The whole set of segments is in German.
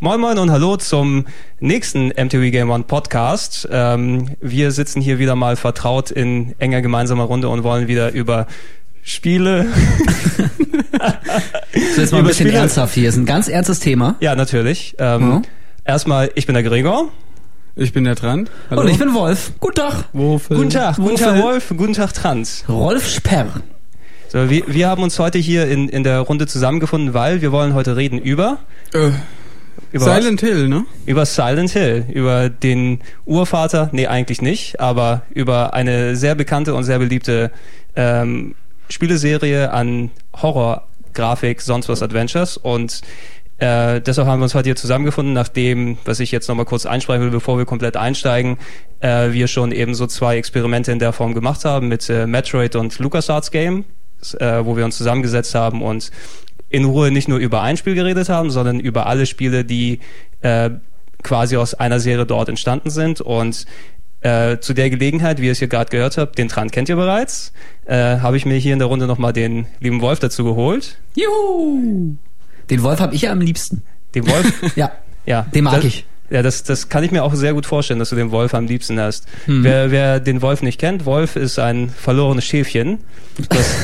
Moin Moin und Hallo zum nächsten MTV Game One Podcast. Ähm, wir sitzen hier wieder mal vertraut in enger gemeinsamer Runde und wollen wieder über Spiele. so jetzt mal ein bisschen Spiele. ernsthaft hier. Das ist ein ganz ernstes Thema. Ja, natürlich. Ähm, mhm. Erstmal, ich bin der Gregor. Ich bin der Trant. Hallo. Und ich bin Wolf. Guten Tag. Wofel. Guten Tag. Guten Tag, Wolf. Guten Tag, Trant. Rolf Sperr. So, wir, wir haben uns heute hier in, in der Runde zusammengefunden, weil wir wollen heute reden über... Äh. Über Silent was? Hill, ne? Über Silent Hill, über den Urvater, nee, eigentlich nicht, aber über eine sehr bekannte und sehr beliebte ähm, Spieleserie an Horror, Grafik, sonst was Adventures und äh, deshalb haben wir uns heute hier zusammengefunden, nachdem, was ich jetzt nochmal kurz einsprechen will, bevor wir komplett einsteigen, äh, wir schon eben so zwei Experimente in der Form gemacht haben mit äh, Metroid und LucasArts Game, äh, wo wir uns zusammengesetzt haben und in Ruhe nicht nur über ein Spiel geredet haben, sondern über alle Spiele, die äh, quasi aus einer Serie dort entstanden sind. Und äh, zu der Gelegenheit, wie ihr es hier gerade gehört habt, den Trant kennt ihr bereits, äh, habe ich mir hier in der Runde nochmal den lieben Wolf dazu geholt. Juhu! Den Wolf habe ich ja am liebsten. Den Wolf? ja. Ja. Den mag das, ich. Ja, das, das kann ich mir auch sehr gut vorstellen, dass du den Wolf am liebsten hast. Mhm. Wer, wer den Wolf nicht kennt, Wolf ist ein verlorenes Schäfchen. Das,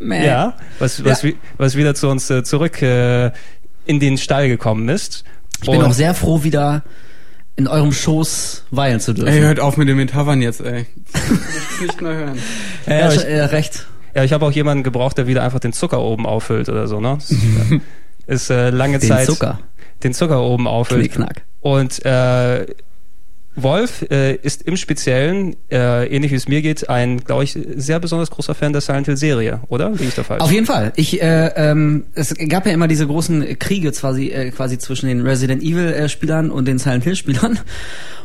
ja, was, was, ja. was wieder zu uns äh, zurück äh, in den Stall gekommen ist. Ich bin auch sehr froh, wieder in eurem Schoß weilen zu dürfen. Ey, hört auf mit dem Metaphern jetzt, ey. Will nicht mehr hören. Ja, ja, ich, äh, recht. Ja, ich habe auch jemanden gebraucht, der wieder einfach den Zucker oben auffüllt oder so, ne? Das ist äh, lange den Zeit. Den Zucker. Den Zucker oben auffüllt. Knickknack. Und äh, Wolf äh, ist im Speziellen, äh, ähnlich wie es mir geht, ein, glaube ich, sehr besonders großer Fan der Silent Hill Serie, oder? Liege ich da falsch? Auf jeden Fall. Ich, äh, ähm, es gab ja immer diese großen Kriege quasi, äh, quasi zwischen den Resident Evil äh, Spielern und den Silent Hill Spielern.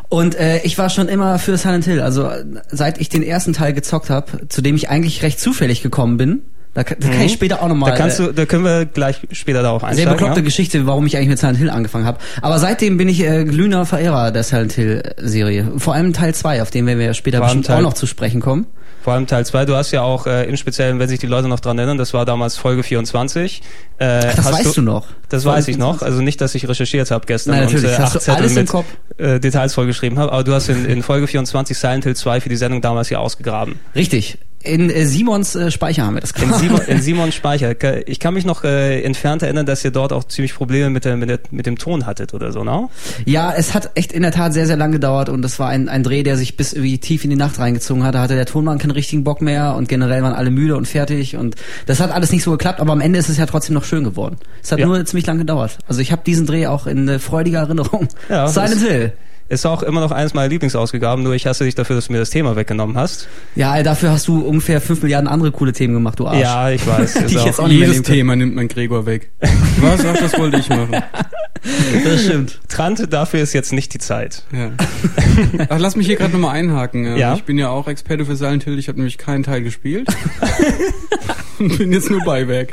Und äh, ich war schon immer für Silent Hill. Also seit ich den ersten Teil gezockt habe, zu dem ich eigentlich recht zufällig gekommen bin, da, da kann ich mhm. später auch nochmal. Da kannst du, da können wir gleich später darauf einsteigen. Sehr bekloppte ja? Geschichte, warum ich eigentlich mit Silent Hill angefangen habe. Aber seitdem bin ich äh, glühender Verehrer der Silent Hill Serie. Vor allem Teil 2, auf den werden wir später bestimmt Teil, auch noch zu sprechen kommen. Vor allem Teil 2. Du hast ja auch äh, im Speziellen, wenn sich die Leute noch dran erinnern, das war damals Folge 24. Äh, Ach, das weißt du, du, noch? Das Folge weiß ich 24? noch. Also nicht, dass ich recherchiert habe gestern Nein, natürlich. und äh, acht Zettel mit äh, Details vollgeschrieben habe. Aber du hast in, in Folge 24 Silent Hill 2 für die Sendung damals hier ausgegraben. Richtig. In äh, Simons äh, Speicher haben wir das gemacht. In, Simon, in Simons Speicher. Ich kann mich noch äh, entfernt erinnern, dass ihr dort auch ziemlich Probleme mit, der, mit, der, mit dem Ton hattet oder so, ne? Ja, es hat echt in der Tat sehr, sehr lang gedauert und das war ein, ein Dreh, der sich bis irgendwie tief in die Nacht reingezogen hat. Da hatte der Tonmann keinen richtigen Bock mehr und generell waren alle müde und fertig und das hat alles nicht so geklappt, aber am Ende ist es ja trotzdem noch schön geworden. Es hat ja. nur ziemlich lang gedauert. Also ich habe diesen Dreh auch in äh, freudiger Erinnerung. Ja, Silent Hill. Ist auch immer noch eines meiner Lieblingsausgaben, nur ich hasse dich dafür, dass du mir das Thema weggenommen hast. Ja, dafür hast du ungefähr fünf Milliarden andere coole Themen gemacht, du Arsch. Ja, ich weiß. Die ich jetzt auch nicht jedes Thema nimmt mein Gregor weg. Was? Ach, das wollte ich machen. Das stimmt. Trante, dafür ist jetzt nicht die Zeit. Ja. Ach, lass mich hier gerade nochmal einhaken. Ja? Ich bin ja auch Experte für Silent Hill, ich habe nämlich keinen Teil gespielt. Und bin jetzt nur Beiwerk.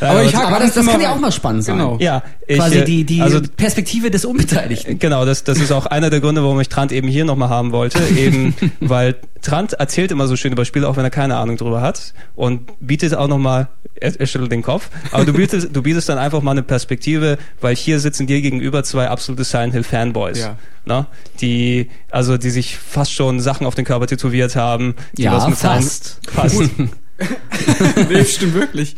Aber, ich aber das, das kann ja auch mal spannend sein. Genau. Ja, ich, Quasi äh, die, die also, Perspektive des Unbeteiligten. Genau, das, das ist auch einer der Gründe, warum ich Trant eben hier nochmal haben wollte. Eben, weil Trant erzählt immer so schön über Spiele, auch wenn er keine Ahnung drüber hat. Und bietet auch nochmal, er, er schüttelt den Kopf, aber du bietest, du bietest dann einfach mal eine Perspektive, weil hier sitzen dir gegenüber zwei absolute Silent Hill Fanboys. Ja. Ne? Die, also die sich fast schon Sachen auf den Körper tätowiert haben. Die ja, was mit fast. fast. nee, stimmt wirklich.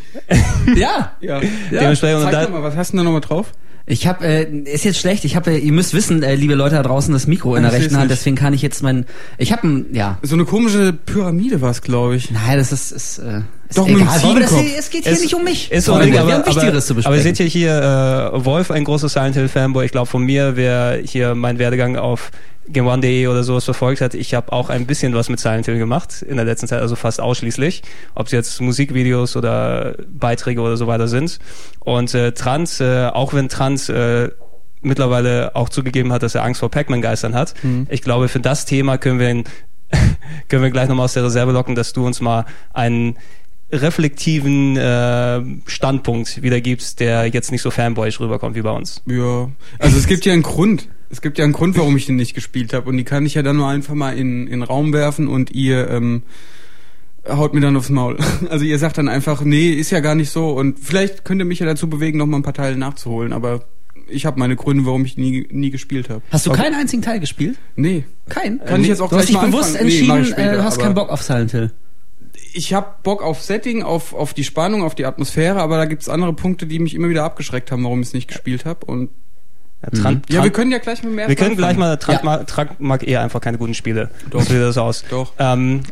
ja. ja. ja. Dementsprechend Zeig mal, was hast du da nochmal drauf? Ich habe, äh, ist jetzt schlecht. Ich habe, äh, ihr müsst wissen, äh, liebe Leute da draußen, das Mikro in der rechten Hand. Deswegen kann ich jetzt mein, ich habe ein, ja. So eine komische Pyramide war es, glaube ich. Nein, das ist, ist äh, ist Doch, egal. aber das, es geht hier es, nicht um mich. Ist so aber, aber, aber, aber seht ihr hier, äh, Wolf, ein großer Silent Hill Fanboy. Ich glaube, von mir, wer hier meinen Werdegang auf GameOne.de oder sowas verfolgt hat, ich habe auch ein bisschen was mit Silent Hill gemacht in der letzten Zeit, also fast ausschließlich, ob es jetzt Musikvideos oder Beiträge oder so weiter sind. Und äh, Trans, äh, auch wenn Trans äh, mittlerweile auch zugegeben hat, dass er Angst vor Pac-Man-Geistern hat, mhm. ich glaube, für das Thema können wir ihn können wir gleich nochmal aus der Reserve locken, dass du uns mal einen reflektiven äh, Standpunkt wiedergibst, der jetzt nicht so fanboyisch rüberkommt wie bei uns. Ja, also es gibt ja einen Grund. Es gibt ja einen Grund, warum ich den nicht gespielt habe und die kann ich ja dann nur einfach mal in, in den Raum werfen und ihr ähm, haut mir dann aufs Maul. Also ihr sagt dann einfach, nee, ist ja gar nicht so und vielleicht könnt ihr mich ja dazu bewegen, noch mal ein paar Teile nachzuholen, aber ich habe meine Gründe, warum ich nie, nie gespielt habe. Hast du aber keinen einzigen Teil gespielt? Nee. Kein? Kann äh, ich jetzt auch du gleich hast dich bewusst anfangen? entschieden, nee, später, äh, du hast keinen Bock auf Silent Hill. Ich habe Bock auf Setting, auf, auf die Spannung, auf die Atmosphäre, aber da gibt's andere Punkte, die mich immer wieder abgeschreckt haben, warum ich es nicht gespielt habe. Und Tran mhm. ja, wir können ja gleich mit mehr. Wir können gleich mal. Trank, ja. Trank mag eher einfach keine guten Spiele. Doch. So sieht das aus. Doch. Ähm,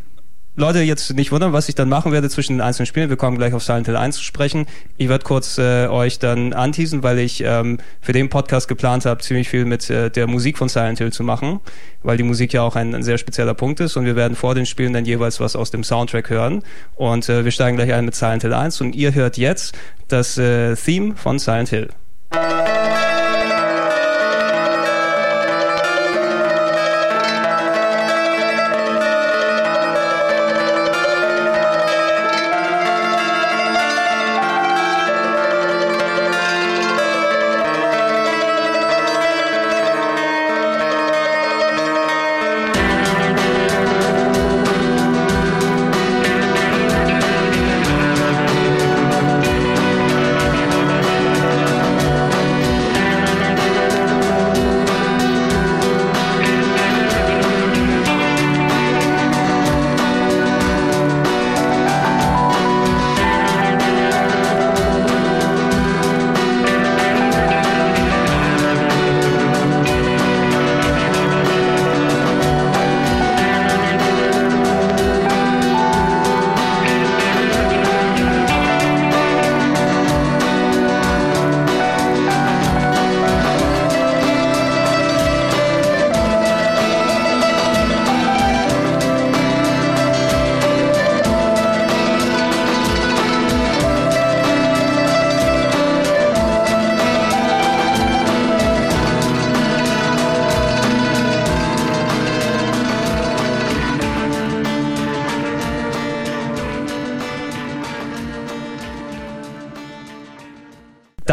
Leute, jetzt nicht wundern, was ich dann machen werde zwischen den einzelnen Spielen. Wir kommen gleich auf Silent Hill 1 zu sprechen. Ich werde kurz äh, euch dann anteasen, weil ich ähm, für den Podcast geplant habe, ziemlich viel mit äh, der Musik von Silent Hill zu machen, weil die Musik ja auch ein, ein, sehr spezieller Punkt ist und wir werden vor den Spielen dann jeweils was aus dem Soundtrack hören. Und äh, wir steigen gleich ein mit Silent Hill 1 und ihr hört jetzt das äh, Theme von Silent Hill.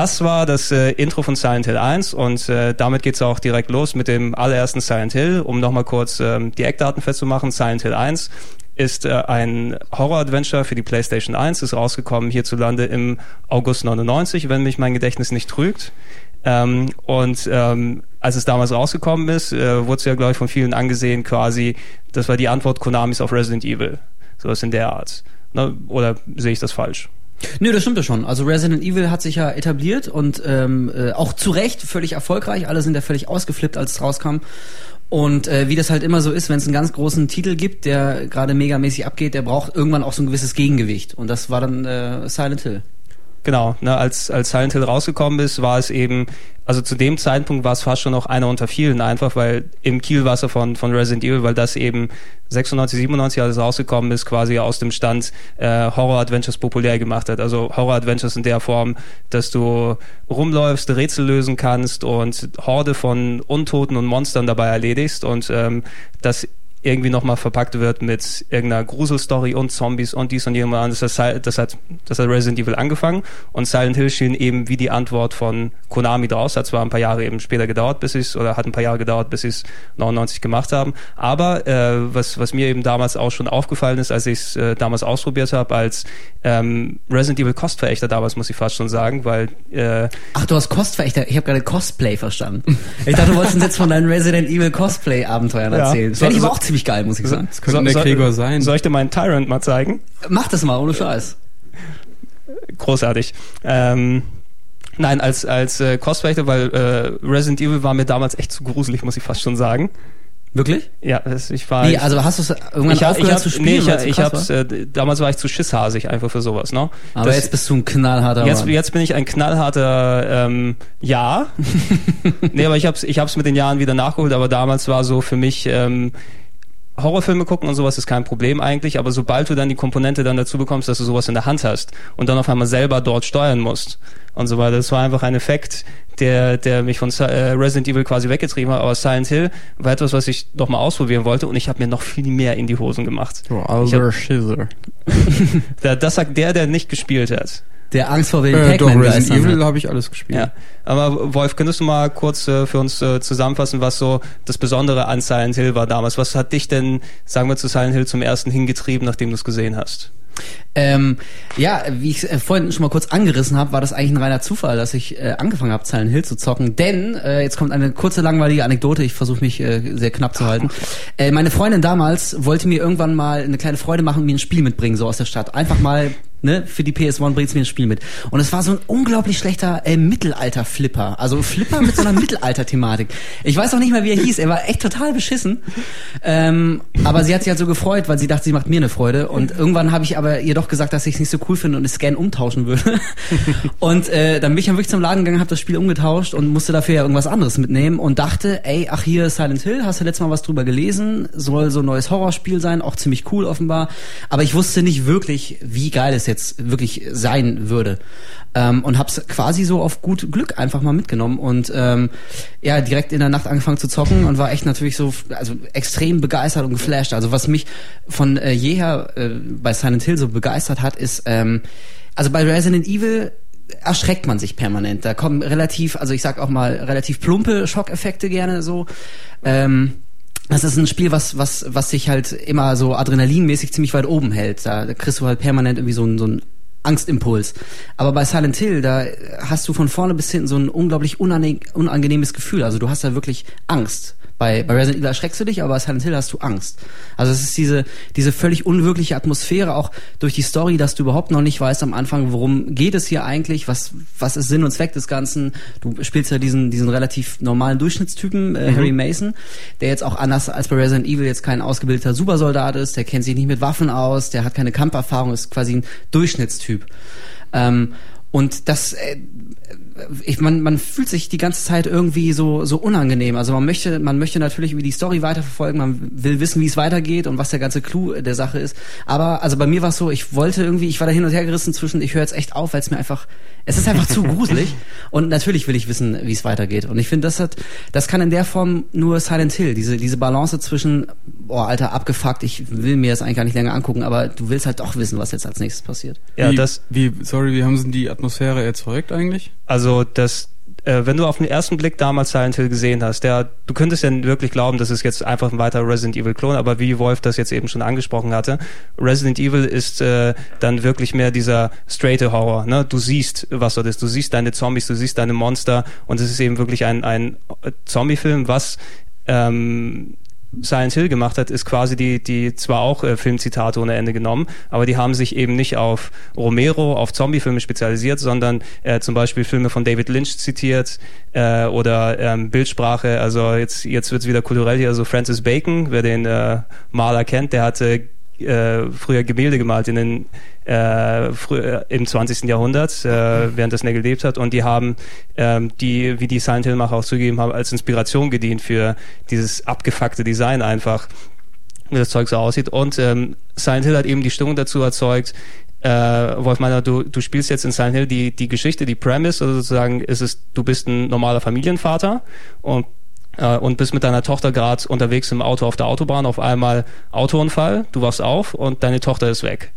Das war das äh, Intro von Silent Hill 1 und äh, damit geht's auch direkt los mit dem allerersten Silent Hill. Um nochmal kurz ähm, die Eckdaten festzumachen, Silent Hill 1 ist äh, ein Horror-Adventure für die PlayStation 1, ist rausgekommen hierzulande im August 99, wenn mich mein Gedächtnis nicht trügt. Ähm, und ähm, als es damals rausgekommen ist, äh, wurde es ja, glaube ich, von vielen angesehen quasi, das war die Antwort Konamis auf Resident Evil. Sowas in der Art. Ne? Oder sehe ich das falsch? Nö, das stimmt ja schon. Also Resident Evil hat sich ja etabliert und ähm, äh, auch zu Recht völlig erfolgreich. Alle sind ja völlig ausgeflippt, als es rauskam. Und äh, wie das halt immer so ist, wenn es einen ganz großen Titel gibt, der gerade megamäßig abgeht, der braucht irgendwann auch so ein gewisses Gegengewicht. Und das war dann äh, Silent Hill. Genau, ne, als, als Silent Hill rausgekommen ist, war es eben, also zu dem Zeitpunkt war es fast schon noch einer unter vielen einfach, weil im Kielwasser von, von Resident Evil, weil das eben 96, 97, als es rausgekommen ist, quasi aus dem Stand äh, Horror-Adventures populär gemacht hat. Also Horror-Adventures in der Form, dass du rumläufst, Rätsel lösen kannst und Horde von Untoten und Monstern dabei erledigst und ähm, das irgendwie nochmal verpackt wird mit irgendeiner Gruselstory und Zombies und dies und jenes. Das, hat, das, hat, das hat Resident Evil angefangen und Silent Hill schien eben wie die Antwort von Konami draus. Hat zwar ein paar Jahre eben später gedauert, bis es oder hat ein paar Jahre gedauert, bis sie es 99 gemacht haben. Aber äh, was, was mir eben damals auch schon aufgefallen ist, als ich es äh, damals ausprobiert habe, als ähm, Resident Evil Kostverächter damals, muss ich fast schon sagen, weil äh, Ach, du hast Kostverächter, ich habe gerade Cosplay verstanden. Ich dachte, du wolltest uns jetzt von deinen Resident Evil Cosplay-Abenteuern erzählen. Ja. Das fände ich aber auch ziemlich geil, muss ich sagen. Das könnte so, der Gregor sein. Soll ich dir meinen Tyrant mal zeigen? Mach das mal, ohne Scheiß. Großartig. Ähm, nein, als, als äh, Cosplayer, weil äh, Resident Evil war mir damals echt zu gruselig, muss ich fast schon sagen. Wirklich? Ja, ich war. Wie, also hast du es irgendwann ich, aufgehört ich hab, zu spielen? Nee, ich, ich hab's, äh, damals war ich zu schisshasig einfach für sowas, ne? Aber das, jetzt bist du ein knallharter jetzt, Mann. Jetzt bin ich ein knallharter, ähm, ja. nee, aber ich hab's, ich hab's mit den Jahren wieder nachgeholt, aber damals war so für mich, ähm, Horrorfilme gucken und sowas ist kein Problem eigentlich, aber sobald du dann die Komponente dann dazu bekommst, dass du sowas in der Hand hast und dann auf einmal selber dort steuern musst und so weiter, das war einfach ein Effekt, der, der mich von äh, Resident Evil quasi weggetrieben hat, aber Silent Hill war etwas, was ich noch mal ausprobieren wollte und ich habe mir noch viel mehr in die Hosen gemacht. Oh, alter Schizzer. das sagt der, der nicht gespielt hat. Der Angst vor den äh, Doch, Resident Evil habe ich alles gespielt. Ja. Aber Wolf, könntest du mal kurz äh, für uns äh, zusammenfassen, was so das Besondere an Silent Hill war damals? Was hat dich denn, sagen wir, zu Silent Hill zum ersten hingetrieben, nachdem du es gesehen hast? Ähm, ja, wie ich äh, vorhin schon mal kurz angerissen habe, war das eigentlich ein reiner Zufall, dass ich äh, angefangen habe, Silent Hill zu zocken. Denn, äh, jetzt kommt eine kurze, langweilige Anekdote, ich versuche mich äh, sehr knapp zu halten. Äh, meine Freundin damals wollte mir irgendwann mal eine kleine Freude machen und mir ein Spiel mitbringen, so aus der Stadt. Einfach mal ne, für die PS1 bringt's mir ein Spiel mit. Und es war so ein unglaublich schlechter äh, Mittelalter-Flipper. Also Flipper mit so einer Mittelalter-Thematik. Ich weiß auch nicht mehr, wie er hieß. Er war echt total beschissen. Ähm, aber sie hat sich halt so gefreut, weil sie dachte, sie macht mir eine Freude. Und irgendwann habe ich aber ihr doch gesagt, dass ich es nicht so cool finde und es gern umtauschen würde. und äh, dann bin ich dann wirklich zum Laden gegangen, habe das Spiel umgetauscht und musste dafür ja irgendwas anderes mitnehmen und dachte, ey, ach hier Silent Hill, hast du letztes Mal was drüber gelesen? Soll so ein neues Horrorspiel sein, auch ziemlich cool offenbar. Aber ich wusste nicht wirklich, wie geil es jetzt wirklich sein würde. Ähm, und hab's quasi so auf gut Glück einfach mal mitgenommen und ähm, ja, direkt in der Nacht angefangen zu zocken und war echt natürlich so, also extrem begeistert und geflasht. Also was mich von äh, jeher äh, bei Silent Hill so begeistert hat, ist, ähm, also bei Resident Evil erschreckt man sich permanent. Da kommen relativ, also ich sag auch mal, relativ plumpe Schockeffekte gerne so. Ähm, das ist ein Spiel, was, was, was sich halt immer so adrenalinmäßig ziemlich weit oben hält. Da, kriegst du halt permanent irgendwie so ein, so ein Angstimpuls. Aber bei Silent Hill, da hast du von vorne bis hinten so ein unglaublich unangenehmes Gefühl. Also du hast da wirklich Angst. Bei, bei Resident Evil erschreckst du dich, aber bei Silent Hill hast du Angst. Also es ist diese, diese völlig unwirkliche Atmosphäre, auch durch die Story, dass du überhaupt noch nicht weißt am Anfang, worum geht es hier eigentlich, was, was ist Sinn und Zweck des Ganzen. Du spielst ja diesen, diesen relativ normalen Durchschnittstypen, äh, mhm. Harry Mason, der jetzt auch anders als bei Resident Evil jetzt kein ausgebildeter Supersoldat ist, der kennt sich nicht mit Waffen aus, der hat keine Kampferfahrung, ist quasi ein Durchschnittstyp. Ähm, und das, äh, ich, man, man fühlt sich die ganze Zeit irgendwie so, so unangenehm. Also man möchte, man möchte natürlich wie die Story weiterverfolgen, man will wissen, wie es weitergeht und was der ganze Clou der Sache ist. Aber also bei mir war es so, ich wollte irgendwie, ich war da hin und her gerissen zwischen, ich höre jetzt echt auf, weil es mir einfach, es ist einfach zu gruselig. Und natürlich will ich wissen, wie es weitergeht. Und ich finde, das hat, das kann in der Form nur Silent Hill. Diese, diese Balance zwischen, boah, Alter, abgefuckt, ich will mir das eigentlich gar nicht länger angucken, aber du willst halt doch wissen, was jetzt als nächstes passiert. Ja, wie, das. Wie, sorry, wie haben sie die Atmosphäre erzeugt eigentlich? Also das äh, wenn du auf den ersten Blick damals Silent Hill gesehen hast, der, du könntest ja wirklich glauben, das ist jetzt einfach ein weiterer Resident Evil Klon, aber wie Wolf das jetzt eben schon angesprochen hatte, Resident Evil ist äh, dann wirklich mehr dieser straighte Horror. Ne? Du siehst, was dort ist, du siehst deine Zombies, du siehst deine Monster und es ist eben wirklich ein, ein Zombie-Film, was ähm, Silent Hill gemacht hat, ist quasi die, die zwar auch äh, Filmzitate ohne Ende genommen, aber die haben sich eben nicht auf Romero, auf Zombiefilme spezialisiert, sondern äh, zum Beispiel Filme von David Lynch zitiert äh, oder ähm, Bildsprache. Also jetzt, jetzt wird's wieder kulturell hier. Also Francis Bacon, wer den äh, Maler kennt, der hatte äh, früher Gemälde gemalt in den äh, früher, im 20. Jahrhundert, äh, während das Snell gelebt hat. Und die haben ähm, die, wie die Silent Hill-Macher auch zugegeben haben, als Inspiration gedient für dieses abgefuckte Design einfach, wie das Zeug so aussieht. Und ähm, Silent Hill hat eben die Stimmung dazu erzeugt, äh, Wolf meiner, du, du spielst jetzt in Silent Hill die, die Geschichte, die Premise, also sozusagen ist es, du bist ein normaler Familienvater und äh, und bist mit deiner Tochter gerade unterwegs im Auto auf der Autobahn, auf einmal Autounfall, du wachst auf und deine Tochter ist weg.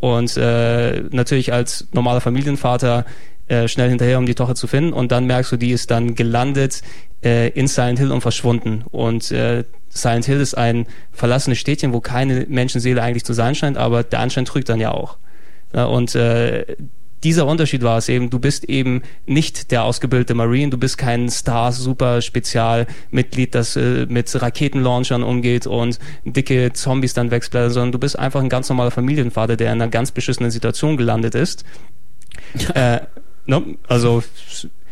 Und äh, natürlich als normaler Familienvater äh, schnell hinterher, um die Tochter zu finden. Und dann merkst du, die ist dann gelandet äh, in Silent Hill und verschwunden. Und äh, Silent Hill ist ein verlassenes Städtchen, wo keine Menschenseele eigentlich zu sein scheint, aber der Anschein trügt dann ja auch. Ja, und äh, dieser Unterschied war es eben, du bist eben nicht der ausgebildete Marine, du bist kein Star-Super-Spezialmitglied, das äh, mit Raketenlaunchern umgeht und dicke Zombies dann wegblättert, sondern du bist einfach ein ganz normaler Familienvater, der in einer ganz beschissenen Situation gelandet ist. äh, no, also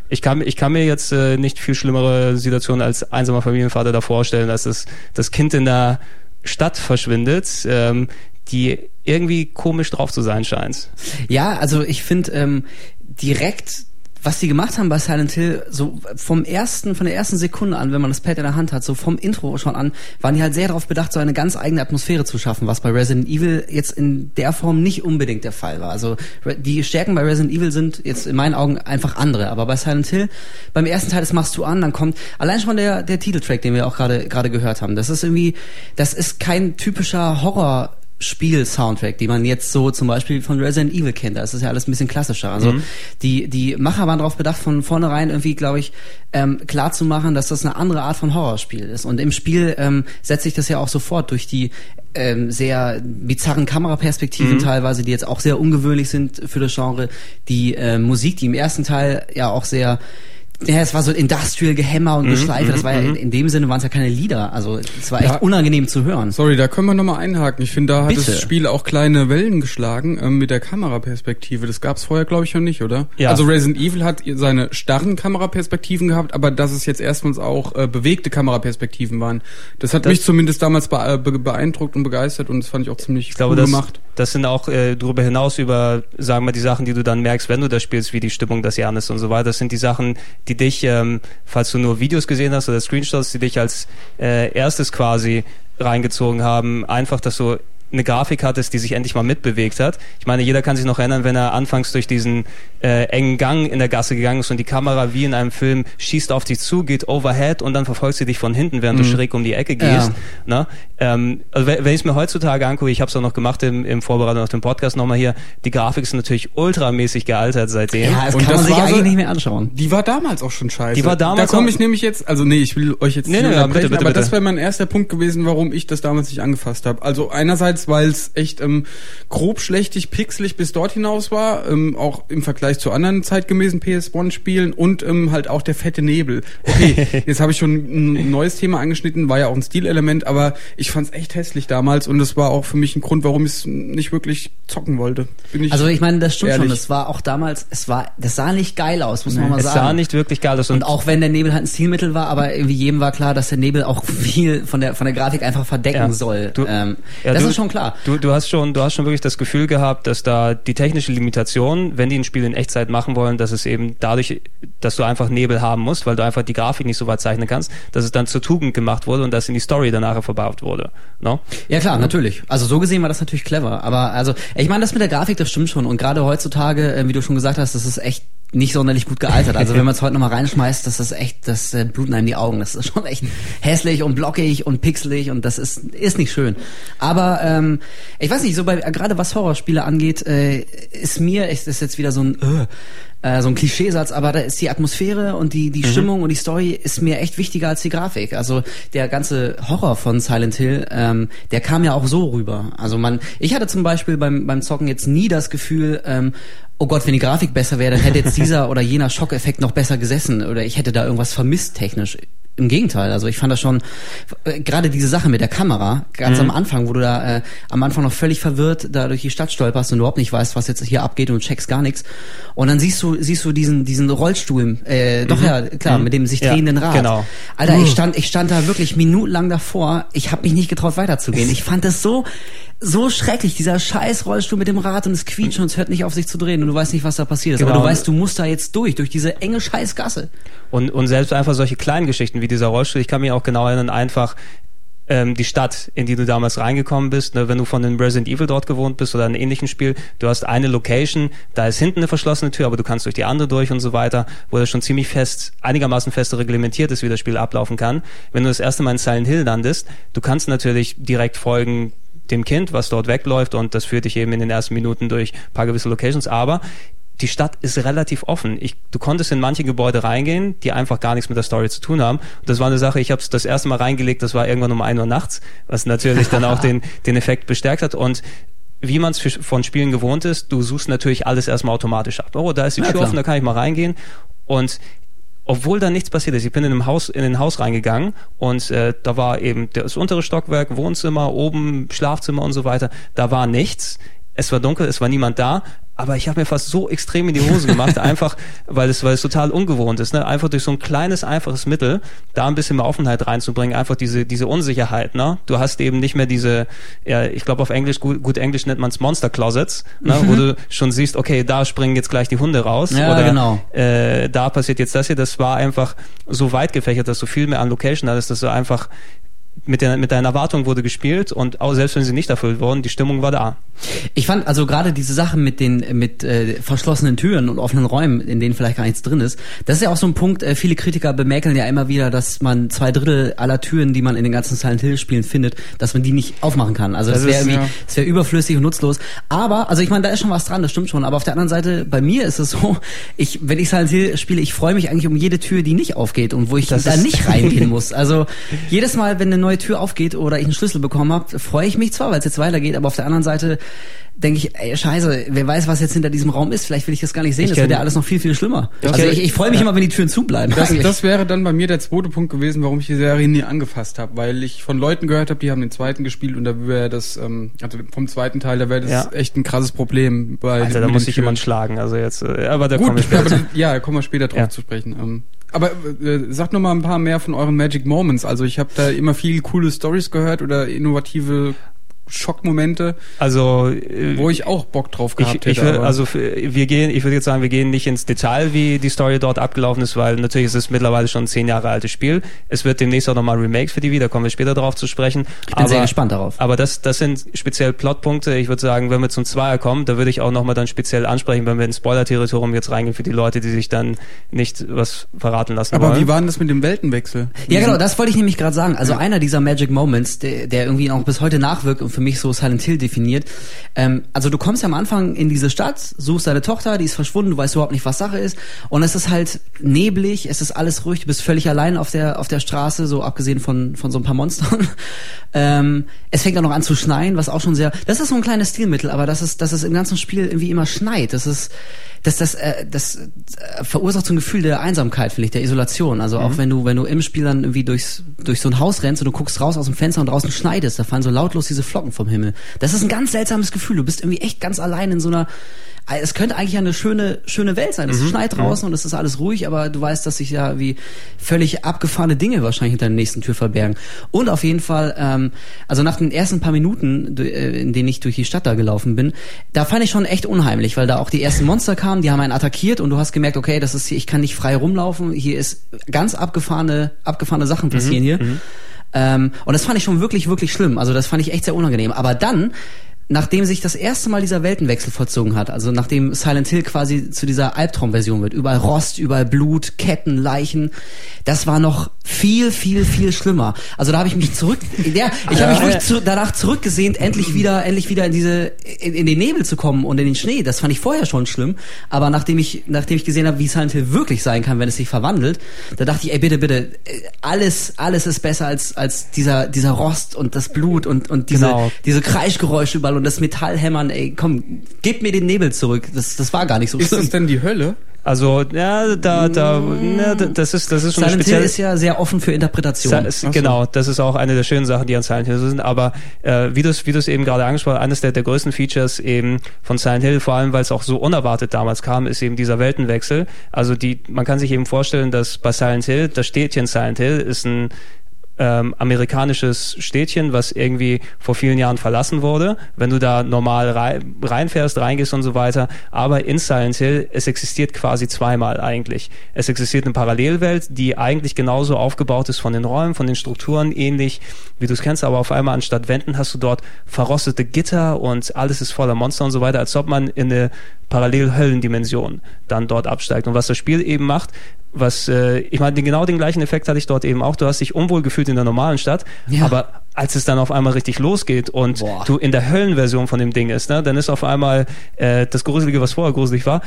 ich kann, ich kann mir jetzt äh, nicht viel schlimmere Situation als einsamer Familienvater da vorstellen, dass das, das Kind in der Stadt verschwindet, ähm, die irgendwie komisch drauf zu sein scheint. Ja, also ich finde ähm, direkt was die gemacht haben bei Silent Hill, so vom ersten, von der ersten Sekunde an, wenn man das Pad in der Hand hat, so vom Intro schon an, waren die halt sehr darauf bedacht, so eine ganz eigene Atmosphäre zu schaffen, was bei Resident Evil jetzt in der Form nicht unbedingt der Fall war. Also die Stärken bei Resident Evil sind jetzt in meinen Augen einfach andere, aber bei Silent Hill, beim ersten Teil, das machst du an, dann kommt allein schon der der Titeltrack, den wir auch gerade gerade gehört haben. Das ist irgendwie, das ist kein typischer Horror Spiel-Soundtrack, die man jetzt so zum Beispiel von Resident Evil kennt. Das ist ja alles ein bisschen klassischer. Also mhm. die die Macher waren darauf bedacht, von vornherein irgendwie, glaube ich, ähm, klar zu machen, dass das eine andere Art von Horrorspiel ist. Und im Spiel ähm, setzt sich das ja auch sofort durch die ähm, sehr bizarren Kameraperspektiven mhm. teilweise, die jetzt auch sehr ungewöhnlich sind für das Genre. Die äh, Musik, die im ersten Teil ja auch sehr ja, es war so Industrial Gehämmer und mhm, Geschleife. Das war ja in, mhm. in dem Sinne waren es ja keine Lieder. Also es war echt ja, unangenehm zu hören. Sorry, da können wir nochmal einhaken. Ich finde, da hat Bitte. das Spiel auch kleine Wellen geschlagen ähm, mit der Kameraperspektive. Das gab es vorher, glaube ich, noch nicht, oder? Ja. Also Resident Evil hat seine starren Kameraperspektiven gehabt, aber dass es jetzt erstmals auch äh, bewegte Kameraperspektiven waren, das hat das mich zumindest damals äh, beeindruckt und begeistert und das fand ich auch ziemlich ich glaube, cool das, gemacht. Das sind auch äh, darüber hinaus über, sagen wir, die Sachen, die du dann merkst, wenn du das spielst, wie die Stimmung des Jahres und so weiter. Das sind die Sachen, die dich, ähm, falls du nur Videos gesehen hast oder Screenshots, die dich als äh, erstes quasi reingezogen haben. Einfach, dass du eine Grafik hattest, die sich endlich mal mitbewegt hat. Ich meine, jeder kann sich noch erinnern, wenn er anfangs durch diesen äh, engen Gang in der Gasse gegangen ist und die Kamera wie in einem Film schießt auf dich zu, geht overhead und dann verfolgt sie dich von hinten, während mhm. du schräg um die Ecke gehst. Ja. Ne? Ähm, also wenn ich es mir heutzutage angucke, ich habe es auch noch gemacht im, im Vorbereitung auf den Podcast nochmal hier, die Grafik ist natürlich ultramäßig gealtert seitdem. Ja, das und kann das man sich eigentlich so, nicht mehr anschauen. Die war damals auch schon scheiße. Die war damals Da komme ich nämlich jetzt, also nee, ich will euch jetzt nee, nicht nee, bitte, bitte, aber bitte. das wäre mein erster Punkt gewesen, warum ich das damals nicht angefasst habe. Also einerseits, weil es echt ähm, grob schlechtig, pixelig bis dort hinaus war, ähm, auch im Vergleich zu anderen zeitgemäßen PS1-Spielen und ähm, halt auch der fette Nebel. Okay, jetzt habe ich schon ein neues Thema angeschnitten, war ja auch ein Stilelement, aber ich fand es echt hässlich damals und das war auch für mich ein Grund, warum ich es nicht wirklich zocken wollte. Ich also ich meine, das stimmt ehrlich. schon. Das war auch damals, es war, das sah nicht geil aus, muss nee, man mal sagen. Es sah nicht wirklich geil aus. Und, und auch wenn der Nebel halt ein Stilmittel war, aber irgendwie jedem war klar, dass der Nebel auch viel von der von der Grafik einfach verdecken ja. soll. Du, ähm, ja, das du, ist schon klar. Du, du hast schon, du hast schon wirklich das Gefühl gehabt, dass da die technische Limitation, wenn die ein Spiel in Echtzeit machen wollen, dass es eben dadurch, dass du einfach Nebel haben musst, weil du einfach die Grafik nicht so weit zeichnen kannst, dass es dann zur Tugend gemacht wurde und dass in die Story danach verbaut wurde. No? Ja klar, natürlich. Also so gesehen war das natürlich clever. Aber also, ich meine, das mit der Grafik, das stimmt schon. Und gerade heutzutage, äh, wie du schon gesagt hast, das ist echt nicht sonderlich gut gealtert. Also wenn man es heute nochmal reinschmeißt, das ist echt, das äh, bluten einem die Augen. Das ist schon echt hässlich und blockig und pixelig und das ist ist nicht schön. Aber ähm, ich weiß nicht, so bei gerade was Horrorspiele angeht, äh, ist mir, ist das jetzt wieder so ein äh, äh, so ein Klischeesatz, aber da ist die Atmosphäre und die die mhm. Stimmung und die Story ist mir echt wichtiger als die Grafik. Also der ganze Horror von Silent Hill, ähm, der kam ja auch so rüber. Also man, ich hatte zum Beispiel beim beim Zocken jetzt nie das Gefühl, ähm, oh Gott, wenn die Grafik besser wäre, dann hätte jetzt dieser oder jener Schockeffekt noch besser gesessen oder ich hätte da irgendwas vermisst technisch. Im Gegenteil, also ich fand das schon äh, gerade diese Sache mit der Kamera ganz mhm. am Anfang, wo du da äh, am Anfang noch völlig verwirrt da durch die Stadt stolperst und überhaupt nicht weißt, was jetzt hier abgeht und checkst gar nichts und dann siehst du siehst du diesen diesen Rollstuhl, äh, doch mhm. ja klar, mhm. mit dem sich drehenden ja, Rad. Genau. Alter, ich stand ich stand da wirklich minutenlang davor. Ich habe mich nicht getraut weiterzugehen. Ich fand das so so schrecklich, dieser scheiß Rollstuhl mit dem Rad und es quietscht und es hört nicht auf sich zu drehen und du weißt nicht, was da passiert ist. Genau. Aber du weißt, du musst da jetzt durch, durch diese enge Scheißgasse. Und, und selbst einfach solche kleinen Geschichten wie dieser Rollstuhl, ich kann mich auch genau erinnern, einfach ähm, die Stadt, in die du damals reingekommen bist, ne, wenn du von den Resident Evil dort gewohnt bist oder einem ähnlichen Spiel, du hast eine Location, da ist hinten eine verschlossene Tür, aber du kannst durch die andere durch und so weiter, wo das schon ziemlich fest, einigermaßen fest reglementiert ist, wie das Spiel ablaufen kann. Wenn du das erste Mal in Silent Hill landest, du kannst natürlich direkt folgen, dem Kind, was dort wegläuft und das führt dich eben in den ersten Minuten durch ein paar gewisse Locations, aber die Stadt ist relativ offen. Ich, du konntest in manche Gebäude reingehen, die einfach gar nichts mit der Story zu tun haben. Und das war eine Sache, ich habe es das erste Mal reingelegt, das war irgendwann um ein Uhr nachts, was natürlich dann auch den, den Effekt bestärkt hat. Und wie man es von Spielen gewohnt ist, du suchst natürlich alles erstmal automatisch ab. Oh, da ist die ja, Tür offen, da kann ich mal reingehen. Und obwohl da nichts passiert ist. Ich bin in einem Haus, in ein Haus reingegangen und äh, da war eben das untere Stockwerk, Wohnzimmer, oben Schlafzimmer und so weiter. Da war nichts. Es war dunkel, es war niemand da, aber ich habe mir fast so extrem in die Hose gemacht, einfach weil es, weil es total ungewohnt ist, ne? einfach durch so ein kleines, einfaches Mittel da ein bisschen mehr Offenheit reinzubringen, einfach diese, diese Unsicherheit. Ne? Du hast eben nicht mehr diese, ja, ich glaube auf Englisch, gut, gut Englisch nennt man es Monster Closets, ne? Mhm. wo du schon siehst, okay, da springen jetzt gleich die Hunde raus Ja, oder genau. äh, da passiert jetzt das hier. Das war einfach so weit gefächert, dass du viel mehr an Location hattest, dass du einfach mit, der, mit deinen Erwartungen wurde gespielt und auch selbst wenn sie nicht erfüllt wurden, die Stimmung war da. Ich fand also gerade diese Sache mit den mit äh, verschlossenen Türen und offenen Räumen, in denen vielleicht gar nichts drin ist, das ist ja auch so ein Punkt. Äh, viele Kritiker bemäkeln ja immer wieder, dass man zwei Drittel aller Türen, die man in den ganzen Silent Hill Spielen findet, dass man die nicht aufmachen kann. Also das, Das wäre irgendwie, ja. das wäre überflüssig und nutzlos. Aber also ich meine, da ist schon was dran, das stimmt schon. Aber auf der anderen Seite, bei mir ist es so, ich wenn ich Silent Hill spiele, ich freue mich eigentlich um jede Tür, die nicht aufgeht und wo ich Das da nicht reingehen muss. Also jedes Mal, wenn eine neue Tür aufgeht oder ich einen Schlüssel bekommen habe, freue ich mich zwar, weil es jetzt weitergeht, aber auf der anderen Seite denke ich, ey, scheiße, wer weiß, was jetzt hinter diesem Raum ist. Vielleicht will ich das gar nicht sehen. Ich das wird ja alles noch viel, viel schlimmer. Ich also ich, ich freue mich ja. immer, wenn die Türen zubleiben. Das, eigentlich. das wäre dann bei mir der zweite Punkt gewesen, warum ich die Serie nie angefasst habe, weil ich von Leuten gehört habe, die haben den zweiten gespielt und da wäre das, ähm, also vom zweiten Teil, da wäre das Ja. echt ein krasses Problem. Bei Alter, da muss den ich Türen. jemand schlagen. Also jetzt, äh, aber da Gut, komme ich später. aber, ja, da kommen wir später drauf Ja. zu sprechen. Ähm, aber äh, sagt noch mal ein paar mehr von euren Magic Moments. Also ich habe da immer viel coole Stories gehört oder innovative Schockmomente, Also äh, wo ich auch Bock drauf gehabt ich, ich hätte. will, aber- also wir gehen, ich würde jetzt sagen, wir gehen nicht ins Detail, wie die Story dort abgelaufen ist, weil natürlich ist es mittlerweile schon ein zehn Jahre altes Spiel. Es wird demnächst auch nochmal Remakes für die wieder, kommen wir später darauf zu sprechen. ich bin sehr gespannt darauf. Aber das, das sind speziell Plotpunkte. Ich würde sagen, wenn wir zum Zweier kommen, da würde ich auch nochmal dann speziell ansprechen, wenn wir ins Spoiler-Territorium jetzt reingehen für die Leute, die sich dann nicht was verraten lassen aber wollen. wie war denn das mit dem Weltenwechsel? Ja, genau, das wollte ich nämlich gerade sagen. Also einer dieser Magic Moments, der, der irgendwie auch bis heute nachwirkt und für mich so Silent Hill definiert. Ähm, also du kommst ja am Anfang in diese Stadt, suchst deine Tochter, die ist verschwunden, du weißt überhaupt nicht, was Sache ist. Und es ist halt neblig, es ist alles ruhig, du bist völlig allein auf der, auf der Straße, so abgesehen von, von so ein paar Monstern. ähm, es fängt auch noch an zu schneien, was auch schon sehr, das ist so ein kleines Stilmittel, aber das ist, dass es im ganzen Spiel irgendwie immer schneit. Das ist, das, das, äh, das äh, verursacht so ein Gefühl der Einsamkeit, finde ich, der Isolation. Also auch wenn du, wenn du im Spiel dann irgendwie durchs, durch so ein Haus rennst und du guckst raus aus dem Fenster und draußen schneit es, da fallen so lautlos diese Flocken vom Himmel. Das ist ein ganz seltsames Gefühl. Du bist irgendwie echt ganz allein in so einer, es könnte eigentlich eine schöne, schöne Welt sein. Es schneit draußen und es ist alles ruhig, aber du weißt, dass sich ja wie völlig abgefahrene Dinge wahrscheinlich hinter der nächsten Tür verbergen. Und auf jeden Fall, ähm, also nach den ersten paar Minuten, äh, in denen ich durch die Stadt da gelaufen bin, da fand ich schon echt unheimlich, weil da auch die ersten Monster kamen, die haben einen attackiert und du hast gemerkt, okay, das ist hier, ich kann nicht frei rumlaufen, hier ist ganz abgefahrene, abgefahrene Sachen passieren hier. Ähm, und das fand ich schon wirklich, wirklich schlimm. Also das fand ich echt sehr unangenehm. Aber dann, nachdem sich das erste Mal dieser Weltenwechsel vollzogen hat, also nachdem Silent Hill quasi zu dieser Albtraumversion wird, überall Rost, überall Blut, Ketten, Leichen, das war noch viel, viel, viel schlimmer. Also da habe ich mich zurück, ja, ich habe mich wirklich zu, danach zurückgesehnt, endlich wieder, endlich wieder in diese, in, in den Nebel zu kommen und in den Schnee. Das fand ich vorher schon schlimm. Aber nachdem ich, nachdem ich gesehen habe, wie Silent Hill wirklich sein kann, wenn es sich verwandelt, da dachte ich, ey, bitte, bitte, äh, alles, alles ist besser als, als dieser, dieser Rost und das Blut und, und diese, Genau. diese Kreischgeräusche überall und das Metallhämmern, ey, komm, gib mir den Nebel zurück. Das, das war gar nicht so Ist schlimm. das denn die Hölle? Also, ja, da, da, ne, das ist, das ist schon Silent Hill ist ja sehr offen für Interpretation. Sa- es- Genau, das ist auch eine der schönen Sachen, die an Silent Hill so sind. Aber äh, wie du es wie du es eben gerade angesprochen hast, eines der, der größten Features eben von Silent Hill, vor allem weil es auch so unerwartet damals kam, ist eben dieser Weltenwechsel. Also die, man kann sich eben vorstellen, dass bei Silent Hill, das Städtchen Silent Hill ist ein ähm, amerikanisches Städtchen, was irgendwie vor vielen Jahren verlassen wurde. Wenn du da normal rei reinfährst, reingehst und so weiter. Aber in Silent Hill, es existiert quasi zweimal eigentlich. Es existiert eine Parallelwelt, die eigentlich genauso aufgebaut ist von den Räumen, von den Strukturen, ähnlich wie du es kennst, aber auf einmal anstatt Wänden hast du dort verrostete Gitter und alles ist voller Monster und so weiter, als ob man in eine Parallel-Höllendimension dann dort absteigt. Und was das Spiel eben macht, was, äh, ich meine, genau den gleichen Effekt hatte ich dort eben auch. Du hast dich unwohl gefühlt in der normalen Stadt, Ja. aber als es dann auf einmal richtig losgeht und Boah. du in der Höllenversion von dem Ding ist, ne, dann ist auf einmal äh, das Gruselige, was vorher gruselig war,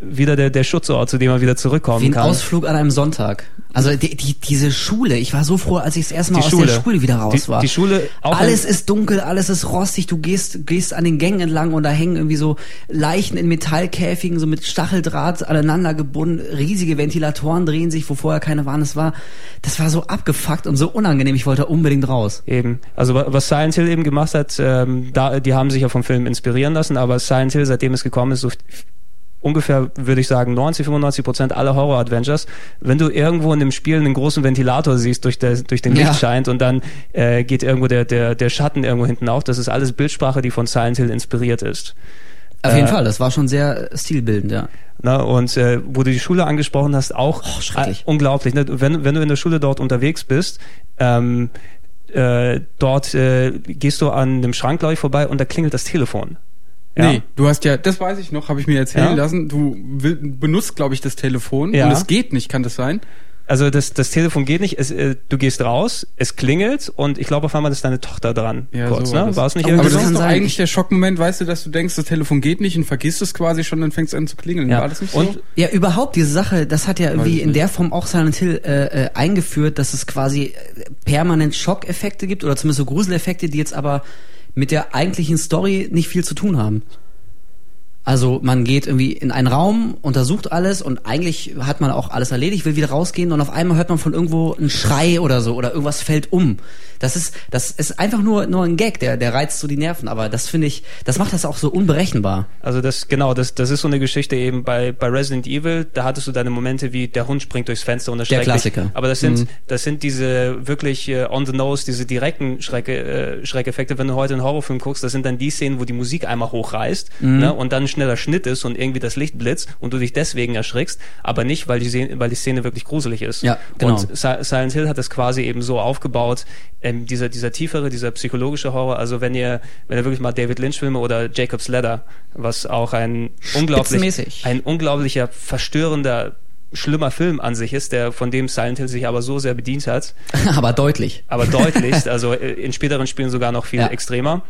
wieder der, der Schutzort, zu dem man wieder zurückkommen Wie ein kann. Ausflug an einem Sonntag. Also die, die, diese Schule, ich war so froh, als ich das erste Mal Die aus Schule. der Schule wieder raus Die- war. die Schule auch Alles ist dunkel, alles ist rostig, du gehst, gehst an den Gängen entlang und da hängen irgendwie so Leichen in Metallkäfigen, so mit Stacheldraht aneinander gebunden, riesige Ventilatoren drehen sich, wo vorher keine waren. Das war, das war so abgefuckt und so unangenehm, ich wollte unbedingt raus. Eben. Also wa- was Silent Hill eben gemacht hat, ähm, da, die haben sich ja vom Film inspirieren lassen, aber Silent Hill, seitdem es gekommen ist, so ungefähr, würde ich sagen, 90, 95 Prozent aller Horror-Adventures, wenn du irgendwo in dem Spiel einen großen Ventilator siehst, durch, der, durch den Ja. Licht scheint und dann äh, geht irgendwo der, der, der Schatten irgendwo hinten auf, das ist alles Bildsprache, die von Silent Hill inspiriert ist. Auf jeden Äh, Fall, das war schon sehr stilbildend, ja. Na, und äh, wo du die Schule angesprochen hast, auch Oh, äh, unglaublich. Ne? Wenn, wenn du in der Schule dort unterwegs bist, ähm, äh, dort äh, gehst du an einem Schrank, glaube ich, vorbei und da klingelt das Telefon. Ja. Nee, du hast ja, das weiß ich noch, habe ich mir erzählen Ja. lassen. Du benutzt, glaube ich, das Telefon Ja. und es geht nicht, kann das sein? Also das, das Telefon geht nicht, es, äh, du gehst raus, es klingelt und ich glaube auf einmal ist deine Tochter dran. kurz, so war ne? das. War es nicht Aber irgendwie Aber das ist doch eigentlich Ich- der Schockmoment, weißt du, dass du denkst, das Telefon geht nicht und vergisst es quasi schon, dann fängt es an zu klingeln. Ja. War das nicht Und- so? Ja, überhaupt diese Sache, das hat ja irgendwie in nicht. der Form auch Silent Hill äh, äh, eingeführt, dass es quasi äh, permanent Schockeffekte gibt oder zumindest so Gruseleffekte, die jetzt aber mit der eigentlichen Story nicht viel zu tun haben. Also man geht irgendwie in einen Raum, untersucht alles und eigentlich hat man auch alles erledigt, will wieder rausgehen und auf einmal hört man von irgendwo einen Schrei oder so oder irgendwas fällt um. Das ist das ist einfach nur nur ein Gag, der der reizt so die Nerven, aber das finde ich, das macht das auch so unberechenbar. Also das, genau, das, das ist so eine Geschichte eben bei, bei Resident Evil, da hattest du deine Momente wie der Hund springt durchs Fenster und erschreckt dich. Klassiker. Aber das sind, Mhm. das sind diese wirklich äh, on the nose, diese direkten Schrecke, äh, Schreckeffekte. Wenn du heute einen Horrorfilm guckst, das sind dann die Szenen, wo die Musik einmal hochreißt Mhm. ne, und dann ein schneller Schnitt ist und irgendwie das Licht blitzt und du dich deswegen erschrickst, aber nicht, weil die, Szene, weil die Szene wirklich gruselig ist. Ja, genau. Und Si- Silent Hill hat das quasi eben so aufgebaut, ähm, dieser, dieser tiefere, dieser psychologische Horror. Also wenn ihr, wenn ihr wirklich mal David Lynch Filme oder Jacob's Ladder, was auch ein unglaublich, ein unglaublicher, verstörender, schlimmer Film an sich ist, der von dem Silent Hill sich aber so sehr bedient hat, aber deutlich. aber deutlichst, also äh, in späteren Spielen sogar noch viel Ja. extremer,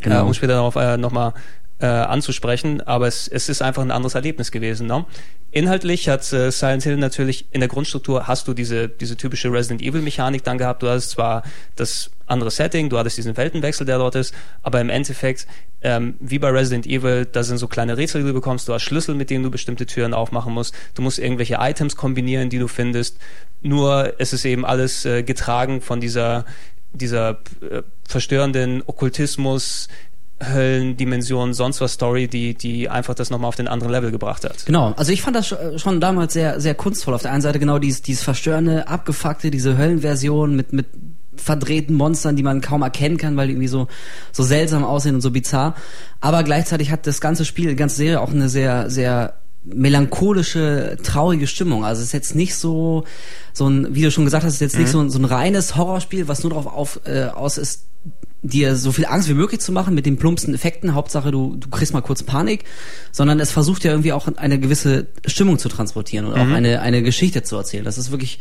Genau. äh, um später darauf äh, nochmal äh, anzusprechen, aber es, es ist einfach ein anderes Erlebnis gewesen. Ne? Inhaltlich hat äh, Silent Hill natürlich in der Grundstruktur hast du diese, diese typische Resident Evil Mechanik dann gehabt. Du hast zwar das andere Setting, du hattest diesen Weltenwechsel, der dort ist, aber im Endeffekt, ähm, wie bei Resident Evil, da sind so kleine Rätsel, die du bekommst, du hast Schlüssel, mit denen du bestimmte Türen aufmachen musst, du musst irgendwelche Items kombinieren, die du findest, nur es ist eben alles äh, getragen von dieser, dieser äh, verstörenden Okkultismus, Höllendimension, sonst was Story, die, die einfach das nochmal auf den anderen Level gebracht hat. Genau, also ich fand das sch- schon damals sehr, sehr kunstvoll. Auf der einen Seite genau dieses, dieses verstörende, abgefuckte, diese Höllenversion mit, mit verdrehten Monstern, die man kaum erkennen kann, weil die irgendwie so, so seltsam aussehen und so bizarr. Aber gleichzeitig hat das ganze Spiel, die ganze Serie auch eine sehr, sehr melancholische, traurige Stimmung. Also es ist jetzt nicht so, so ein, wie du schon gesagt hast, es ist jetzt nicht so ein, so ein reines Horrorspiel, was nur darauf auf, äh, aus ist, dir so viel Angst wie möglich zu machen mit den plumpsten Effekten. Hauptsache, du, du kriegst mal kurz Panik, sondern es versucht ja irgendwie auch eine gewisse Stimmung zu transportieren und auch eine, eine Geschichte zu erzählen. Das ist wirklich,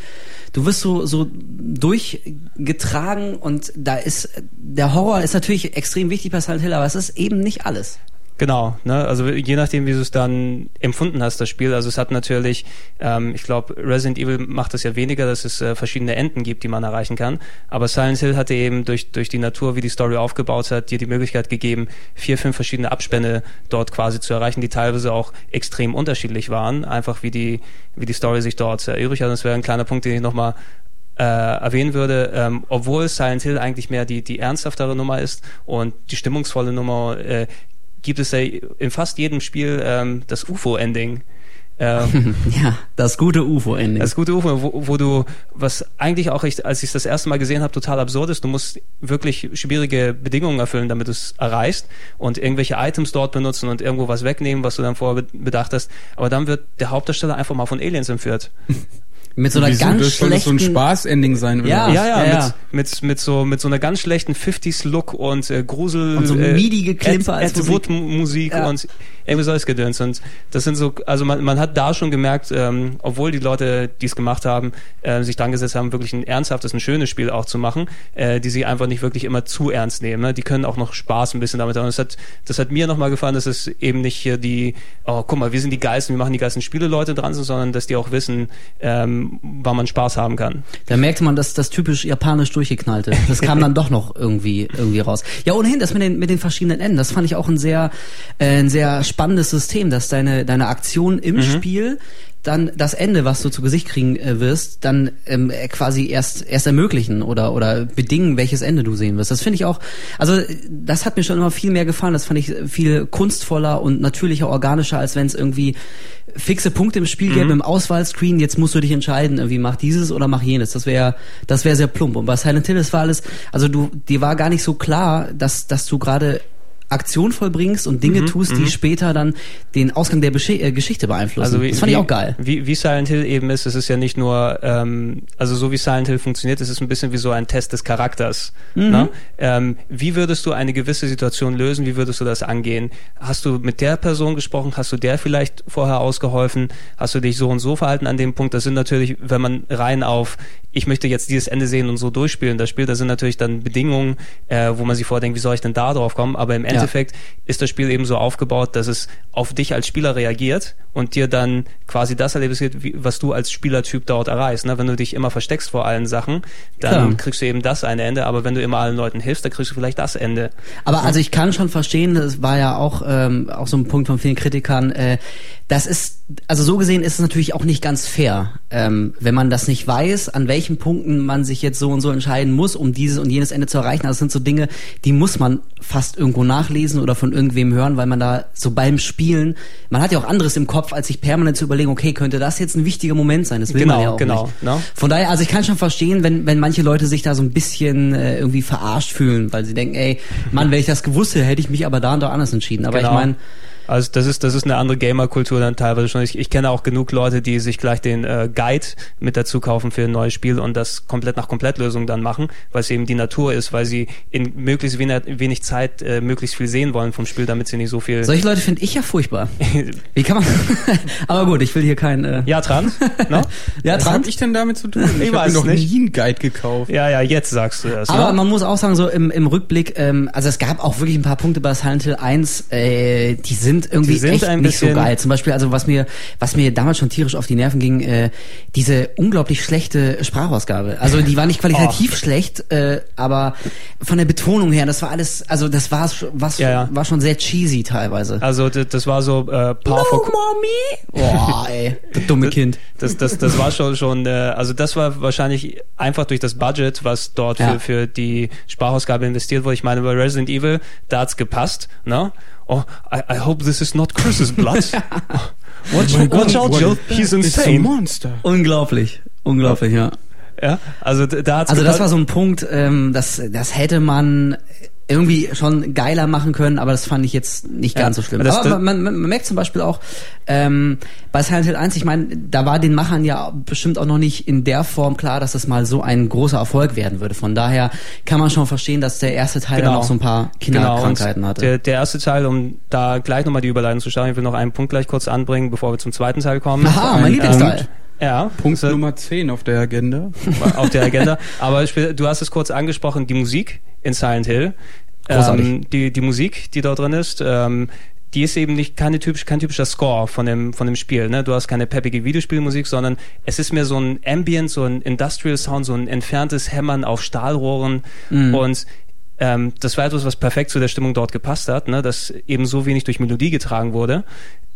du wirst so, so durchgetragen und da ist, der Horror ist natürlich extrem wichtig bei Silent Hill, aber es ist eben nicht alles. Genau, ne? also je nachdem, wie du es dann empfunden hast, das Spiel. Also es hat natürlich, ähm, ich glaube, Resident Evil macht es ja weniger, dass es äh, verschiedene Enden gibt, die man erreichen kann. Aber Silent Hill hatte eben durch, durch die Natur, wie die Story aufgebaut hat, dir die Möglichkeit gegeben, vier, fünf verschiedene Abspänne dort quasi zu erreichen, die teilweise auch extrem unterschiedlich waren. Einfach wie die, wie die Story sich dort äh, erübrigt hat. Und das wäre ein kleiner Punkt, den ich nochmal äh, erwähnen würde, ähm, obwohl Silent Hill eigentlich mehr die, die ernsthaftere Nummer ist und die stimmungsvolle Nummer, äh, gibt es ja in fast jedem Spiel ähm, das UFO-Ending. Ähm, Ja, das gute UFO-Ending. das gute UFO, wo, wo du, was eigentlich auch, ich, als ich es das erste Mal gesehen habe, total absurd ist, du musst wirklich schwierige Bedingungen erfüllen, damit du es erreichst und irgendwelche Items dort benutzen und irgendwo was wegnehmen, was du dann vorher be- bedacht hast. Aber dann wird der Hauptdarsteller einfach mal von Aliens entführt. Mit so einer Wieso? ganz das soll das so ein schlechten- Spaß-Ending sein, oder? Ja. was? Ja, ja, ja, mit, ja. Mit, mit, so, mit so einer ganz schlechten 50s-Look und äh, Grusel. Und so äh, MIDI-Geklimper als Ed Musik. Musik Ja. und irgendwie solches Gedöns. Und das sind so, also man, man hat da schon gemerkt, ähm, obwohl die Leute, die es gemacht haben, äh, sich dran gesetzt haben, wirklich ein ernsthaftes, ein schönes Spiel auch zu machen, äh, die sie einfach nicht wirklich immer zu ernst nehmen. Ne? Die können auch noch Spaß ein bisschen damit haben. Das hat, das hat mir nochmal gefallen, dass es eben nicht hier die, oh, guck mal, wir sind die geilsten, wir machen die geilsten Spiele Leute dran sind, sondern dass die auch wissen, ähm, wann man Spaß haben kann. Da merkte man, dass das typisch japanisch durchgeknallte. Das kam dann doch noch irgendwie irgendwie raus. Ja, ohnehin, das mit den mit den verschiedenen Enden, das fand ich auch ein sehr äh, ein sehr spannendes System, dass deine deine Aktion im Spiel dann das Ende, was du zu Gesicht kriegen äh, wirst, dann ähm, äh, quasi erst erst ermöglichen oder oder bedingen, welches Ende du sehen wirst. Das finde ich auch, also äh, das hat mir schon immer viel mehr gefallen. Das fand ich viel kunstvoller und natürlicher, organischer, als wenn es irgendwie fixe Punkte im Spiel gäbe im Auswahlscreen. Jetzt musst du dich entscheiden, irgendwie mach dieses oder mach jenes. Das wäre das wäre sehr plump. Und bei Silent Hill das war alles, also du dir war gar nicht so klar, dass dass du gerade Aktion vollbringst und Dinge tust, die später dann den Ausgang der Besche äh, Geschichte beeinflussen. Also wie, das fand wie, ich auch geil. Wie, wie Silent Hill eben ist, es ist ja nicht nur, ähm, also so wie Silent Hill funktioniert, es ist ein bisschen wie so ein Test des Charakters. Mhm. Ne? Ähm, wie würdest du eine gewisse Situation lösen? Wie würdest du das angehen? Hast du mit der Person gesprochen? Hast du der vielleicht vorher ausgeholfen? Hast du dich so und so verhalten an dem Punkt? Das sind natürlich, wenn man rein auf, ich möchte jetzt dieses Ende sehen und so durchspielen, das Spiel, das sind natürlich dann Bedingungen, äh, wo man sich vordenkt, wie soll ich denn da drauf kommen? Aber im Endeffekt ist das Spiel eben so aufgebaut, dass es auf dich als Spieler reagiert und dir dann quasi das Erlebnis gibt, was du als Spielertyp dort erreichst. Ne? Wenn du dich immer versteckst vor allen Sachen, dann Klar. kriegst du eben das eine Ende, aber wenn du immer allen Leuten hilfst, dann kriegst du vielleicht das Ende. Aber also ich kann schon verstehen, das war ja auch ähm, auch so ein Punkt von vielen Kritikern. Äh, das ist also so gesehen ist es natürlich auch nicht ganz fair, ähm, wenn man das nicht weiß, an welchen Punkten man sich jetzt so und so entscheiden muss, um dieses und jenes Ende zu erreichen. Also das sind so Dinge, die muss man fast irgendwo nachlesen oder von irgendwem hören, weil man da so beim Spielen, man hat ja auch anderes im Kopf, als sich permanent zu überlegen, okay, könnte das jetzt ein wichtiger Moment sein? Das will Genau, man ja auch genau, nicht. ne? Von daher, also ich kann schon verstehen, wenn, wenn manche Leute sich da so ein bisschen äh, irgendwie verarscht fühlen, weil sie denken, ey, Mann, wenn ich das gewusst hätte, hätte ich mich aber da und da anders entschieden. Aber Genau. ich meine, Also das ist das ist eine andere Gamer-Kultur dann teilweise schon. Ich, ich kenne auch genug Leute, die sich gleich den äh, Guide mit dazu kaufen für ein neues Spiel und das komplett nach Komplettlösung dann machen, weil es eben die Natur ist, weil sie in möglichst wenig, wenig Zeit äh, möglichst viel sehen wollen vom Spiel, damit sie nicht so viel. solche Leute finde ich ja furchtbar. Wie kann man? aber gut, ich will hier kein. Äh, ja, dran? no? ja, Was dran. habe ich denn damit zu tun? Ich, Ich habe weiß mir noch nicht. nie einen Guide gekauft. Ja, ja, jetzt sagst du das. Aber ne? man muss auch sagen, so im, im Rückblick, ähm, also es gab auch wirklich ein paar Punkte bei Silent Hill 1, äh, die sind irgendwie Die sind echt nicht so geil. Zum Beispiel, also was mir, was mir damals schon tierisch auf die Nerven ging, äh, diese unglaublich schlechte Sprachausgabe. Also die war nicht qualitativ Oh. schlecht, äh, aber von der Betonung her, das war alles, also das war, was, Ja, ja. war schon sehr cheesy teilweise. Also das, das war so äh, par for mommy! Boah, ey, das dumme Kind. Das, das, das war schon, schon äh, also das war wahrscheinlich einfach durch das Budget, was dort Ja. für, für die Sprachausgabe investiert wurde. Ich meine, bei Resident Evil, da hat's gepasst, ne? Oh, I, I hope this is not Chris's blood. watch, Oh mein watch out, Jill, he's that? It's a insane. monster. Unglaublich. Unglaublich, ja. Ja, also da hat's Also das war so ein Punkt, ähm, das, das hätte man irgendwie schon geiler machen können, aber das fand ich jetzt nicht Ja, ganz so schlimm. das- aber man, man, man merkt zum Beispiel auch ähm, bei Silent Hill 1, ich meine, da war den Machern ja bestimmt auch noch nicht in der Form klar, dass das mal so ein großer Erfolg werden würde. Von daher kann man schon verstehen, dass der erste Teil dann auch so ein paar Kinderkrankheiten und hatte. Der, der erste Teil, um da gleich nochmal die Überleitung zu starten, ich will noch einen Punkt gleich kurz anbringen, bevor wir zum zweiten Teil kommen. Aha, ein mein Lieblingsteil. Punkt. Ja, Punkt Nummer 10 auf der Agenda. auf der Agenda. Aber du hast es kurz angesprochen, die Musik in Silent Hill. Großartig. Ähm, die, die Musik, die dort drin ist, ähm, die ist eben nicht keine typisch, kein typischer Score von dem, von dem Spiel. Ne? Du hast keine peppige Videospielmusik, sondern es ist mehr so ein Ambient, so ein Industrial Sound, so ein entferntes Hämmern auf Stahlrohren. Und ähm, das war etwas, was perfekt zu der Stimmung dort gepasst hat, ne? das eben so wenig durch Melodie getragen wurde.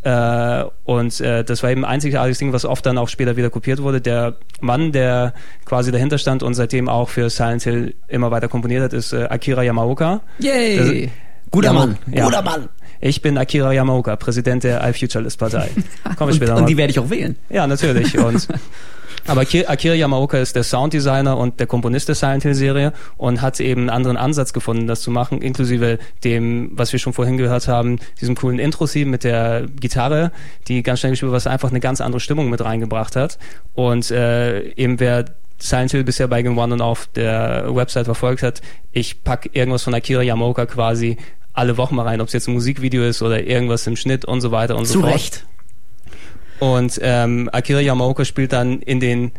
Äh, und äh, das war eben ein einzigartiges Ding, was oft dann auch später wieder kopiert wurde. Der Mann, der quasi dahinter stand und seitdem auch für Silent Hill immer weiter komponiert hat, ist äh, Akira Yamaoka. Yay! Das- Guter Yama- Mann, ja. guter Mann. Ich bin Akira Yamaoka, Präsident der iFuturalist Partei. Kommen wir Und, später und die werde ich auch wählen. Ja, natürlich. Und Aber Akira Yamaoka ist der Sounddesigner und der Komponist der Silent Hill Serie und hat eben einen anderen Ansatz gefunden, das zu machen, inklusive dem, was wir schon vorhin gehört haben, diesem coolen Intro-Theme mit der Gitarre, die ganz schnell gespielt was einfach eine ganz andere Stimmung mit reingebracht hat. Und äh, eben wer Silent Hill bisher bei Game One und auf der Website verfolgt hat, ich pack irgendwas von Akira Yamaoka quasi alle Wochen mal rein, ob es jetzt ein Musikvideo ist oder irgendwas im Schnitt und so weiter und Zu so fort. Recht. Und ähm, Akira Yamaoka spielt dann in den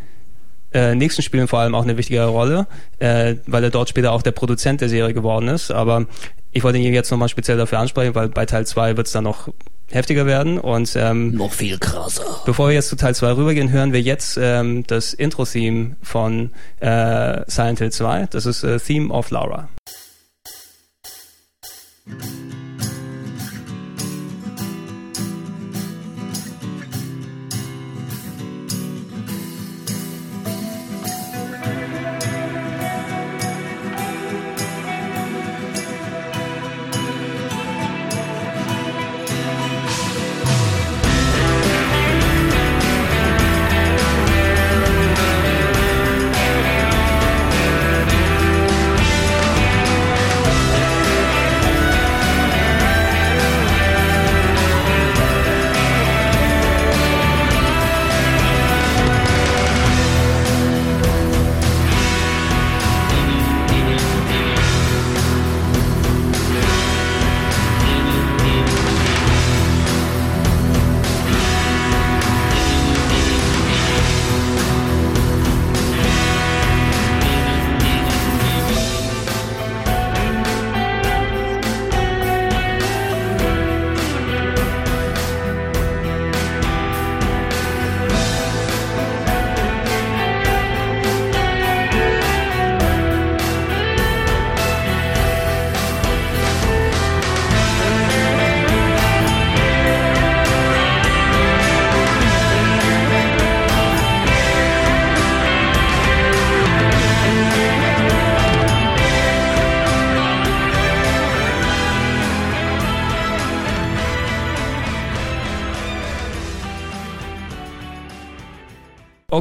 äh, nächsten Spielen vor allem auch eine wichtige Rolle, äh, weil er dort später auch der Produzent der Serie geworden ist. Aber ich wollte ihn jetzt nochmal speziell dafür ansprechen, weil bei Teil 2 wird es dann noch heftiger werden. Und ähm, Noch viel krasser. bevor wir jetzt zu Teil 2 rübergehen, hören wir jetzt ähm, das Intro-Theme von äh, Silent Hill 2. Das ist äh, Theme of Laura.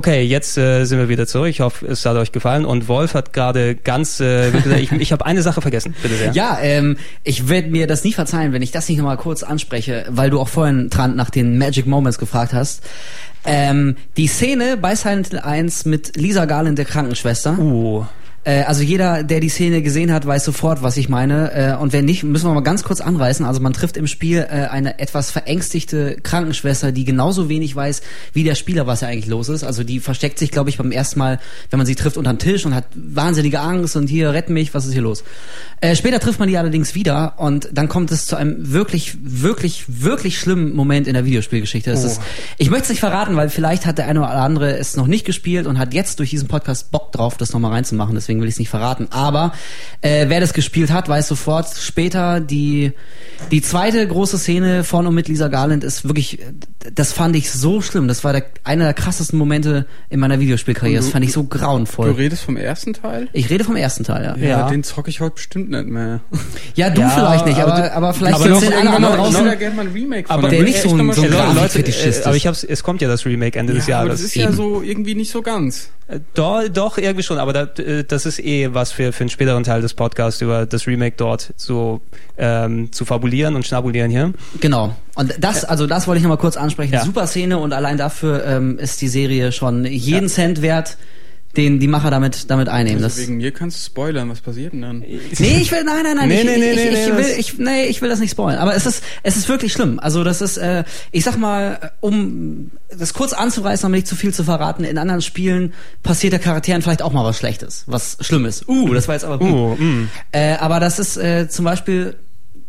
Okay, jetzt äh, sind wir wieder zurück. Ich hoffe, es hat euch gefallen. Und Wolf hat gerade ganz, äh, ich, ich habe eine Sache vergessen. Bitte sehr. Ja, ähm, ich werde mir das nie verzeihen, wenn ich das nicht nochmal kurz anspreche, weil du auch vorhin dran nach den Magic Moments gefragt hast. Ähm, die Szene bei Silent Hill 1 mit Lisa Garland, der Krankenschwester. Uh. Äh, also jeder, der die Szene gesehen hat, weiß sofort, was ich meine. Äh, und wenn nicht, müssen wir mal ganz kurz anreißen. Also man trifft im Spiel äh, eine etwas verängstigte Krankenschwester, die genauso wenig weiß wie der Spieler, was ja eigentlich los ist. Also die versteckt sich, glaube ich, beim ersten Mal, wenn man sie trifft, unter den Tisch und hat wahnsinnige Angst und hier, rett mich, was ist hier los? Äh, später trifft man die allerdings wieder und dann kommt es zu einem wirklich, wirklich, wirklich schlimmen Moment in der Videospielgeschichte. Es Oh. ist, ich möchte es nicht verraten, weil vielleicht hat der eine oder andere es noch nicht gespielt und hat jetzt durch diesen Podcast Bock drauf, das nochmal reinzumachen. Deswegen will ich es nicht verraten. Aber äh, wer das gespielt hat, weiß sofort später, die, die zweite große Szene von und mit Lisa Garland ist wirklich, das fand ich so schlimm. Das war der, einer der krassesten Momente in meiner Videospielkarriere. Du- Das fand ich so Du grauenvoll. redest vom ersten Teil? Ich rede vom ersten Teil, ja. Ja. den zocke ich heute bestimmt nicht mehr. Ja, du Ja, vielleicht nicht, aber, aber aber, du- vielleicht aber sind noch alle irgendwann anderen draußen. Ich gerne mal ein Remake von. Aber der nicht ich so ein- so ein Leute, äh, aber ich hab's, es kommt ja das Remake Ende des Ja, aber Jahres. das ist ja Eben. so irgendwie nicht so ganz. Äh, Doch, doch, irgendwie schon, aber das, äh, das ist eh was für, für einen späteren Teil des Podcasts über das Remake dort so ähm, zu fabulieren und schnabulieren hier. Genau. Und das, also das wollte ich nochmal kurz ansprechen. Ja. Super Szene und allein dafür ähm, ist die Serie schon jeden Cent wert, den die Macher damit damit einnehmen. Also Das, wegen mir kannst du spoilern, was passiert denn dann? nee, ich will, nein, nein, nein, Nee, ich, nee, nee, ich, nee, ich, nee, will, das- ich, nee, ich will das nicht spoilern. Aber es ist, es ist wirklich schlimm. Also das ist, äh, ich sag mal, um das kurz anzureißen, um nicht zu viel zu verraten, in anderen Spielen passiert der Charakteren vielleicht auch mal was Schlechtes, was Schlimmes. Uh, das war jetzt aber. Uh, mm. Äh, aber das ist äh, zum Beispiel,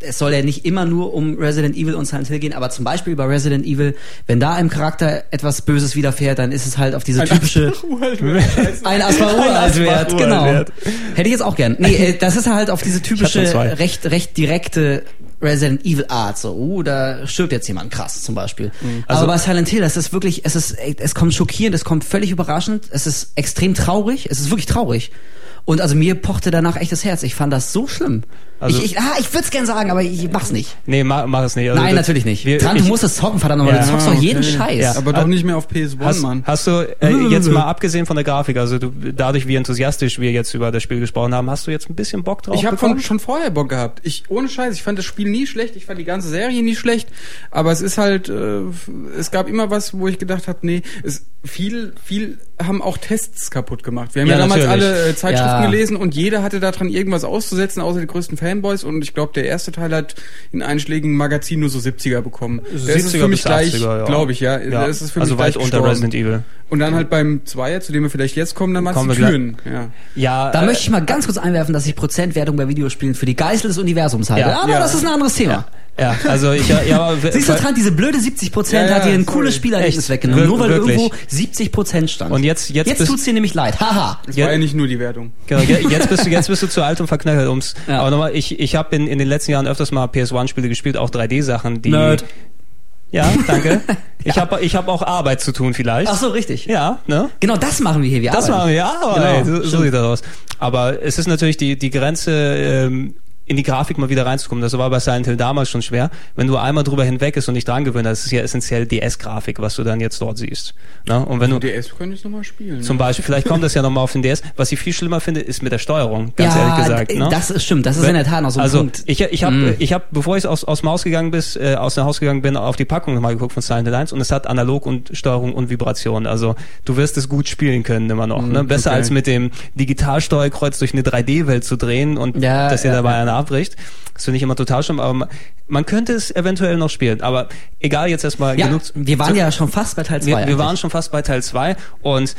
es soll ja nicht immer nur um Resident Evil und Silent Hill gehen, aber zum Beispiel bei Resident Evil, wenn da einem Charakter etwas Böses widerfährt, dann ist es halt auf diese typische ein Asperur-Wert. genau. Hätte ich jetzt auch gern. Nee, äh, das ist halt auf diese typische, recht, recht direkte Resident Evil Art, so, uh, da stirbt jetzt jemand krass, zum Beispiel. Also- Aber bei Silent Hill, das ist wirklich, es ist, es kommt schockierend, es kommt völlig überraschend, es ist extrem traurig, es ist wirklich traurig. Und also mir pochte danach echt das Herz. Ich fand das so schlimm. Also, ich ich, ah, ich würde es gern sagen, aber ich mach's nicht. nee, mach, mach es nicht. Also Nein, das- natürlich nicht. Wir, ich, du musst es zocken, verdammt nochmal. Ja. Du zockst doch jeden okay. Scheiß. Ja. Aber doch nicht mehr auf PS1, Hast, Mann. hast du äh, jetzt mal abgesehen von der Grafik, also du, dadurch, wie enthusiastisch wir jetzt über das Spiel gesprochen haben, hast du jetzt ein bisschen Bock drauf Ich habe schon vorher Bock gehabt. Ich ohne Scheiß, ich fand das Spiel nie schlecht, ich fand die ganze Serie nie schlecht, aber es ist halt äh, es gab immer was, wo ich gedacht habe, nee, es viel viel haben auch Tests kaputt gemacht. Wir haben ja, Ja, damals natürlich. alle äh, Zeitschriften Ja. gelesen und jeder hatte daran irgendwas auszusetzen, außer die größten Fanboys und ich glaube, der erste Teil hat in einschlägigen Magazinen nur so 70er bekommen. Das ist 70er für mich bis gleich, 80er, ja. glaube ich, ja. Ja. Das ist für also mich weit gleich unter. Resident Evil. Und dann halt beim Zweier, zu dem wir vielleicht jetzt kommen, dann war es Kommen die wir Türen. Ja. Ja, Da äh, möchte ich mal ganz kurz einwerfen, dass ich Prozentwertung bei Videospielen für die Geißel des Universums halte. Ja. aber Ja. das ist ein anderes Thema. Ja, also ich, ja, aber, Siehst du, Trant, diese blöde 70 Prozent Ja, ja, hat dir ein sorry. cooles Spielerlebnis weggenommen, Wir- nur weil wirklich. irgendwo 70 Prozent stand. Und jetzt- jetzt jetzt tut's dir nämlich leid. Haha. Es Ja. war ja nicht nur die Wertung. Genau, je- jetzt bist du jetzt bist du zu alt und verknöchert ums. Ja. Aber nochmal, ich ich habe in, in den letzten Jahren öfters mal PS1-Spiele gespielt, auch 3D-Sachen, die. Nerd. Ja, danke. Ich habe ich hab auch Arbeit zu tun vielleicht. Ach so, richtig. Ja, ne? Genau das machen wir hier. Wir Das arbeiten. machen wir, ja, aber Genau, ey, so, so sieht das aus. Aber es ist natürlich die, die Grenze, ähm, in die Grafik mal wieder reinzukommen. Das war bei Silent Hill damals schon schwer. Wenn du einmal drüber hinweg ist und nicht dran gewöhnt hast, ist es ja essentiell DS-Grafik, was du dann jetzt dort siehst. Ne? Und wenn du DS könnte ich nochmal spielen. zum ne? Beispiel, vielleicht kommt das ja nochmal auf den DS. Was ich viel schlimmer finde, ist mit der Steuerung, ganz ja, ehrlich gesagt. Ne? das ist stimmt. Das ist in der Tat noch so ein also Punkt. ich, ich habe, Mm. ich hab, bevor ich aus, aus dem Haus gegangen bin, äh, aus dem Haus gegangen bin, auf die Packung nochmal geguckt von Silent Hill 1 und es hat Analog und Steuerung und Vibration. Also du wirst es gut spielen können immer noch. ne? Besser okay. als mit dem Digitalsteuerkreuz durch eine 3D-Welt zu drehen und Ja, dass dir ja, dabei ja. einer abbricht. Das finde ich immer total schlimm, aber man, man könnte es eventuell noch spielen. Aber egal, jetzt erstmal Ja, genug. wir waren ja schon fast bei Teil 2. wir, wir waren schon fast bei Teil 2 und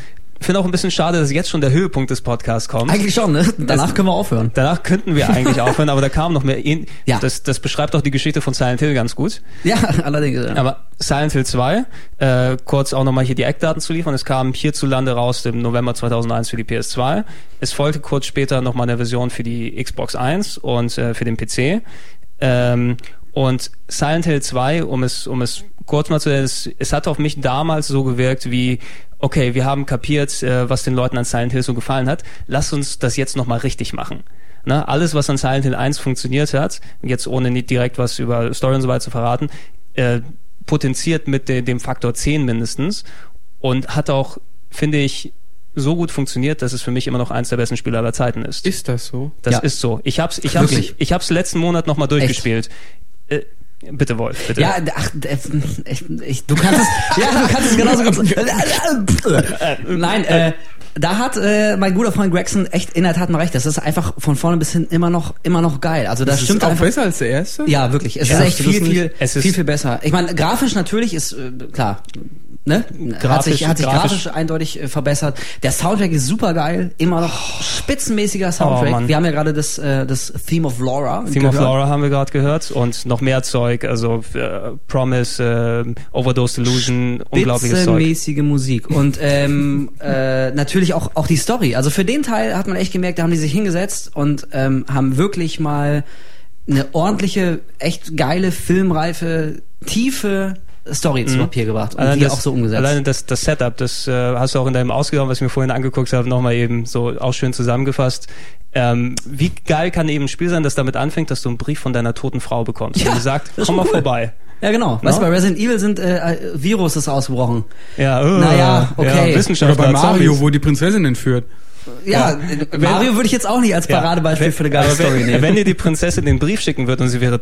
finde auch ein bisschen schade, dass jetzt schon der Höhepunkt des Podcasts kommt. Eigentlich schon, ne? Danach können wir aufhören. Danach könnten wir eigentlich aufhören, aber da kam noch mehr. Ja. das, das beschreibt auch die Geschichte von Silent Hill ganz gut. Ja, allerdings. Ja. Aber Silent Hill 2, äh, kurz auch nochmal hier die Eckdaten zu liefern. Es kam hierzulande raus im November 2001 für die PS2. Es folgte kurz später nochmal eine Version für die Xbox 1 und äh, für den PC. Ähm, und Silent Hill 2, um es, um es kurz mal zu nennen, es, es hat auf mich damals so gewirkt wie, okay, wir haben kapiert, äh, was den Leuten an Silent Hill so gefallen hat. Lass uns das jetzt nochmal richtig machen. Ne? Alles, was an Silent Hill 1 funktioniert hat, jetzt ohne nicht direkt was über Story und so weiter zu verraten, äh, potenziert mit de, dem Faktor 10 mindestens und hat auch, finde ich, so gut funktioniert, dass es für mich immer noch eins der besten Spiele aller Zeiten ist. Ist das so? Das Ja. ist so. Ich hab's, ich hab's, Wirklich? ich hab's letzten Monat nochmal durchgespielt. Äh, bitte Wolf, bitte. Ja, ach, äh, ich, ich, du kannst es, ja, du kannst es genauso gut. Nein, äh, da hat äh, mein guter Freund Gregson echt in der Tat mal recht. Das ist einfach von vorne bis hin immer noch, immer noch geil. Also das, Das stimmt ist auch einfach. besser als der erste? Ja, wirklich. Es Ja, ist echt viel, viel, Es ist- viel, viel besser. Ich meine, grafisch natürlich ist äh, klar. Ne? hat Grafisch- sich, hat sich grafisch- grafisch, eindeutig äh, verbessert. Der Soundtrack ist super geil, immer noch spitzenmäßiger Soundtrack. Oh. Wir haben ja gerade das, äh, das Theme of Laura. Theme of gehört. Laura haben wir gerade gehört und noch mehr Zeug, also äh, Promise, äh, Overdose Delusion, unglaubliches Zeug. Spitzenmäßige Musik und ähm, äh, natürlich auch auch die Story. Also für den Teil hat man echt gemerkt, da haben die sich hingesetzt und ähm, haben wirklich mal eine ordentliche, echt geile, filmreife, tiefe Story zu Papier gebracht und Allein die das, auch so umgesetzt. Alleine das, das Setup, das äh, hast du auch in deinem Ausgaben, was ich mir vorhin angeguckt habe, nochmal eben so auch schön zusammengefasst. Ähm, wie geil kann eben ein Spiel sein, das damit anfängt, dass du einen Brief von deiner toten Frau bekommst Ja, und die sagt, komm mal cool. vorbei. ja genau. Weißt du, No? bei Resident Evil sind äh, äh, Virus ist ausgebrochen. Ja, äh, Naja, okay. Ja, Oder Wissenschaftler, bei Mario, Zombies. wo die Prinzessin entführt. Ja, Ja. Wenn- Mario würde ich jetzt auch nicht als Ja. Paradebeispiel für eine geile Story wenn, nehmen. wenn dir die Prinzessin den Brief schicken wird und sie wäre,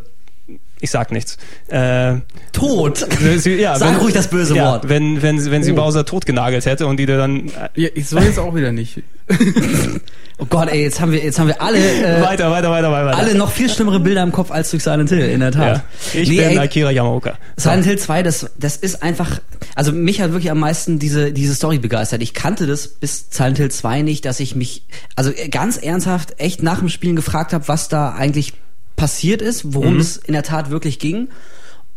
ich sag nichts, äh, Tot. sie, ja, Sag wenn, ruhig das böse ja, Wort. Wenn, wenn, wenn sie Oh. Bowser totgenagelt hätte und die dir dann äh, Ja, ich soll jetzt auch wieder nicht. Oh Gott, ey, jetzt haben wir jetzt haben wir alle äh, weiter, weiter, weiter, weiter. alle noch viel schlimmere Bilder im Kopf als durch Silent Hill, in der Tat. ja. Ich Nee, bin ey, Akira Yamaoka. Silent Hill 2, das, das ist einfach, also mich hat wirklich am meisten diese, diese Story begeistert. Ich kannte das bis Silent Hill 2 nicht, dass ich mich, also ganz ernsthaft echt nach dem Spielen gefragt habe, was da eigentlich passiert ist, worum Mhm. es in der Tat wirklich ging.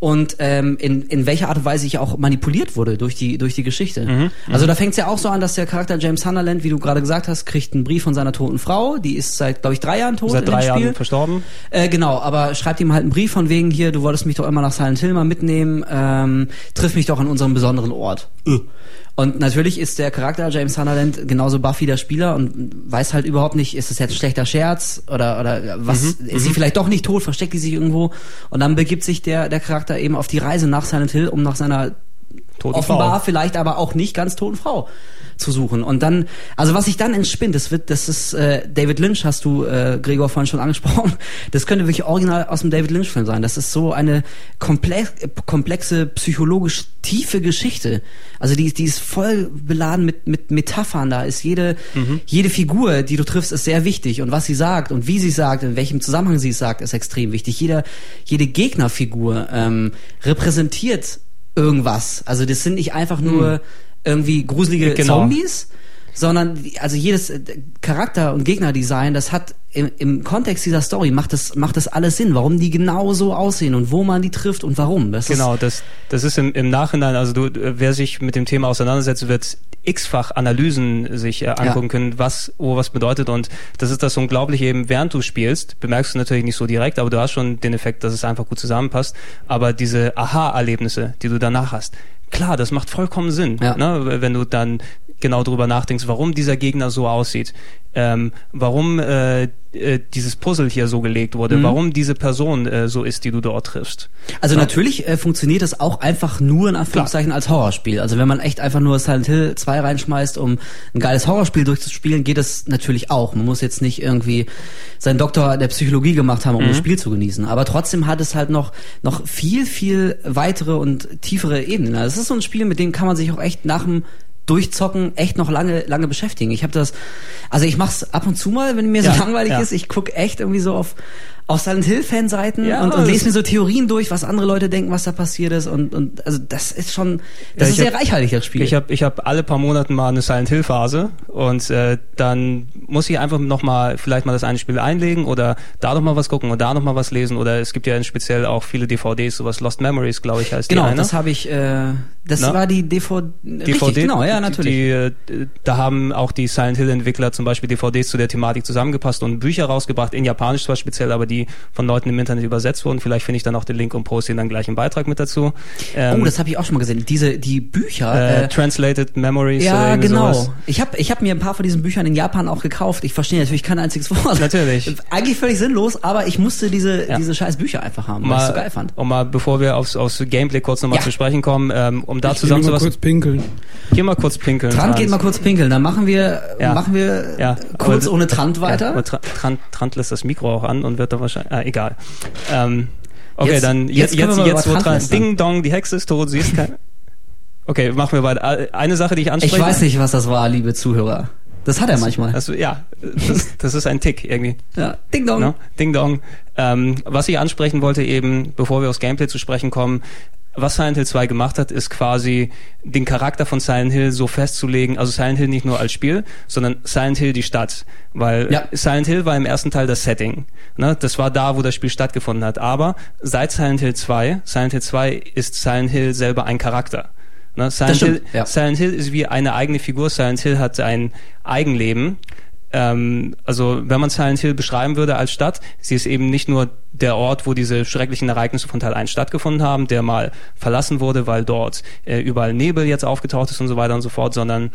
Und ähm, in, in welcher Art und Weise ich auch manipuliert wurde durch die durch die Geschichte. Mhm, also da fängt es ja auch so an, dass der Charakter James Sunderland, wie du gerade gesagt hast, kriegt einen Brief von seiner toten Frau, die ist seit glaube ich drei Jahren tot Seit drei. Jahren verstorben. Äh, genau, aber schreibt ihm halt einen Brief von wegen hier, du wolltest mich doch immer nach Silent Hill mal mitnehmen, ähm, triff mich doch an unserem besonderen Ort. Und natürlich ist der Charakter James Sunderland genauso buff wie der Spieler und weiß halt überhaupt nicht, ist es jetzt ein schlechter Scherz oder oder was ist sie vielleicht doch nicht tot, versteckt die sich irgendwo? Und dann begibt sich der der Charakter eben auf die Reise nach Silent Hill, um nach seiner Toten offenbar Frau. vielleicht aber auch nicht ganz toten Frau zu suchen. Und dann also was sich dann entspinnt das wird das ist äh, David Lynch hast du äh, Gregor vorhin schon angesprochen. Das könnte wirklich original aus dem David Lynch Film sein. Das ist so eine komplex, komplexe psychologisch tiefe Geschichte. Also die, die ist voll beladen mit mit Metaphern. Da ist jede jede Figur die du triffst ist sehr wichtig. Und was sie sagt und wie sie sagt in welchem Zusammenhang sie es sagt ist extrem wichtig. Jeder jede Gegnerfigur ähm, repräsentiert irgendwas. Also das sind nicht einfach nur irgendwie gruselige Genau. Zombies, sondern also jedes äh, Charakter und Gegnerdesign, das hat im, im Kontext dieser Story macht das macht das alles Sinn, warum die genau so aussehen und wo man die trifft und warum. Das Genau, das, das ist im, im Nachhinein, also du, wer sich mit dem Thema auseinandersetzt, wird x-fach Analysen sich äh, angucken können, was wo was bedeutet und das ist das unglaublich eben, während du spielst, bemerkst du natürlich nicht so direkt, aber du hast schon den Effekt, dass es einfach gut zusammenpasst, aber diese Aha-Erlebnisse, die du danach hast, klar, das macht vollkommen Sinn, Ja. ne, wenn du dann genau drüber nachdenkst, warum dieser Gegner so aussieht, ähm, warum äh, äh, dieses Puzzle hier so gelegt wurde, warum diese Person äh, so ist, die du dort triffst. Also natürlich äh, funktioniert das auch einfach nur in Anführungszeichen als Horrorspiel. Also wenn man echt einfach nur Silent Hill 2 reinschmeißt, um ein geiles Horrorspiel durchzuspielen, geht das natürlich auch. Man muss jetzt nicht irgendwie seinen Doktor der Psychologie gemacht haben, um das Spiel zu genießen. Aber trotzdem hat es halt noch, noch viel, viel weitere und tiefere Ebenen. Also es ist so ein Spiel, mit dem kann man sich auch echt nach dem Durchzocken echt noch lange lange beschäftigen. Ich habe das also ich mach's ab und zu mal, wenn mir so Ja, langweilig ja. ist, ich guck echt irgendwie so auf auf Silent Hill Fanseiten Ja, und, und lese mir so Theorien durch, was andere Leute denken, was da passiert ist und und also das ist schon das Ja, ist sehr hab- reichhaltig das Spiel. Ich habe ich hab alle paar Monate mal eine Silent Hill Phase und äh, dann muss ich einfach noch mal vielleicht mal das eine Spiel einlegen oder da noch mal was gucken und da noch mal was lesen oder es gibt ja speziell auch viele DVDs, sowas Lost Memories, glaube ich, heißt genau, die eine. das habe ich äh, das Na? war die DVD, richtig, DVD, genau, ja, natürlich. Die, äh, da haben auch die Silent Hill Entwickler zum Beispiel DVDs zu der Thematik zusammengepasst und Bücher rausgebracht, in Japanisch zwar speziell, aber die von Leuten im Internet übersetzt wurden. Vielleicht finde ich dann auch den Link und poste ihn dann gleich im Beitrag mit dazu. Ähm, oh, das habe ich auch schon mal gesehen. Diese die Bücher äh, äh, Translated Memories ja, genau. sowas. Ich habe ich hab mir ein paar von diesen Büchern in Japan auch gekauft. Ich verstehe natürlich kein einziges Wort. Natürlich. Eigentlich völlig sinnlos, aber ich musste diese, Ja. diese scheiß Bücher einfach haben, weil ich es so geil fand. Um mal, bevor wir aufs, aufs Gameplay kurz nochmal Ja. zu sprechen kommen, ähm, um da Ich geh nur mal zusammenzufassen. kurz pinkeln. Geh mal kurz pinkeln. Trant geht mal kurz pinkeln, dann machen wir, Ja. machen wir Ja, kurz aber- ohne Trant weiter. Trant, Trant lässt das Mikro auch an und wird da wahrscheinlich, ah, egal. Ähm, okay, Jetzt- dann jetzt jetzt, jetzt, jetzt, wo lästern. Ding Dong, die Hexe ist tot, sie ist kein, okay, machen wir weiter. Äh, Eine Sache, die ich anspreche. ich weiß nicht, was das war, liebe Zuhörer. Das hat er manchmal. Also, ja, das, das ist ein Tick irgendwie. ja. Ding dong. Ne? Ding Dong. Ähm, was ich ansprechen wollte eben, bevor wir aufs Gameplay zu sprechen kommen, was Silent Hill 2 gemacht hat, ist quasi den Charakter von Silent Hill so festzulegen, also Silent Hill nicht nur als Spiel, sondern Silent Hill die Stadt. Weil Ja. Silent Hill war im ersten Teil das Setting. Ne? Das war da, wo das Spiel stattgefunden hat. Aber seit Silent Hill 2, Silent Hill 2 ist Silent Hill selber ein Charakter. Ne? Silent, stimmt, Hill, ja. Silent Hill ist wie eine eigene Figur. Silent Hill hat ein Eigenleben. Ähm, also wenn man Silent Hill beschreiben würde als Stadt, sie ist eben nicht nur der Ort, wo diese schrecklichen Ereignisse von Teil 1 stattgefunden haben, der mal verlassen wurde, weil dort äh, überall Nebel jetzt aufgetaucht ist und so weiter und so fort, sondern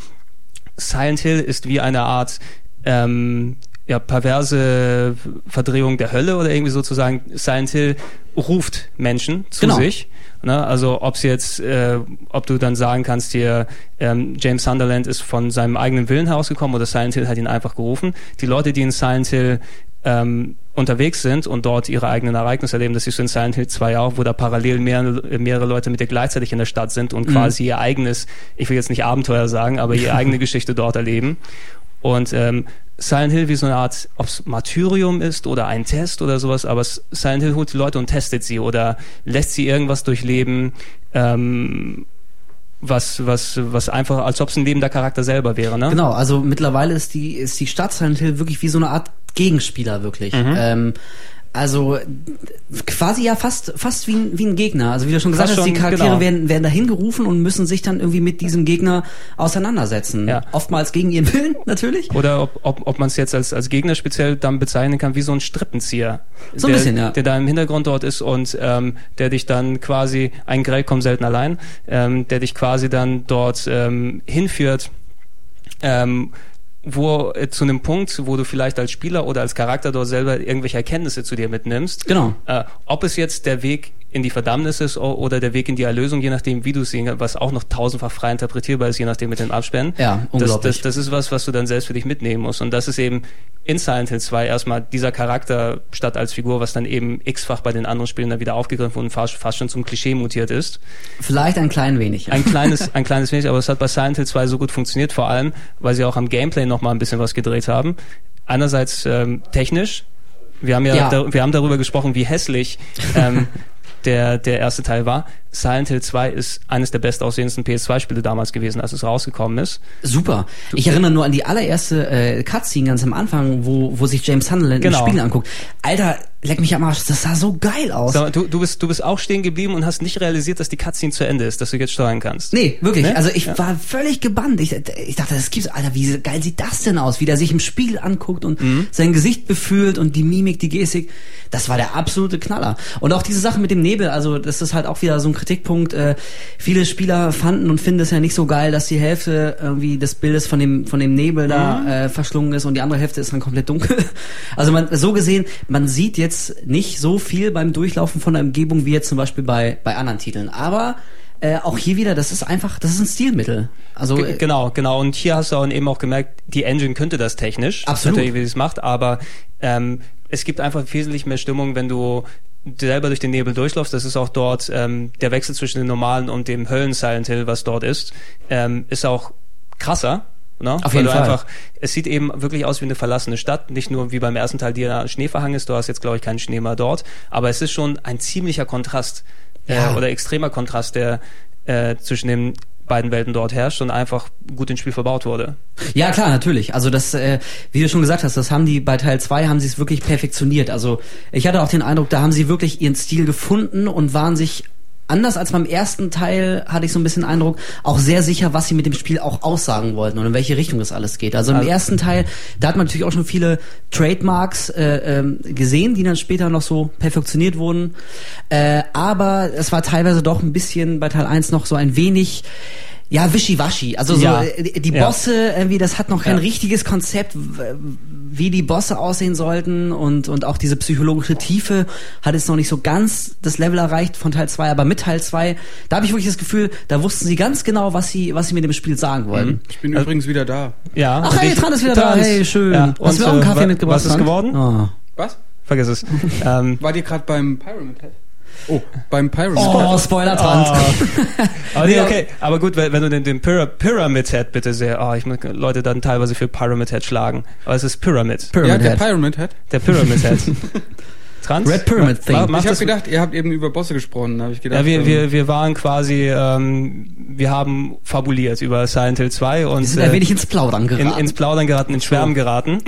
Silent Hill ist wie eine Art ähm, ja, perverse Verdrehung der Hölle oder irgendwie sozusagen. Silent Hill ruft Menschen zu Genau. sich. Ne? Also ob's jetzt, äh, ob du dann sagen kannst hier, ähm, James Sunderland ist von seinem eigenen Willen herausgekommen oder Silent Hill hat ihn einfach gerufen. Die Leute, die in Silent Hill ähm, unterwegs sind und dort ihre eigenen Ereignisse erleben, das ist so in Silent Hill 2 auch, wo da parallel mehrere, mehrere Leute mit dir gleichzeitig in der Stadt sind und quasi ihr eigenes, ich will jetzt nicht Abenteuer sagen, aber ihre eigene Geschichte dort erleben. Und ähm, Silent Hill wie so eine Art, ob es Martyrium ist oder ein Test oder sowas, aber Silent Hill holt die Leute und testet sie oder lässt sie irgendwas durchleben, ähm, was, was, was einfach, als ob es ein lebender Charakter selber wäre, ne? Genau, also mittlerweile ist die, ist die Stadt Silent Hill wirklich wie so eine Art Gegenspieler wirklich. Mhm. Ähm, Also quasi ja fast fast wie ein, wie ein Gegner. Also wie du schon gesagt Fast hast, die Charaktere genau. werden, werden dahin gerufen und müssen sich dann irgendwie mit diesem Gegner auseinandersetzen. Ja. Oftmals gegen ihren Willen natürlich. Oder ob, ob, ob man es jetzt als, als Gegner speziell dann bezeichnen kann wie so ein Strippenzieher. So ein der, bisschen, ja. Der da im Hintergrund dort ist und ähm, der dich dann quasi, ein Grell kommt selten allein, ähm, der dich quasi dann dort ähm, hinführt, ähm, wo äh, zu einem Punkt, wo du vielleicht als Spieler oder als Charakter dort selber irgendwelche Erkenntnisse zu dir mitnimmst. Genau. Äh, ob es jetzt der Weg in die Verdammnis ist oder der Weg in die Erlösung, je nachdem, wie du es sehen kannst, was auch noch tausendfach frei interpretierbar ist, je nachdem mit den Absperren. Ja, das, unglaublich. das, das ist was, was du dann selbst für dich mitnehmen musst. Und das ist eben in Silent Hill 2 erstmal dieser Charakter statt als Figur, was dann eben x-fach bei den anderen Spielen dann wieder aufgegriffen und fast, fast schon zum Klischee mutiert ist. Vielleicht ein klein wenig. Ja. Ein kleines, ein kleines wenig, aber es hat bei Silent Hill 2 so gut funktioniert, vor allem, weil sie auch am Gameplay noch mal ein bisschen was gedreht haben. Einerseits ähm, technisch. Wir haben ja, Ja. Da, wir haben darüber gesprochen, wie hässlich ähm, der, der erste Teil war. Silent Hill 2 ist eines der bestaussehendsten PS2-Spiele damals gewesen, als es rausgekommen ist. Super. Ich erinnere nur an die allererste äh, Cutscene ganz am Anfang, wo, wo sich James Sunderland Genau. im Spiegel anguckt. Alter, leck mich am Arsch, das sah so geil aus. Mal, du, du, bist, du bist auch stehen geblieben und hast nicht realisiert, dass die Cutscene zu Ende ist, dass du jetzt steuern kannst. Nee, wirklich. Ne? Also ich war völlig gebannt. Ich, ich dachte, das gibt's, Alter, wie geil sieht das denn aus? Wie der sich im Spiegel anguckt und Mhm. sein Gesicht befühlt und die Mimik, die Gestik. Das war der absolute Knaller. Und auch diese Sache mit dem Nebel, also das ist halt auch wieder so ein Kritikpunkt. Äh, viele Spieler fanden und finden es ja nicht so geil, dass die Hälfte irgendwie des Bildes von dem, von dem Nebel da Mhm. äh, verschlungen ist und die andere Hälfte ist dann komplett dunkel. Also man, so gesehen, man sieht jetzt nicht so viel beim Durchlaufen von der Umgebung wie jetzt zum Beispiel bei, bei anderen Titeln. Aber äh, auch hier wieder, das ist einfach, das ist ein Stilmittel. Also G genau, genau. Und hier hast du auch eben auch gemerkt, die Engine könnte das technisch. Absolut. Wie sie es macht, aber ähm, es gibt einfach wesentlich mehr Stimmung, wenn du selber durch den Nebel durchläufst. Das ist auch dort ähm, der Wechsel zwischen dem normalen und dem Höllen Silent Hill, was dort ist, ähm, ist auch krasser. Ne? Auf jeden Fall. einfach, es sieht eben wirklich aus wie eine verlassene Stadt, nicht nur wie beim ersten Teil, die da Schneeverhang ist. Du hast jetzt glaube ich keinen Schnee mehr dort, aber es ist schon ein ziemlicher Kontrast Ja. äh, oder extremer Kontrast, der äh, zwischen den beiden Welten dort herrscht und einfach gut ins Spiel verbaut wurde. Ja, klar, natürlich. Also das, äh, wie du schon gesagt hast, das haben die bei Teil 2 haben sie es wirklich perfektioniert. Also ich hatte auch den Eindruck, da haben sie wirklich ihren Stil gefunden und waren sich anders als beim ersten Teil hatte ich so ein bisschen Eindruck, auch sehr sicher, was sie mit dem Spiel auch aussagen wollten und in welche Richtung das alles geht. Also im Also- ersten Teil, da hat man natürlich auch schon viele Trademarks äh, ähm, gesehen, die dann später noch so perfektioniert wurden. Äh, aber es war teilweise doch ein bisschen bei Teil 1 noch so ein wenig ja, wischiwaschi. Also so Ja. äh, die Ja. Bosse, irgendwie, das hat noch kein Ja. richtiges Konzept, wie die Bosse aussehen sollten und, und auch diese psychologische Tiefe hat jetzt noch nicht so ganz das Level erreicht von Teil 2, aber mit Teil 2, da habe ich wirklich das Gefühl, da wussten sie ganz genau, was sie, was sie mit dem Spiel sagen wollten. Ich bin Also- übrigens wieder da. Ja. Ach hey, Tran ist wieder da, Trans. hey, schön. Ja. Hast du auch einen äh, Kaffee mitgebracht? Was ist Tran? geworden? Oh. Was? Vergiss es. ähm, Wart ihr gerade beim Pyramid Head? Oh, beim Pyramid Oh. Spoiler Trans. aber nee, okay. Aber gut, wenn, wenn du den, den Pyra Pyramid Head bitte sehr, oh, ich muss Leute dann teilweise für Pyramid Head schlagen. Aber es ist Pyramid. Ja, Pyramid der Head. Pyramid Head. Der Pyramid Head. Trans? Red Pyramid Ma- Thing. ma- Ich habe das- gedacht, ihr habt eben über Bosse gesprochen. Da habe ich gedacht, Ja, wir, ähm, wir, wir waren quasi, ähm, wir haben fabuliert über Silent Hill 2 und Wir sind ein äh, wenig ins Plaudern in, geraten. ins Plaudern geraten, ins Schwärmen geraten.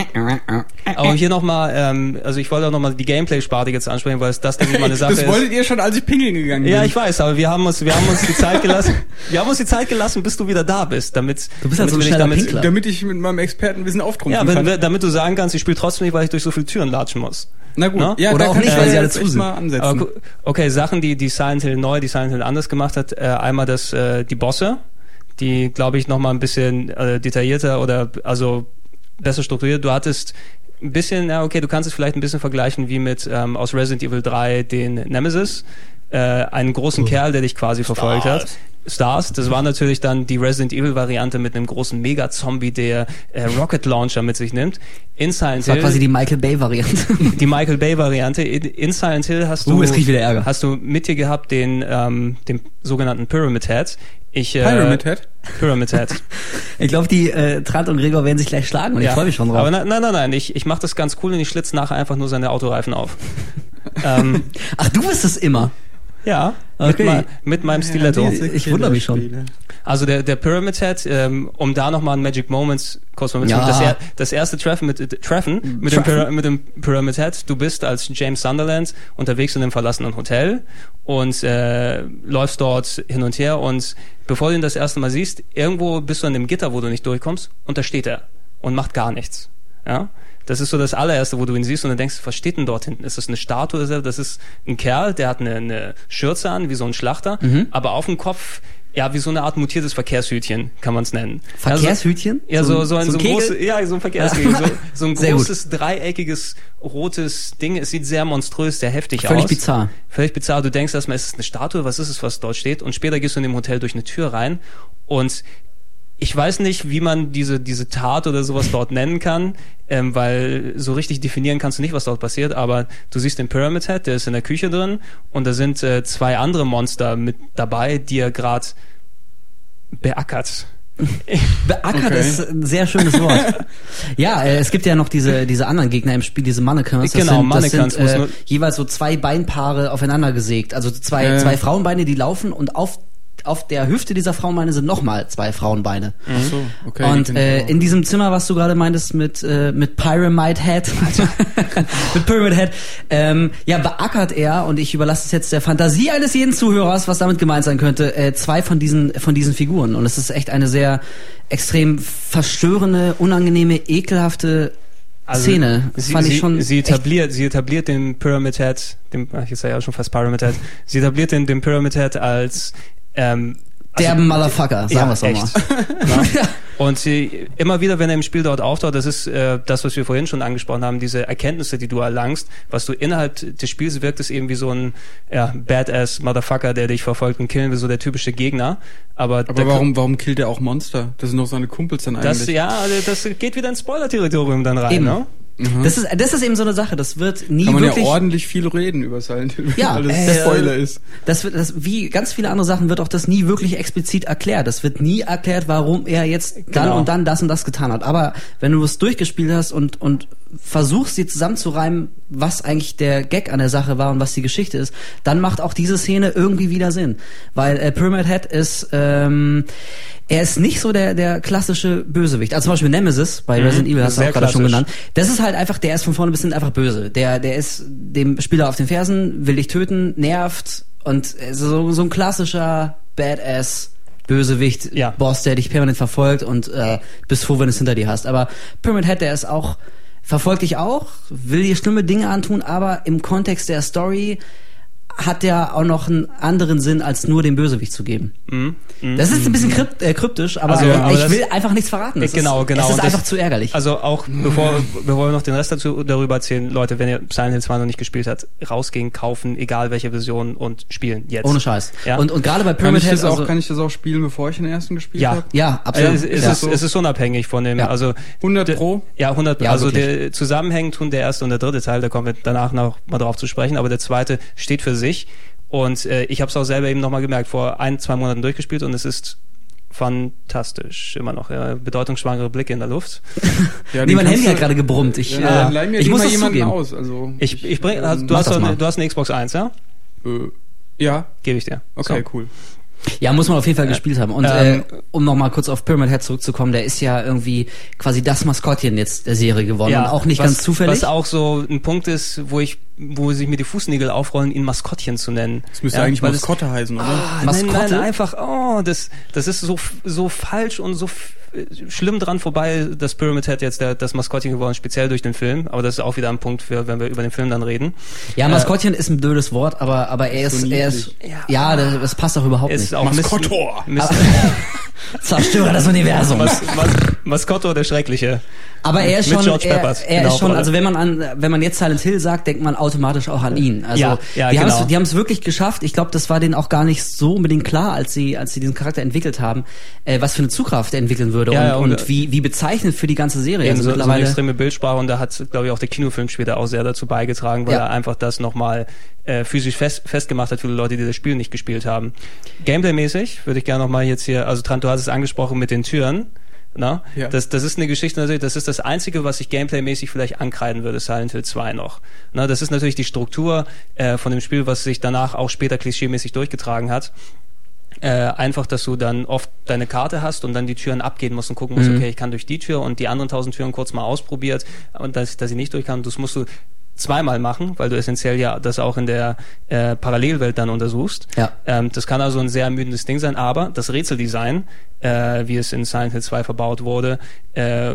Aber hier nochmal, ähm, also ich wollte auch nochmal die Gameplay-Sparte jetzt ansprechen, weil es das, denke ich mal, eine Sache das ist. wolltet ihr schon, als ich pingeln gegangen bin. Ja, ich weiß, aber wir haben uns, wir haben uns die Zeit gelassen. Wir haben uns die Zeit gelassen, bis du wieder da bist, damit Du bist halt so ein damit dich schneller damit, Pinkler. Damit ich mit meinem Expertenwissen auftrumpfen ja, kann. wenn, damit du sagen kannst, ich spiele trotzdem nicht, weil ich durch so viele Türen latschen muss. Na gut, Ne? ja, Da auch nicht, ich weil sie ja alle zu sind. Aber okay, Sachen, die die Silent Hill neu, die Silent Hill anders gemacht hat, äh, einmal das äh, die Bosse, die glaube ich noch mal ein bisschen äh, detaillierter oder also besser strukturiert. Du hattest ein bisschen, ja okay, du kannst es vielleicht ein bisschen vergleichen wie mit ähm, aus Resident Evil 3 den Nemesis, äh, einen großen Kerl, der dich quasi verfolgt hat. Stars, das war natürlich dann die Resident Evil Variante mit einem großen Mega-Zombie, der äh, Rocket Launcher mit sich nimmt. In Silent Das war Hill quasi die Michael Bay Variante. die Michael Bay Variante. In, in Silent Hill hast du Uh, jetzt krieg ich wieder Ärger. hast du mit dir gehabt den ähm, den sogenannten Pyramid Head. Ich äh, Pyramid Head? Ich glaube, die äh, Trant und Gregor werden sich gleich schlagen und ich freue mich schon drauf. Aber nein, nein, nein, nein. Ich, ich mache das ganz cool und ich schlitze nachher einfach nur seine Autoreifen auf. ähm, Ach, du bist es immer. Ja, Okay. mit, mit meinem Stiletto. die- Ich wundere mich schon. Also der, der Pyramid Head, ähm, um da nochmal ein Magic Moments kurz mal Ja. mitzunehmen. Das, er, das erste Treffen mit, äh, Treffen mit, dem, Treffen. Pyra- mit dem Pyramid Head. Du bist als James Sunderland unterwegs in einem verlassenen Hotel und äh, läufst dort hin und her und bevor du ihn das erste Mal siehst, irgendwo bist du an dem Gitter, wo du nicht durchkommst und da steht er und macht gar nichts. Ja? Das ist so das allererste, wo du ihn siehst und dann denkst, was steht denn dort hinten? Ist das eine Statue? Ist er- Das ist ein Kerl, der hat eine, eine Schürze an, wie so ein Schlachter, Mhm. aber auf dem Kopf, ja, wie so eine Art mutiertes Verkehrshütchen, kann man es nennen. Verkehrshütchen? Ja, so, so, ein, so, ein Kegel? großes, ja, so ein Verkehrshütchen, so, so ein großes, dreieckiges, rotes Ding. Es sieht sehr monströs, sehr heftig Völlig aus. bizarr. Völlig bizarr. Du denkst erstmal, ist es eine Statue? Was ist es, was dort steht? Und später gehst du in dem Hotel durch eine Tür rein und ich weiß nicht, wie man diese, diese Tat oder sowas dort nennen kann, ähm, weil so richtig definieren kannst du nicht, was dort passiert, aber du siehst den Pyramid Head, der ist in der Küche drin und da sind äh, zwei andere Monster mit dabei, die er gerade beackert. Beackert Okay. ist ein sehr schönes Wort. ja, äh, es gibt ja noch diese, diese anderen Gegner im Spiel, diese Mannequins. Das Genau, sind, das Mannequins, sind muss äh, jeweils so zwei Beinpaare aufeinander gesägt. Also zwei, Ja. zwei Frauenbeine, die laufen und auf, auf der Hüfte dieser Frauenbeine sind nochmal zwei Frauenbeine. Ach so, okay. und äh, auch. in diesem Zimmer, was du gerade meintest mit äh, mit Pyramid Head, mit Pyramid Head, ähm, ja beackert er und ich überlasse es jetzt der Fantasie eines jeden Zuhörers, was damit gemeint sein könnte, äh, zwei von diesen von diesen Figuren und es ist echt eine sehr extrem verstörende, unangenehme, ekelhafte Szene. Das Also sie, fand ich sie, schon sie etabliert, sie etabliert den Pyramid Head, dem, ach, ich ja schon fast Pyramid Head, sie etabliert den, den Pyramid Head als ähm, also- derben Motherfucker, sagen ja, wir es doch mal. Ja. Und sie, immer wieder, wenn er im Spiel dort auftaucht, das ist äh, das, was wir vorhin schon angesprochen haben, diese Erkenntnisse, die du erlangst, was du innerhalb des Spiels wirkt, es eben wie so ein ja, Badass Motherfucker, der dich verfolgt und killen will, so der typische Gegner. Aber, Aber warum, warum killt er auch Monster? Das sind doch seine Kumpels dann eigentlich. Das, ja, also das geht wieder ins Spoiler-Territorium dann rein, Eben. ne? Das ist das ist eben so eine Sache, das wird nie Kann man wirklich ja ordentlich viel reden über Silent Hill, Ja, alles äh, Spoiler ist. Das wird, das, wie ganz viele andere Sachen wird auch das nie wirklich explizit erklärt. Das wird nie erklärt, warum er jetzt dann Genau. und dann das und das getan hat. Aber wenn du es durchgespielt hast und, und versuchst, dir zusammenzureimen, was eigentlich der Gag an der Sache war und was die Geschichte ist, dann macht auch diese Szene irgendwie wieder Sinn. Weil äh, Pyramid Head ist, ähm, er ist nicht so der, der klassische Bösewicht. Also zum Beispiel Nemesis bei Resident Evil hast du auch gerade schon genannt. Das ist halt einfach, der ist von vorne bis hinten einfach böse. Der, der ist dem Spieler auf den Fersen, will dich töten, nervt und äh, so, so ein klassischer Badass Bösewicht, Ja. Boss, der dich permanent verfolgt und äh, bist froh, wenn du es hinter dir hast. Aber Pyramid Head, der ist auch, verfolgt dich auch, will dir schlimme Dinge antun, aber im Kontext der Story hat der auch noch einen anderen Sinn, als nur den Bösewicht zu geben. Mhm. Mhm. Das ist ein bisschen krypt, äh, kryptisch, aber, Also, aber ich will einfach nichts verraten. Das genau, ist, genau. Es ist einfach das- zu ärgerlich. Also auch bevor, bevor wir noch den Rest dazu darüber erzählen, Leute, wenn ihr Silent Hill 2 noch nicht gespielt habt, rausgehen, kaufen, egal welche Version und spielen jetzt. Ohne Scheiß. Ja. Und, und gerade bei Pyramid Head, auch, also, kann ich das auch spielen, bevor ich den ersten gespielt Ja. habe? ja, absolut. es, es, ja. ist, es ist unabhängig von dem, Ja. also 100 der- Pro? Ja, 100 Ja, Also der zusammenhängend tun der erste und der dritte Teil, da kommen wir danach noch mal drauf zu sprechen, aber der zweite steht für sich und äh, ich habe es auch selber eben nochmal gemerkt, vor ein, zwei Monaten durchgespielt und es ist fantastisch, immer noch. Ja, bedeutungsschwangere Blicke in der Luft. Ja, Nee, mein Handy du- hat gerade gebrummt. Ich, Ja, äh, dann leih mir ich muss mal jemanden zugeben. aus. Also, Ich, ich bring, ähm, also, du, hast eine, du hast eine Xbox 1, ja? äh, ja, Gebe ich dir. okay, So. cool. Ja, muss man auf jeden Fall gespielt haben. Und ähm, äh, um nochmal kurz auf Pyramid Head zurückzukommen, der ist ja irgendwie quasi das Maskottchen jetzt der Serie geworden und auch nicht was, ganz zufällig. Was auch so ein Punkt ist, wo ich, wo sich mir die Fußnägel aufrollen, ihn Maskottchen zu nennen. Das müsste Ja, eigentlich weil das- Maskotte heißen, oder? Ah, Maskotte? Nein, nein, einfach, oh, das, das ist so, so falsch und so schlimm dran vorbei, dass Pyramid Head jetzt der, das Maskottchen geworden, ist, speziell durch den Film. Aber das ist auch wieder ein Punkt für, wenn wir über den Film dann reden. ja, Maskottchen ist ein blödes Wort, aber aber er ist So er ist niedlich. ja, das, das passt auch überhaupt nicht. Ist auch. Mis Zerstörer des Universums. Mas Mas Maskotto, der Schreckliche. Aber er ist Mit schon, George er, Peppers er der ist schon, Hauptrolle. also wenn man an, wenn man jetzt Silent Hill sagt, denkt man automatisch auch an ihn. Also Ja, ja, die genau. haben es, wirklich geschafft. Ich glaube, das war denen auch gar nicht so unbedingt klar, als sie, als sie diesen Charakter entwickelt haben, äh, was für eine Zugkraft er entwickeln würde Ja, und, und, und wie, wie bezeichnend für die ganze Serie. Eben Also so, so eine mittlerweile. extreme Bildsprache und da hat, glaube ich, auch der Kinofilm später auch sehr dazu beigetragen, weil er einfach das nochmal äh, physisch fest, festgemacht hat für die Leute, die das Spiel nicht gespielt haben. Gameplay-mäßig würde ich gerne nochmal jetzt hier, also Trant, du hast es angesprochen mit den Türen. Na? Ja. Das, das ist eine Geschichte natürlich, das ist das Einzige, was ich gameplaymäßig vielleicht ankreiden würde, Silent Hill 2 noch. Na, das ist natürlich die Struktur äh, von dem Spiel, was sich danach auch später klischeemäßig durchgetragen hat. Äh, einfach, dass du dann oft deine Karte hast und dann die Türen abgehen musst und gucken musst, Mhm. okay, ich kann durch die Tür und die anderen tausend Türen kurz mal ausprobiert und dass, dass ich nicht durch kann. Das musst du zweimal machen, weil du essentiell ja das auch in der äh, Parallelwelt dann untersuchst. Ja. Ähm, das kann also ein sehr ermüdendes Ding sein, aber das Rätseldesign, äh, wie es in Silent Hill 2 verbaut wurde, äh,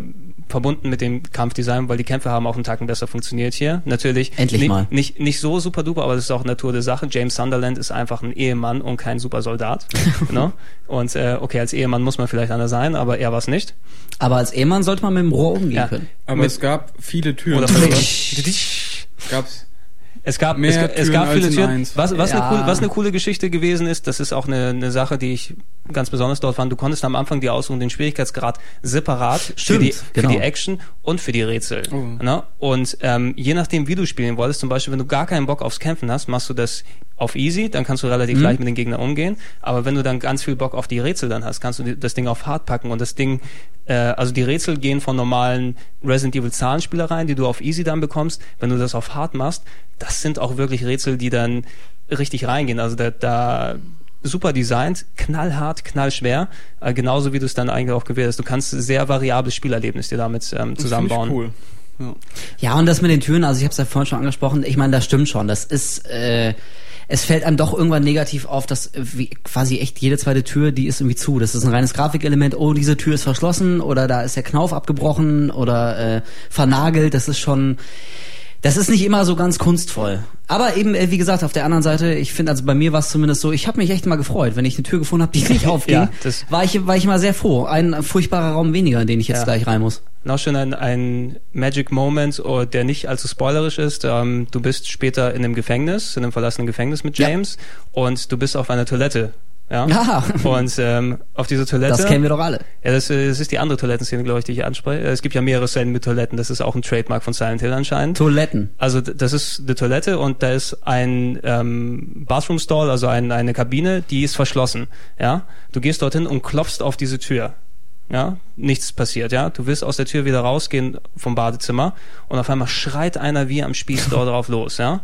verbunden mit dem Kampfdesign, weil die Kämpfe haben auch einen Tacken besser funktioniert hier. Natürlich Endlich nicht, mal. nicht nicht so super duper, aber das ist auch Natur der Sache. James Sunderland ist einfach ein Ehemann und kein super Soldat. ne? Und äh, okay, als Ehemann muss man vielleicht einer sein, aber er war es nicht. Aber als Ehemann sollte man mit dem Rohr umgehen Ja. können. Aber Mit- es gab viele Türen. Oder. Gab's Es gab, Mehr es, es gab viele Türen. Was, was, Ja. eine coole, was eine coole Geschichte gewesen ist, das ist auch eine, eine Sache, die ich ganz besonders dort fand. Du konntest am Anfang die aussuchen, den Schwierigkeitsgrad separat für Stimmt, die, genau. für die Action und für die Rätsel. Oh. Ne? Und ähm, je nachdem, wie du spielen wolltest, zum Beispiel, wenn du gar keinen Bock aufs Kämpfen hast, machst du das auf easy, dann kannst du relativ Mhm. leicht mit den Gegnern umgehen. Aber wenn du dann ganz viel Bock auf die Rätsel dann hast, kannst du das Ding auf hart packen und das Ding, äh, also die Rätsel gehen von normalen Resident Evil Zahlenspielereien, die du auf easy dann bekommst. Wenn du das auf hart machst, das sind auch wirklich Rätsel, die dann richtig reingehen. Also da, da super designt, knallhart, knallschwer, äh, genauso wie du es dann eigentlich auch gewählt hast. Du kannst sehr variables Spielerlebnis dir damit ähm, zusammenbauen. Cool. Ja. Ja, und das mit den Türen, also ich habe es ja vorhin schon angesprochen, ich meine, das stimmt schon. Das ist, äh, es fällt einem doch irgendwann negativ auf, dass äh, wie, quasi echt jede zweite Tür, die ist irgendwie zu. Das ist ein reines Grafikelement, oh, diese Tür ist verschlossen oder da ist der Knauf abgebrochen oder äh, vernagelt. Das ist schon, das ist nicht immer so ganz kunstvoll. Aber eben, äh, wie gesagt, auf der anderen Seite, ich finde, also bei mir war es zumindest so, ich habe mich echt mal gefreut, wenn ich eine Tür gefunden habe, die nicht aufging, Ja, das- war ich war ich immer sehr froh. Ein furchtbarer Raum weniger, in den ich jetzt Ja. gleich rein muss. Noch schon ein, ein Magic Moment, oh, der nicht allzu spoilerisch ist. Ähm, du bist später in einem Gefängnis, in einem verlassenen Gefängnis mit Ja. James und du bist auf einer Toilette. Ja. Ja. Und ähm, auf dieser Toilette. Das kennen wir doch alle. Ja, das, äh, das ist die andere Toilettenszene, glaube ich, die ich anspreche. Äh, Es gibt ja mehrere Szenen mit Toiletten. Das ist auch ein Trademark von Silent Hill anscheinend. Toiletten. Also das ist eine Toilette und da ist ein ähm, Bathroom Stall, also ein, eine Kabine, die ist verschlossen. Ja, du gehst dorthin und klopfst auf diese Tür. Ja, nichts passiert. Ja, du willst aus der Tür wieder rausgehen vom Badezimmer und auf einmal schreit einer wie am Spieß dort drauf los. Ja,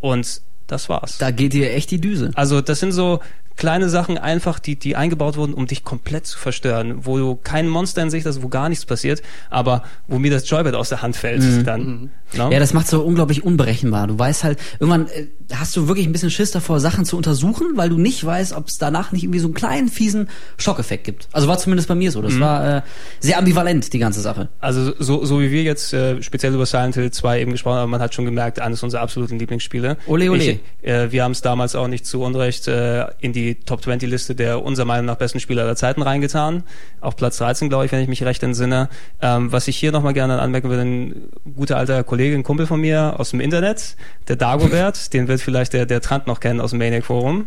und das war's. Da geht dir echt die Düse. Also das sind so kleine Sachen einfach, die, die eingebaut wurden, um dich komplett zu verstören, wo du kein Monster in Sicht hast, wo gar nichts passiert, aber wo mir das Joybed aus der Hand fällt dann. No? Ja, das macht so unglaublich unberechenbar. Du weißt halt, irgendwann äh, hast du wirklich ein bisschen Schiss davor, Sachen zu untersuchen, weil du nicht weißt, ob es danach nicht irgendwie so einen kleinen, fiesen Schockeffekt gibt. Also war zumindest bei mir so. Mhm. Das war äh, sehr ambivalent, die ganze Sache. Also so, so wie wir jetzt äh, speziell über Silent Hill 2 eben gesprochen haben, man hat schon gemerkt, eines unserer absoluten Lieblingsspiele. Ole, ole. Ich, äh, wir haben es damals auch nicht zu Unrecht äh, in die Top 20 Liste der unserer Meinung nach besten Spieler aller Zeiten reingetan. Auf Platz 13, glaube ich, wenn ich mich recht entsinne. Ähm, was ich hier nochmal gerne anmerken will, ein guter alter Kollege, ein Kumpel von mir aus dem Internet, der Dagobert, den wird vielleicht der, der Trant noch kennen aus dem Maniac Forum.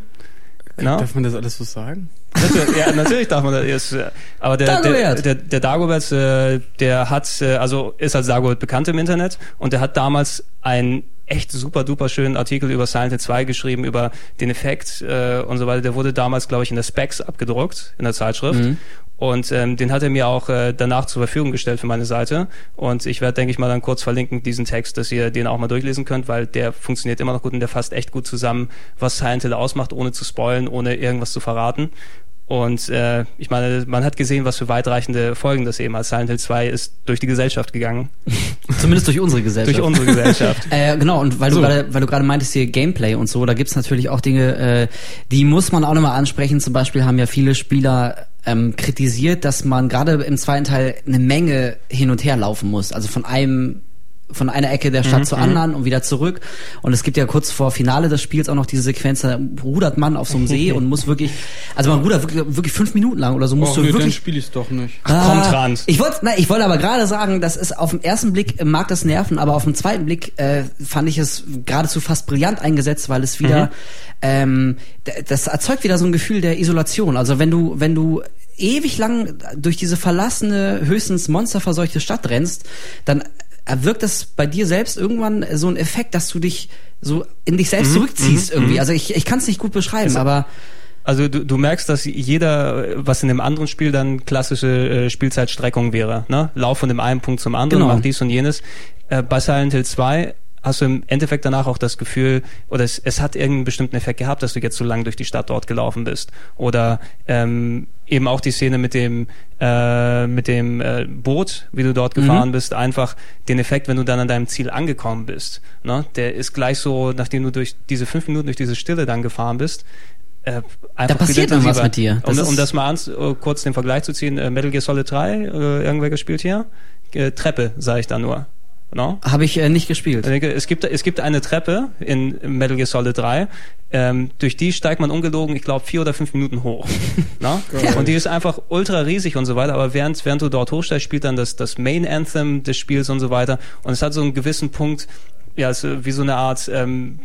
Na? Darf man das alles so sagen? Natürlich, ja, natürlich darf man das. Ist, äh, aber der, der, Dagobert. der, der Dagobert, äh, der hat, äh, also ist als Dagobert bekannt im Internet und der hat damals einen echt super duper schönen Artikel über Silent Hill 2 geschrieben, über den Effekt äh, und so weiter. Der wurde damals, glaube ich, in der Specs abgedruckt, in der Zeitschrift. Mhm. Und ähm, den hat er mir auch äh, danach zur Verfügung gestellt für meine Seite. Und ich werde, denke ich mal, dann kurz verlinken, diesen Text, dass ihr den auch mal durchlesen könnt, weil der funktioniert immer noch gut und der fasst echt gut zusammen, was Silent Hill ausmacht, ohne zu spoilen, ohne irgendwas zu verraten. Und äh, ich meine, man hat gesehen, was für weitreichende Folgen das eben hat. Silent Hill 2 ist durch die Gesellschaft gegangen. Zumindest durch unsere Gesellschaft. durch unsere Gesellschaft. Äh, genau, und weil So. du gerade, weil du gerade meintest hier Gameplay und so, da gibt's natürlich auch Dinge, äh, die muss man auch nochmal ansprechen. Zum Beispiel haben ja viele Spieler ähm, kritisiert, dass man gerade im zweiten Teil eine Menge hin und her laufen muss. Also von einem von einer Ecke der Stadt zur anderen und wieder zurück. Und es gibt ja kurz vor Finale des Spiels auch noch diese Sequenz, da rudert man auf so einem See und muss wirklich, also man rudert wirklich, wirklich fünf Minuten lang oder so, musst Och, du nee, wirklich spiele ich doch nicht. Kommt Ah, ran. Ich wollte, na, ich wollte aber gerade sagen, das ist auf den ersten Blick äh, mag das nerven, aber auf den zweiten Blick äh, fand ich es geradezu fast brillant eingesetzt, weil es wieder, ähm, d- das erzeugt wieder so ein Gefühl der Isolation. Also wenn du, wenn du ewig lang durch diese verlassene, höchstens monsterverseuchte Stadt rennst, dann erwirkt das bei dir selbst irgendwann so einen Effekt, dass du dich so in dich selbst zurückziehst irgendwie. Also ich, ich kann es nicht gut beschreiben, aber Also du, du merkst, dass jeder, was in dem anderen Spiel dann klassische äh, Spielzeitstreckung wäre. Ne? Lauf von dem einen Punkt zum anderen, Genau. mach dies und jenes. Äh, bei Silent Hill 2 hast du im Endeffekt danach auch das Gefühl, oder es, es hat irgendeinen bestimmten Effekt gehabt, dass du jetzt so lang durch die Stadt dort gelaufen bist. Oder ähm, eben auch die Szene mit dem äh, mit dem äh, Boot, wie du dort gefahren bist, einfach den Effekt, wenn du dann an deinem Ziel angekommen bist. Ne? Der ist gleich so, nachdem du durch diese fünf Minuten durch diese Stille dann gefahren bist, äh, einfach passiert dann was mit dir. Das um, um das mal ans, äh, kurz den Vergleich zu ziehen, äh, Metal Gear Solid 3, äh, irgendwer gespielt hier? Äh, Treppe, sage ich da nur. No? Habe ich äh, nicht gespielt. Es gibt, es gibt eine Treppe in Metal Gear Solid 3, ähm, durch die steigt man ungelogen, ich glaube, vier oder fünf Minuten hoch. Na? Und die ist einfach ultra riesig und so weiter, aber während, während du dort hochsteigst, spielt dann das, das Main Anthem des Spiels und so weiter. Und es hat so einen gewissen Punkt, ja, so, wie so eine Art, ähm,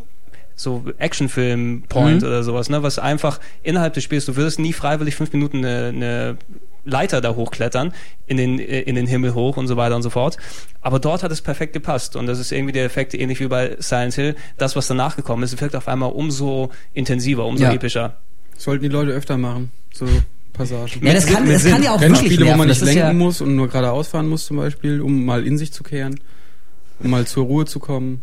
so Actionfilm-Point Mhm. oder sowas, ne? Was einfach innerhalb des Spiels, du würdest nie freiwillig fünf Minuten eine, eine Leiter da hochklettern, in den, äh, in den Himmel hoch und so weiter und so fort. Aber dort hat es perfekt gepasst. Und das ist irgendwie der Effekt, ähnlich wie bei Silent Hill. Das, was danach gekommen ist, wirkt auf einmal umso intensiver, umso Ja. epischer. Sollten die Leute öfter machen, so Passagen. Ja, das kann, das kann ja auch wirklich Rennspiele, wo man Das nicht lenken ja, muss und nur geradeaus fahren muss zum Beispiel, um mal in sich zu kehren, um mal zur Ruhe zu kommen.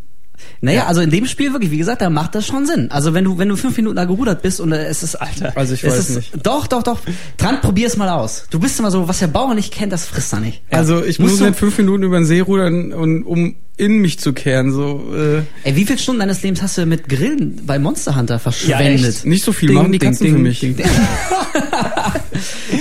Naja, also in dem Spiel wirklich, wie gesagt, da macht das schon Sinn. Also wenn du, wenn du fünf Minuten da gerudert bist und äh, es ist, Alter. Also ich es weiß ist, nicht. Doch, doch, doch. Dran, probier es mal aus. Du bist immer so, was der Bauer nicht kennt, das frisst er nicht. Also ich Musst muss nicht fünf Minuten über den See rudern, und, um in mich zu kehren. So äh, Ey, wie viele Stunden deines Lebens hast du mit Grillen bei Monster Hunter verschwendet? echt? nicht so viel Ding, machen die Katzen ding, für mich. ding.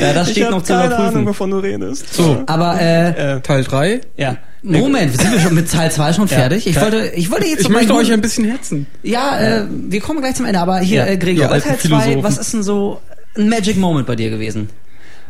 ja, das steht noch zu überprüfen. wovon du redest. So, Aber äh, Äh, Teil 3. ja. Moment, sind wir schon mit Teil 2 schon fertig? Ich Ja. wollte, ich wollte jetzt Ich möchte euch ein bisschen hetzen. Ja, äh, wir kommen gleich zum Ende, aber hier, Ja. äh, Gregor, bei Teil 2, Philosophen. was ist denn so ein Magic Moment bei dir gewesen?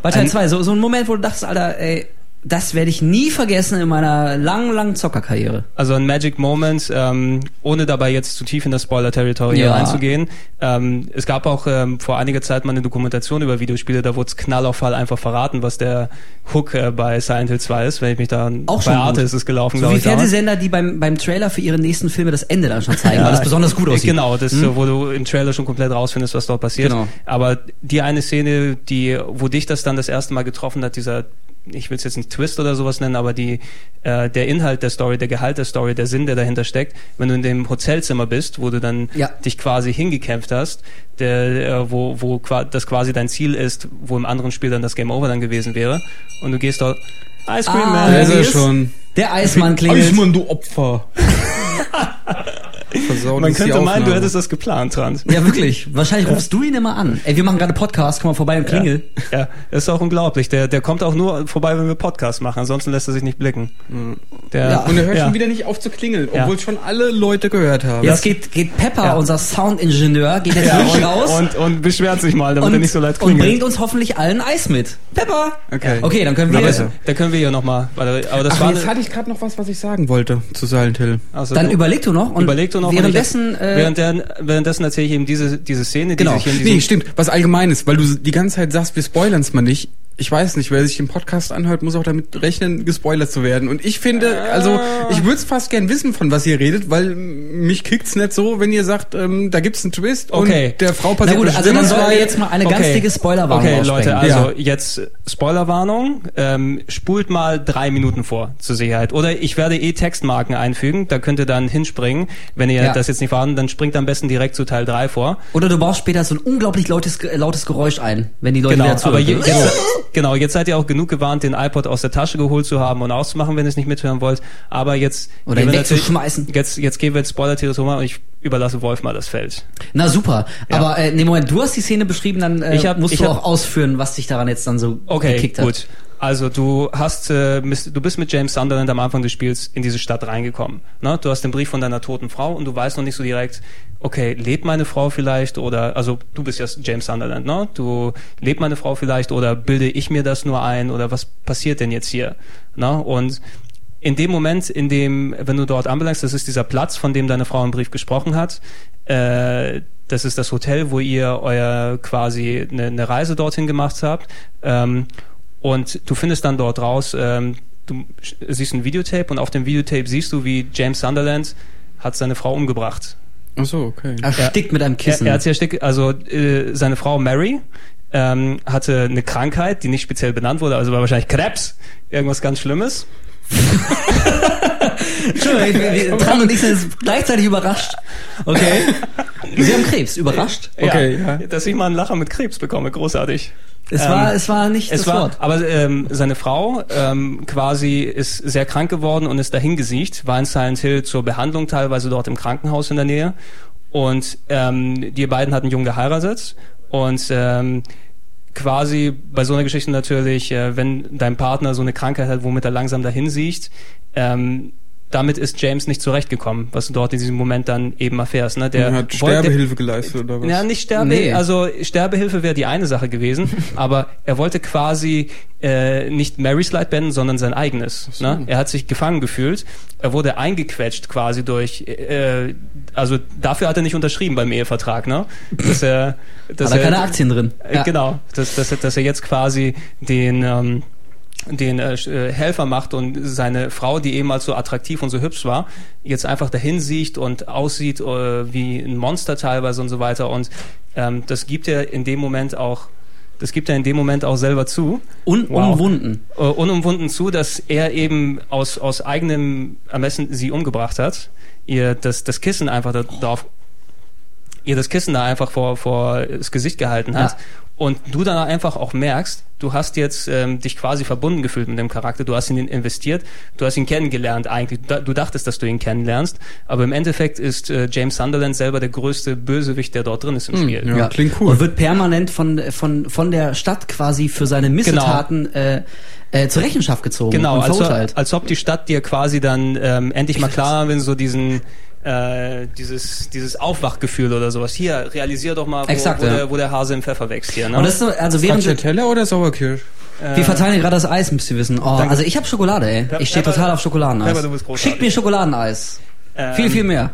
Bei Teil Ein- 2, so, so ein Moment, wo du dachtest, Alter, ey, das werde ich nie vergessen in meiner langen, langen Zockerkarriere. Also ein Magic Moment, ähm, ohne dabei jetzt zu tief in das Spoiler-Territory Ja. reinzugehen. Ähm, es gab auch ähm, vor einiger Zeit mal eine Dokumentation über Videospiele, da wurde es knallauffall einfach verraten, was der Hook äh, bei Silent Hill 2 ist, wenn ich mich da Auch bei schon Arte gut. ist es gelaufen, So glaube wie ich. damals. Fernsehsender, die beim, beim Trailer für ihre nächsten Filme das Ende dann schon zeigen, weil das besonders gut aussieht. Genau, das, Hm? wo du im Trailer schon komplett rausfindest, was dort passiert. Genau. Aber die eine Szene, die, wo dich das dann das erste Mal getroffen hat, dieser, ich will es jetzt nicht Twist oder sowas nennen, aber die, äh, der Inhalt der Story, der Gehalt der Story, der Sinn, der dahinter steckt, wenn du in dem Hotelzimmer bist, wo du dann Ja. dich quasi hingekämpft hast, der, äh, wo, wo das quasi dein Ziel ist, wo im anderen Spiel dann das Game Over dann gewesen wäre, und du gehst dort, Ice Cream Ah, Man. Da ist er schon. Der Eismann klingelt. Eismann, du Opfer. Versaut Man könnte meinen, du hättest das geplant, Trant. Ja, wirklich. Wahrscheinlich rufst du ihn immer an. Ey, wir machen gerade Podcast, komm mal vorbei und klingel. Ja, das ist auch unglaublich. Der, der kommt auch nur vorbei, wenn wir Podcast machen. Ansonsten lässt er sich nicht blicken. Der, Ja. Und er hört ja. schon wieder nicht auf zu klingeln, Ja. obwohl schon alle Leute gehört haben. Jetzt geht, geht Pepper, Ja. unser Soundingenieur, geht jetzt Ja, und, raus und, und beschwert sich mal, damit und, er nicht so leid und klingelt. bringt uns hoffentlich allen Eis mit. Pepper! Okay. Okay, dann können Na, wir. besser. da können wir hier nochmal. Aber das Ach, war jetzt hatte ich gerade noch was, was ich sagen wollte zu Silent Hill. also, Dann überleg du noch und überleg du noch. währenddessen. ich, Äh, während der, währenddessen erzähle ich eben diese, diese Szene, die Genau. sich hier in diesem, Nee, stimmt. Was Allgemeines, weil du die ganze Zeit sagst, wir spoilern's mal nicht. Ich weiß nicht, wer sich den Podcast anhört, muss auch damit rechnen, gespoilert zu werden. Und ich finde, also ich würde es fast gern wissen, von was ihr redet, weil mich kickt's nicht so, wenn ihr sagt, ähm, da gibt's einen Twist Okay. und der Frau na passiert gut, was also dann sollen wir jetzt mal eine ganz Okay. dicke Spoilerwarnung Okay. Leute, also Ja. jetzt Spoilerwarnung. Ähm, spult mal drei Minuten vor zur Sicherheit. Oder ich werde eh Textmarken einfügen. Da könnt ihr dann hinspringen. Wenn ihr Ja. das jetzt nicht vorhanden, dann springt am besten direkt zu Teil 3 vor. Oder du baust später so ein unglaublich lautes, lautes Geräusch ein, wenn die Leute Genau, wieder aber zuhören. je, jetzt, genau, jetzt seid ihr auch genug gewarnt, den iPod aus der Tasche geholt zu haben und auszumachen, wenn ihr es nicht mithören wollt. Aber jetzt Oder gehen ihn wir natürlich- wegzuschmeißen. Jetzt, jetzt gehen wir ins Spoiler-Territorium und ich überlasse Wolf mal das Feld. Na super. Ja. Aber äh, nee, Moment, du hast die Szene beschrieben, dann äh, Ich hab- musst ich du hab- auch ausführen, was dich daran jetzt dann so Okay, gekickt hat. gut. Also du hast, äh, du bist mit James Sunderland am Anfang des Spiels in diese Stadt reingekommen. Ne? Du hast den Brief von deiner toten Frau und du weißt noch nicht so direkt, okay, lebt meine Frau vielleicht oder, also du bist ja James Sunderland, ne? Du lebt meine Frau vielleicht oder bilde ich mir das nur ein oder was passiert denn jetzt hier? Ne? Und in dem Moment, in dem, wenn du dort anbelangst, das ist dieser Platz, von dem deine Frau im Brief gesprochen hat, äh, das ist das Hotel, wo ihr euer quasi eine, eine Reise dorthin gemacht habt. Ähm, und du findest dann dort raus, ähm, du siehst ein Videotape und auf dem Videotape siehst du, wie James Sunderland hat seine Frau umgebracht. Ach so, okay. Erstickt mit einem Kissen. Er, er hat sich erstickt, also äh, seine Frau Mary ähm, hatte eine Krankheit, die nicht speziell benannt wurde, also war wahrscheinlich Krebs, irgendwas ganz Schlimmes. Entschuldigung, wir, wir Tran und ich sind jetzt gleichzeitig überrascht. Okay. Sie haben Krebs, überrascht. Okay, ja, ja. Dass ich mal einen Lacher mit Krebs bekomme, großartig. Es Ähm, war, es war nicht Es das war, Wort. aber ähm, seine Frau ähm, quasi ist sehr krank geworden und ist dahin gesiegt, war in Silent Hill zur Behandlung teilweise dort im Krankenhaus in der Nähe und ähm, die beiden hatten jung geheiratet und ähm, quasi bei so einer Geschichte natürlich, äh, wenn dein Partner so eine Krankheit hat, womit er langsam dahin sieht, ähm, damit ist James nicht zurechtgekommen, was du dort in diesem Moment dann eben erfährst. Ne? Der Der hat wollte- Sterbehilfe geleistet oder was? ja, nicht Sterbe, Nee. also Sterbehilfe wäre die eine Sache gewesen, aber er wollte quasi äh, nicht Marys Leid beenden, sondern sein eigenes. so. Ne? Er hat sich gefangen gefühlt, er wurde eingequetscht quasi durch, äh, also dafür hat er nicht unterschrieben beim Ehevertrag, ne? Dass er, dass Hat er keine Aktien drin. äh, Genau, dass, dass, er- dass er jetzt quasi den ähm, den äh, äh, Helfer macht und seine Frau, die ehemals so attraktiv und so hübsch war, jetzt einfach dahin sieht und aussieht äh, wie ein Monster teilweise und so weiter. Und ähm, das gibt er in dem Moment auch, das gibt er in dem Moment auch selber zu, Unumwunden. äh, unumwunden zu, dass er eben aus, aus eigenem Ermessen sie umgebracht hat, ihr das, das Kissen einfach da, darauf, ihr das Kissen da einfach vor, vor das Gesicht gehalten hat. Ja. Und du dann einfach auch merkst, du hast jetzt ähm, dich quasi verbunden gefühlt mit dem Charakter, du hast ihn investiert, du hast ihn kennengelernt eigentlich, du, dachtest, dass du ihn kennenlernst, aber im Endeffekt ist äh, James Sunderland selber der größte Bösewicht, der dort drin ist im Spiel. ja. klingt cool. Und wird permanent von, von, von der Stadt quasi für seine Missetaten äh, äh, zur Rechenschaft gezogen Genau, und als, als ob die Stadt dir quasi dann ähm, endlich mal klar wenn so diesen äh, dieses dieses Aufwachgefühl oder sowas. Hier, realisier doch mal, wo, Exakt, wo, ja. der, wo der Hase im Pfeffer wächst hier. Ne? und das ist so, also während Stracciatella oder Sauerkirsch? wir verteilen hier gerade das Eis, müsst ihr wissen. Oh, Danke. also ich habe Schokolade, ey. Ich stehe total auf Schokoladeneis. Schickt mir Schokoladeneis. Ähm, viel, viel mehr.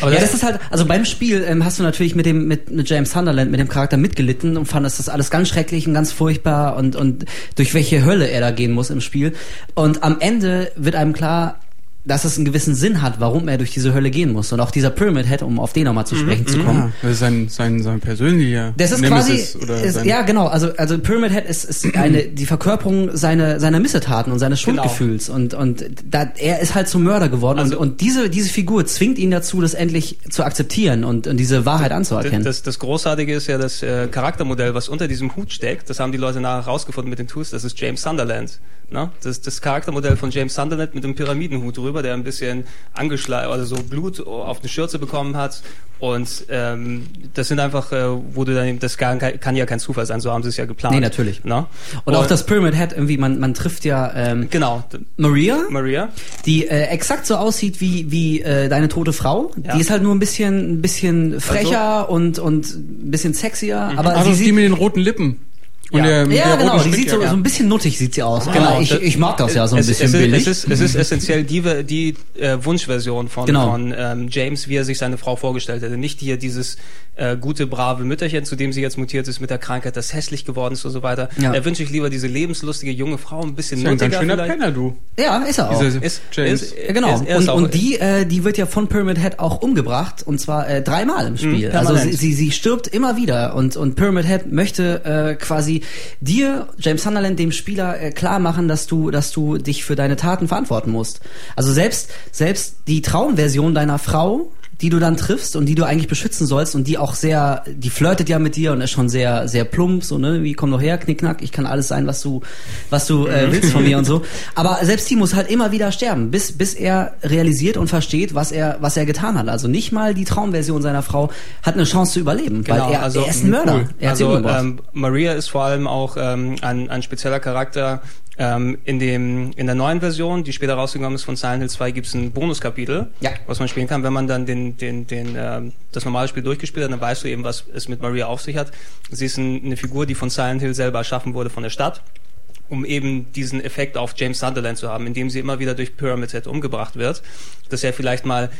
aber ja, das, das ist halt, also beim Spiel ähm, hast du natürlich mit dem mit, mit James Sunderland, mit dem Charakter mitgelitten und fandest das alles ganz schrecklich und ganz furchtbar und und durch welche Hölle er da gehen muss im Spiel. Und am Ende wird einem klar, dass es einen gewissen Sinn hat, warum er durch diese Hölle gehen muss. Und auch dieser Pyramid Head, um auf den nochmal zu sprechen zu kommen. Ja, das ist sein, sein, sein persönlicher Das ist Nemesis quasi, oder ist, ja genau, also also Pyramid Head ist, ist eine die Verkörperung seiner seiner Missetaten und seines Genau. Schuldgefühls und und da, er ist halt zum Mörder geworden Also- und und diese diese Figur zwingt ihn dazu, das endlich zu akzeptieren und, und diese Wahrheit anzuerkennen. das, das Großartige ist ja das äh, Charaktermodell, was unter diesem Hut steckt. Das haben die Leute nachher rausgefunden mit den Tools. Das ist James Sunderland. Ne? Das ist das Charaktermodell von James Sunderland mit dem Pyramidenhut drüber, der ein bisschen angeschleift, also so Blut auf eine Schürze bekommen hat. Und ähm, das sind einfach, äh, wo du dann, das kann, kann ja kein Zufall sein, so haben sie es ja geplant. Nee, natürlich. Ne? Und auch das Pyramid Head irgendwie, man, man trifft ja ähm, Genau. Maria, Maria. die äh, exakt so aussieht wie wie äh, deine tote Frau. Ja. Die ist halt nur ein bisschen ein bisschen frecher und und ein bisschen sexier, aber Ah, sie die sieht mit den roten Lippen. Und Ja. der, ja, der genau, die sieht so, so ein bisschen nuttig sieht sie aus. Genau, ich, ich mag das ja so ein es, bisschen es, billig. Es ist, es ist essentiell die, die äh, Wunschversion von, Genau. von ähm, James, wie er sich seine Frau vorgestellt hätte. Nicht hier dieses äh, gute, brave Mütterchen, zu dem sie jetzt mutiert ist mit der Krankheit, das hässlich geworden ist und so weiter. Ja. Da wünsche ich lieber diese lebenslustige junge Frau, ein bisschen ist ja ein nuttiger schöner vielleicht. Penner, du. ja, ist er auch. Dieser Ist, James. Ist, Ja, genau. Ist, er ist und, auch, und die, äh, die wird ja von Pyramid Head auch umgebracht und zwar äh, dreimal im Spiel. also permanent. sie, sie, sie stirbt immer wieder und, und Pyramid Head möchte äh, quasi dir, James Sunderland, dem Spieler äh, klar machen, dass du, dass du dich für deine Taten verantworten musst. Also selbst, selbst die Traumversion deiner Frau die du dann triffst und die du eigentlich beschützen sollst und die auch sehr, die flirtet ja mit dir und ist schon sehr, sehr plump, so, ne, wie komm doch her, knickknack, ich kann alles sein, was du, was du äh, willst von mir und so. Aber selbst die muss halt immer wieder sterben, bis, bis er realisiert und versteht, was er, was er getan hat. Also nicht mal die Traumversion seiner Frau hat eine Chance zu überleben, Genau, weil er, also, er ist ein Mörder. cool. Er also ähm, Maria ist vor allem auch ähm, ein, ein spezieller Charakter. Ähm, in dem in der neuen Version, die später rausgekommen ist von Silent Hill 2, gibt es ein Bonuskapitel, Ja. was man spielen kann. Wenn man dann den den den ähm, das normale Spiel durchgespielt hat, dann weißt du eben, was es mit Maria auf sich hat. Sie ist ein, eine Figur, die von Silent Hill selber erschaffen wurde von der Stadt um eben diesen Effekt auf James Sunderland zu haben, indem sie immer wieder durch Pyramid Head umgebracht wird, dass er vielleicht mal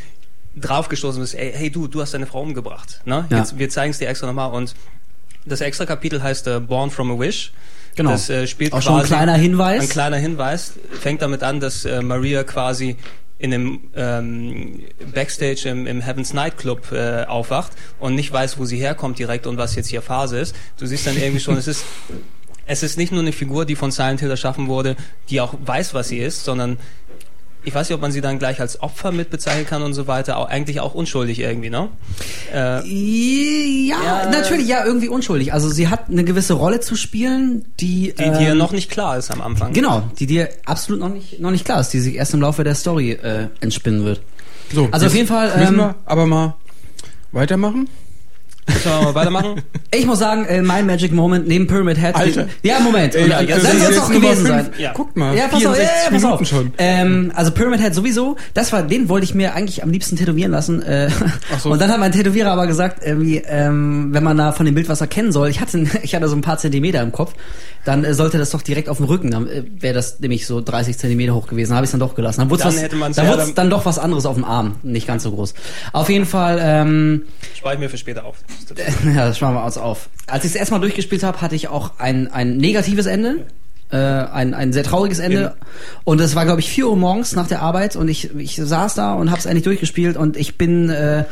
draufgestoßen ist, ey, hey du, du hast deine Frau umgebracht. Ne? Ja. Jetzt, wir zeigen es dir extra nochmal und das extra Kapitel heißt äh, Born from a Wish. Genau. Das äh, spielt Auch schon ein kleiner Hinweis. Ein kleiner Hinweis fängt damit an, dass äh, Maria quasi in einem ähm, Backstage im, im Heaven's Night Club äh, aufwacht und nicht weiß, wo sie herkommt direkt und was jetzt hier Phase ist. Du siehst dann irgendwie schon, es ist es ist nicht nur eine Figur, die von Silent Hill erschaffen wurde, die auch weiß, was sie ist, sondern ich weiß nicht, ob man sie dann gleich als Opfer mit bezeichnen kann und so weiter, auch, eigentlich auch unschuldig irgendwie, ne? Äh, Ja, Ja. natürlich, ja, irgendwie unschuldig. Also sie hat eine gewisse Rolle zu spielen, die die dir ähm, noch nicht klar ist am Anfang. genau, die dir absolut noch nicht noch nicht klar ist, die sich erst im Laufe der Story äh, entspinnen wird. So, Also auf jeden Fall, Müssen ähm, wir aber mal weitermachen? Sollen wir mal weitermachen? Ich muss sagen, äh, mein Magic Moment neben Pyramid Head. Alter. Ja, Moment. Ey, Und, das äh, soll es auch gewesen sein. Ja. Guck mal, Ja, pass auf, 64 ja, ja, pass auf. schon. Ähm, also Pyramid Head sowieso, das war, den wollte ich mir eigentlich am liebsten tätowieren lassen. Äh, Ach so. Und dann hat mein Tätowierer aber gesagt, irgendwie, ähm, wenn man da von dem Bild was erkennen soll, ich hatte, ich hatte so ein paar Zentimeter im Kopf, dann äh, sollte das doch direkt auf dem Rücken, dann äh, wäre das nämlich so 30 Zentimeter hoch gewesen. Habe ich dann doch gelassen. Dann wurde Dann was, hätte man's dann ja wurd's dann- dann doch was anderes auf dem Arm, nicht ganz so groß. Auf jeden Fall. Ähm, Spare ich mir für später auf. ja, das sparen wir uns auf. Als ich es erstmal durchgespielt habe, hatte ich auch ein, ein negatives Ende. Äh, ein, ein sehr trauriges Ende. Und es war, glaube ich, 4 Uhr morgens nach der Arbeit und ich, ich saß da und habe es endlich durchgespielt und ich bin... Äh,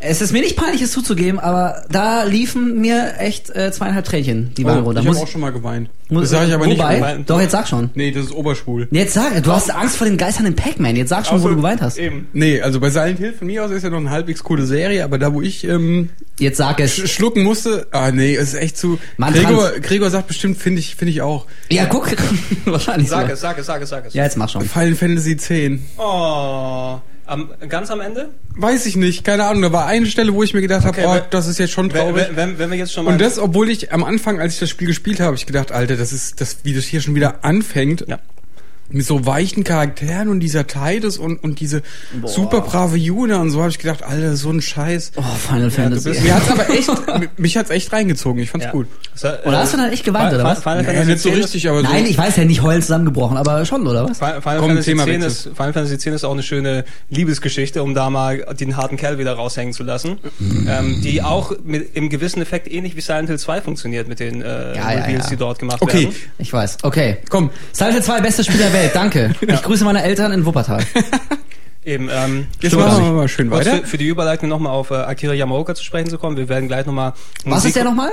es ist mir nicht peinlich, es zuzugeben, aber da liefen mir echt äh, zweieinhalb Tränchen die Wangen Oh, runter. ich habe auch schon mal geweint. muss- das sage ich aber nicht. wobei, geweint. Doch, jetzt sag schon. Nee, das ist oberschwul. Jetzt sag, du hast Angst vor den Geistern in Pac-Man. Jetzt sag schon, wo du geweint hast. Eben. Nee, also bei Silent Hill von mir aus ist ja noch eine halbwegs coole Serie, aber da wo ich ähm, Jetzt sag es. sch schlucken musste, ah nee, es ist echt zu. Mann, Gregor. Gregor sagt bestimmt, finde ich, finde ich auch. Ja, guck. Wahrscheinlich Sag so. es, sag es, sag es, sag es. Ja, jetzt mach schon. Final Fantasy X. Oh. Am, ganz am Ende? Weiß ich nicht, keine Ahnung. Da war eine Stelle, wo ich mir gedacht habe, Okay, oh, wenn- das ist jetzt schon traurig. wenn, wenn, wenn wir jetzt schon mal... Und das, obwohl ich am Anfang, als ich das Spiel gespielt habe, hab ich gedacht, Alter, das ist, das, wie das hier schon wieder anfängt. Ja. Mit so weichen Charakteren und dieser Titus und, und diese super brave Juna und so habe ich gedacht, Alter, so ein Scheiß. Oh, Final Fantasy. bist- Mir hat's aber echt, mich hat's echt reingezogen. Ich fand's Ja. gut. Oder hast du dann echt geweint, oder was? Final Naja, Fantasy nicht so 10 richtig, aber so. Nein, ich weiß ja nicht heulen zusammengebrochen, aber schon, oder was? Final Final Komm, Fantasy, Thema 10 ist, Final Fantasy X ist auch eine schöne Liebesgeschichte, um da mal den harten Kerl wieder raushängen zu lassen. ähm, die auch mit, im gewissen Effekt ähnlich wie Silent Hill 2 funktioniert mit den äh, Ja, ja, Reveals, ja. die dort gemacht Okay. werden. Ich weiß. Okay. Komm, Silent Hill 2, beste Spiel der Welt, danke. Ich grüße meine Eltern in Wuppertal. Eben, ähm, jetzt so, machen wir mal schön weiter. Für, für die Überleitung nochmal auf äh, Akira Yamaoka zu sprechen zu kommen. Wir werden gleich nochmal... Was ist der nochmal?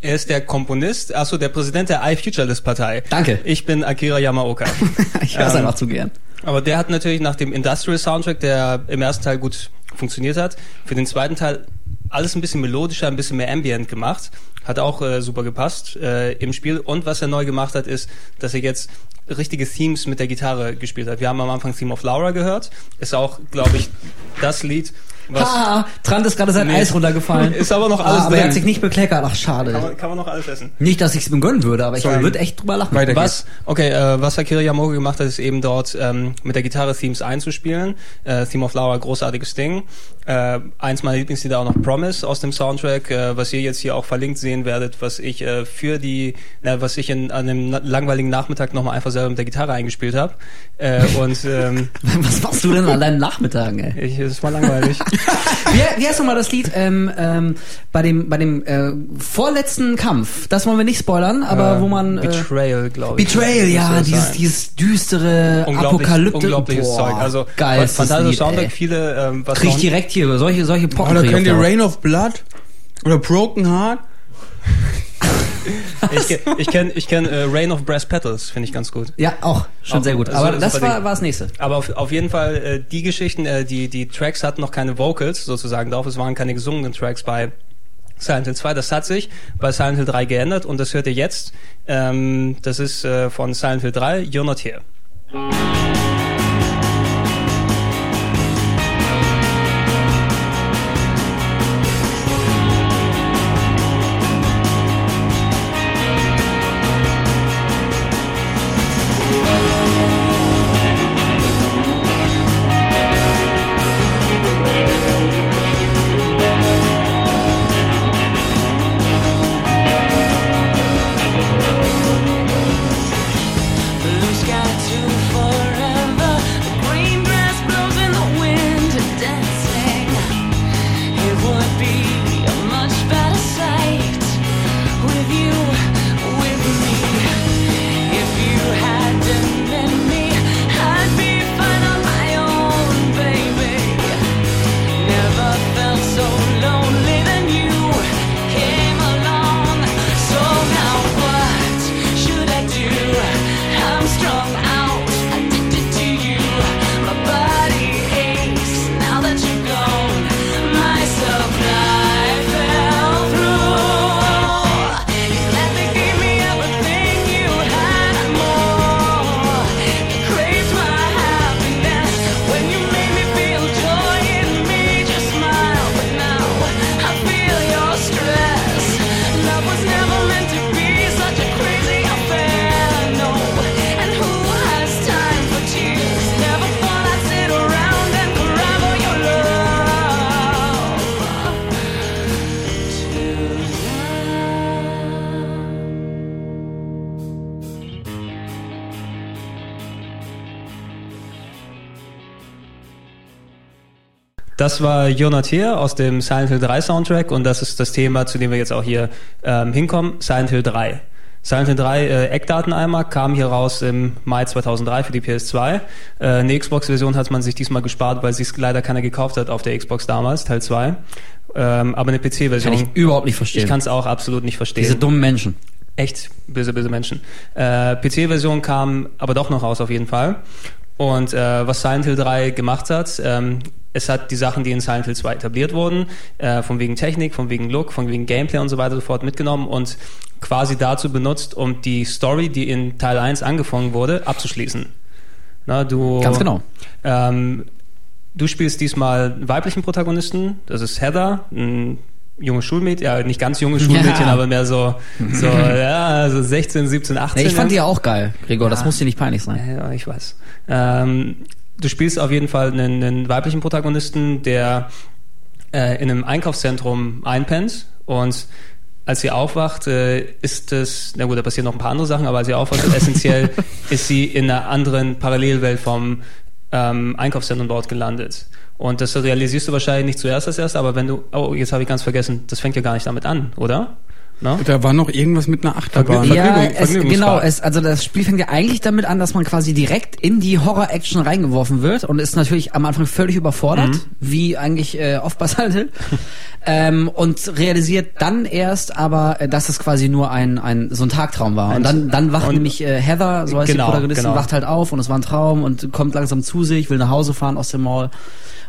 Er ist der Komponist, achso, der Präsident der iFuturelist-Partei. Danke. Ich bin Akira Yamaoka. Ich höre es Ähm, einfach zu gern. Aber der hat natürlich nach dem Industrial Soundtrack, der im ersten Teil gut funktioniert hat, für den zweiten Teil alles ein bisschen melodischer, ein bisschen mehr ambient gemacht. Hat auch äh, super gepasst äh, im Spiel. Und was er neu gemacht hat, ist, dass er jetzt richtige Themes mit der Gitarre gespielt hat. Wir haben am Anfang Theme of Laura gehört. Ist auch, glaube ich, das Lied, was... Haha, Trant ist gerade sein Nee. Eis runtergefallen. Ist aber noch alles ah, aber er drin. hat sich nicht bekleckert. Ach, Kann schade. man, kann man noch alles essen. Nicht, dass ich es mir gönnen würde, aber ich Sorry. würde echt drüber lachen. Weiter Was, okay, äh, was Akira Yamaoka gemacht hat, ist eben dort ähm, mit der Gitarre Themes einzuspielen. Äh, Theme of Flower, großartiges Ding. Äh, eins meiner Lieblingslieder auch noch Promise aus dem Soundtrack, äh, was ihr jetzt hier auch verlinkt sehen werdet, was ich äh, für die, na, was ich in, an einem langweiligen Nachmittag nochmal einfach selber mit der Gitarre eingespielt habe. Äh, und ähm, Was machst du denn an deinen Nachmittagen, ey? ich, es war langweilig. Wie, wie heißt nochmal das Lied? Ähm, ähm, bei dem, bei dem äh, vorletzten Kampf. Das wollen wir nicht spoilern, aber Äh, wo man... Äh, Betrayal, glaube ich. Betrayal, ja, es dieses, sein. dieses düstere Unglaublich, Apokalypte. unglaubliches Boah, Zeug. Also geil. fantastischer Soundtrack, viele ähm, was Krieg ich direkt hier solche solche Oder Pocken. kennt ihr Rain of Blood? Oder Broken Heart? Ich, ich kenne ich kenn, äh, Rain of Brass Petals, finde ich ganz gut. Ja, auch schon Auch sehr gut. so- Aber super das war, war das nächste. Aber auf, auf jeden Fall, äh, die Geschichten, äh, die, die Tracks hatten noch keine Vocals sozusagen drauf. Es waren keine gesungenen Tracks bei Silent Hill 2. Das hat sich bei Silent Hill 3 geändert und das hört ihr jetzt. Ähm, das ist äh, von Silent Hill 3, You're Not Here. Das war Here aus dem Silent Hill 3 Soundtrack und das ist das Thema, zu dem wir jetzt auch hier ähm, hinkommen, Silent Hill 3. Silent Hill 3 äh, Eckdaten einmal kam hier raus im Mai 2003 für die PS2. Äh, eine Xbox-Version hat man sich diesmal gespart, weil sich leider keiner gekauft hat auf der Xbox damals, Teil 2. Ähm, aber eine PC-Version. Kann ich überhaupt nicht verstehen. Ich kann es auch absolut nicht verstehen. Diese dummen Menschen. Echt böse, böse Menschen. Äh, PC-Version kam aber doch noch raus auf jeden Fall. Und äh, was Silent Hill 3 gemacht hat, ähm, es hat die Sachen, die in Silent Hill 2 etabliert wurden, äh, von wegen Technik, von wegen Look, von wegen Gameplay und so weiter sofort mitgenommen und quasi dazu benutzt, um die Story, die in Teil 1 angefangen wurde, abzuschließen. Na, du, Ganz genau. Ähm, du spielst diesmal einen weiblichen Protagonisten, das ist Heather, ein junge Schulmädchen, ja, nicht ganz junge Schulmädchen, Ja. aber mehr so, so, ja, so 16, 17, 18. Nee, ich fand die ja. auch geil, Gregor. Das Ja. muss dir nicht peinlich sein. Ja, ich weiß. Ähm, du spielst auf jeden Fall einen, einen weiblichen Protagonisten, der äh, in einem Einkaufszentrum einpennt und als sie aufwacht, äh, ist es, na gut, da passieren noch ein paar andere Sachen, aber als sie aufwacht, essentiell ist sie in einer anderen Parallelwelt vom ähm, Einkaufszentrum dort gelandet. Und das realisierst du wahrscheinlich nicht zuerst als erst, aber wenn du, oh, jetzt habe ich ganz vergessen, das fängt ja gar nicht damit an, oder? Na? Da war noch irgendwas mit einer Achterbahn. Vergnügen- Ja, Vergnügung- es, genau. Es, also das Spiel fängt ja eigentlich damit an, dass man quasi direkt in die Horror-Action reingeworfen wird und ist natürlich am Anfang völlig überfordert, Mhm. wie eigentlich äh, oft bei Silent ähm, und realisiert dann erst aber, äh, dass es quasi nur ein, ein so ein Tagtraum war. Und dann, dann wacht Und- nämlich äh, Heather, so heißt Genau, die Protagonistin, genau. wacht halt auf und es war ein Traum und kommt langsam zu sich, will nach Hause fahren aus dem Mall.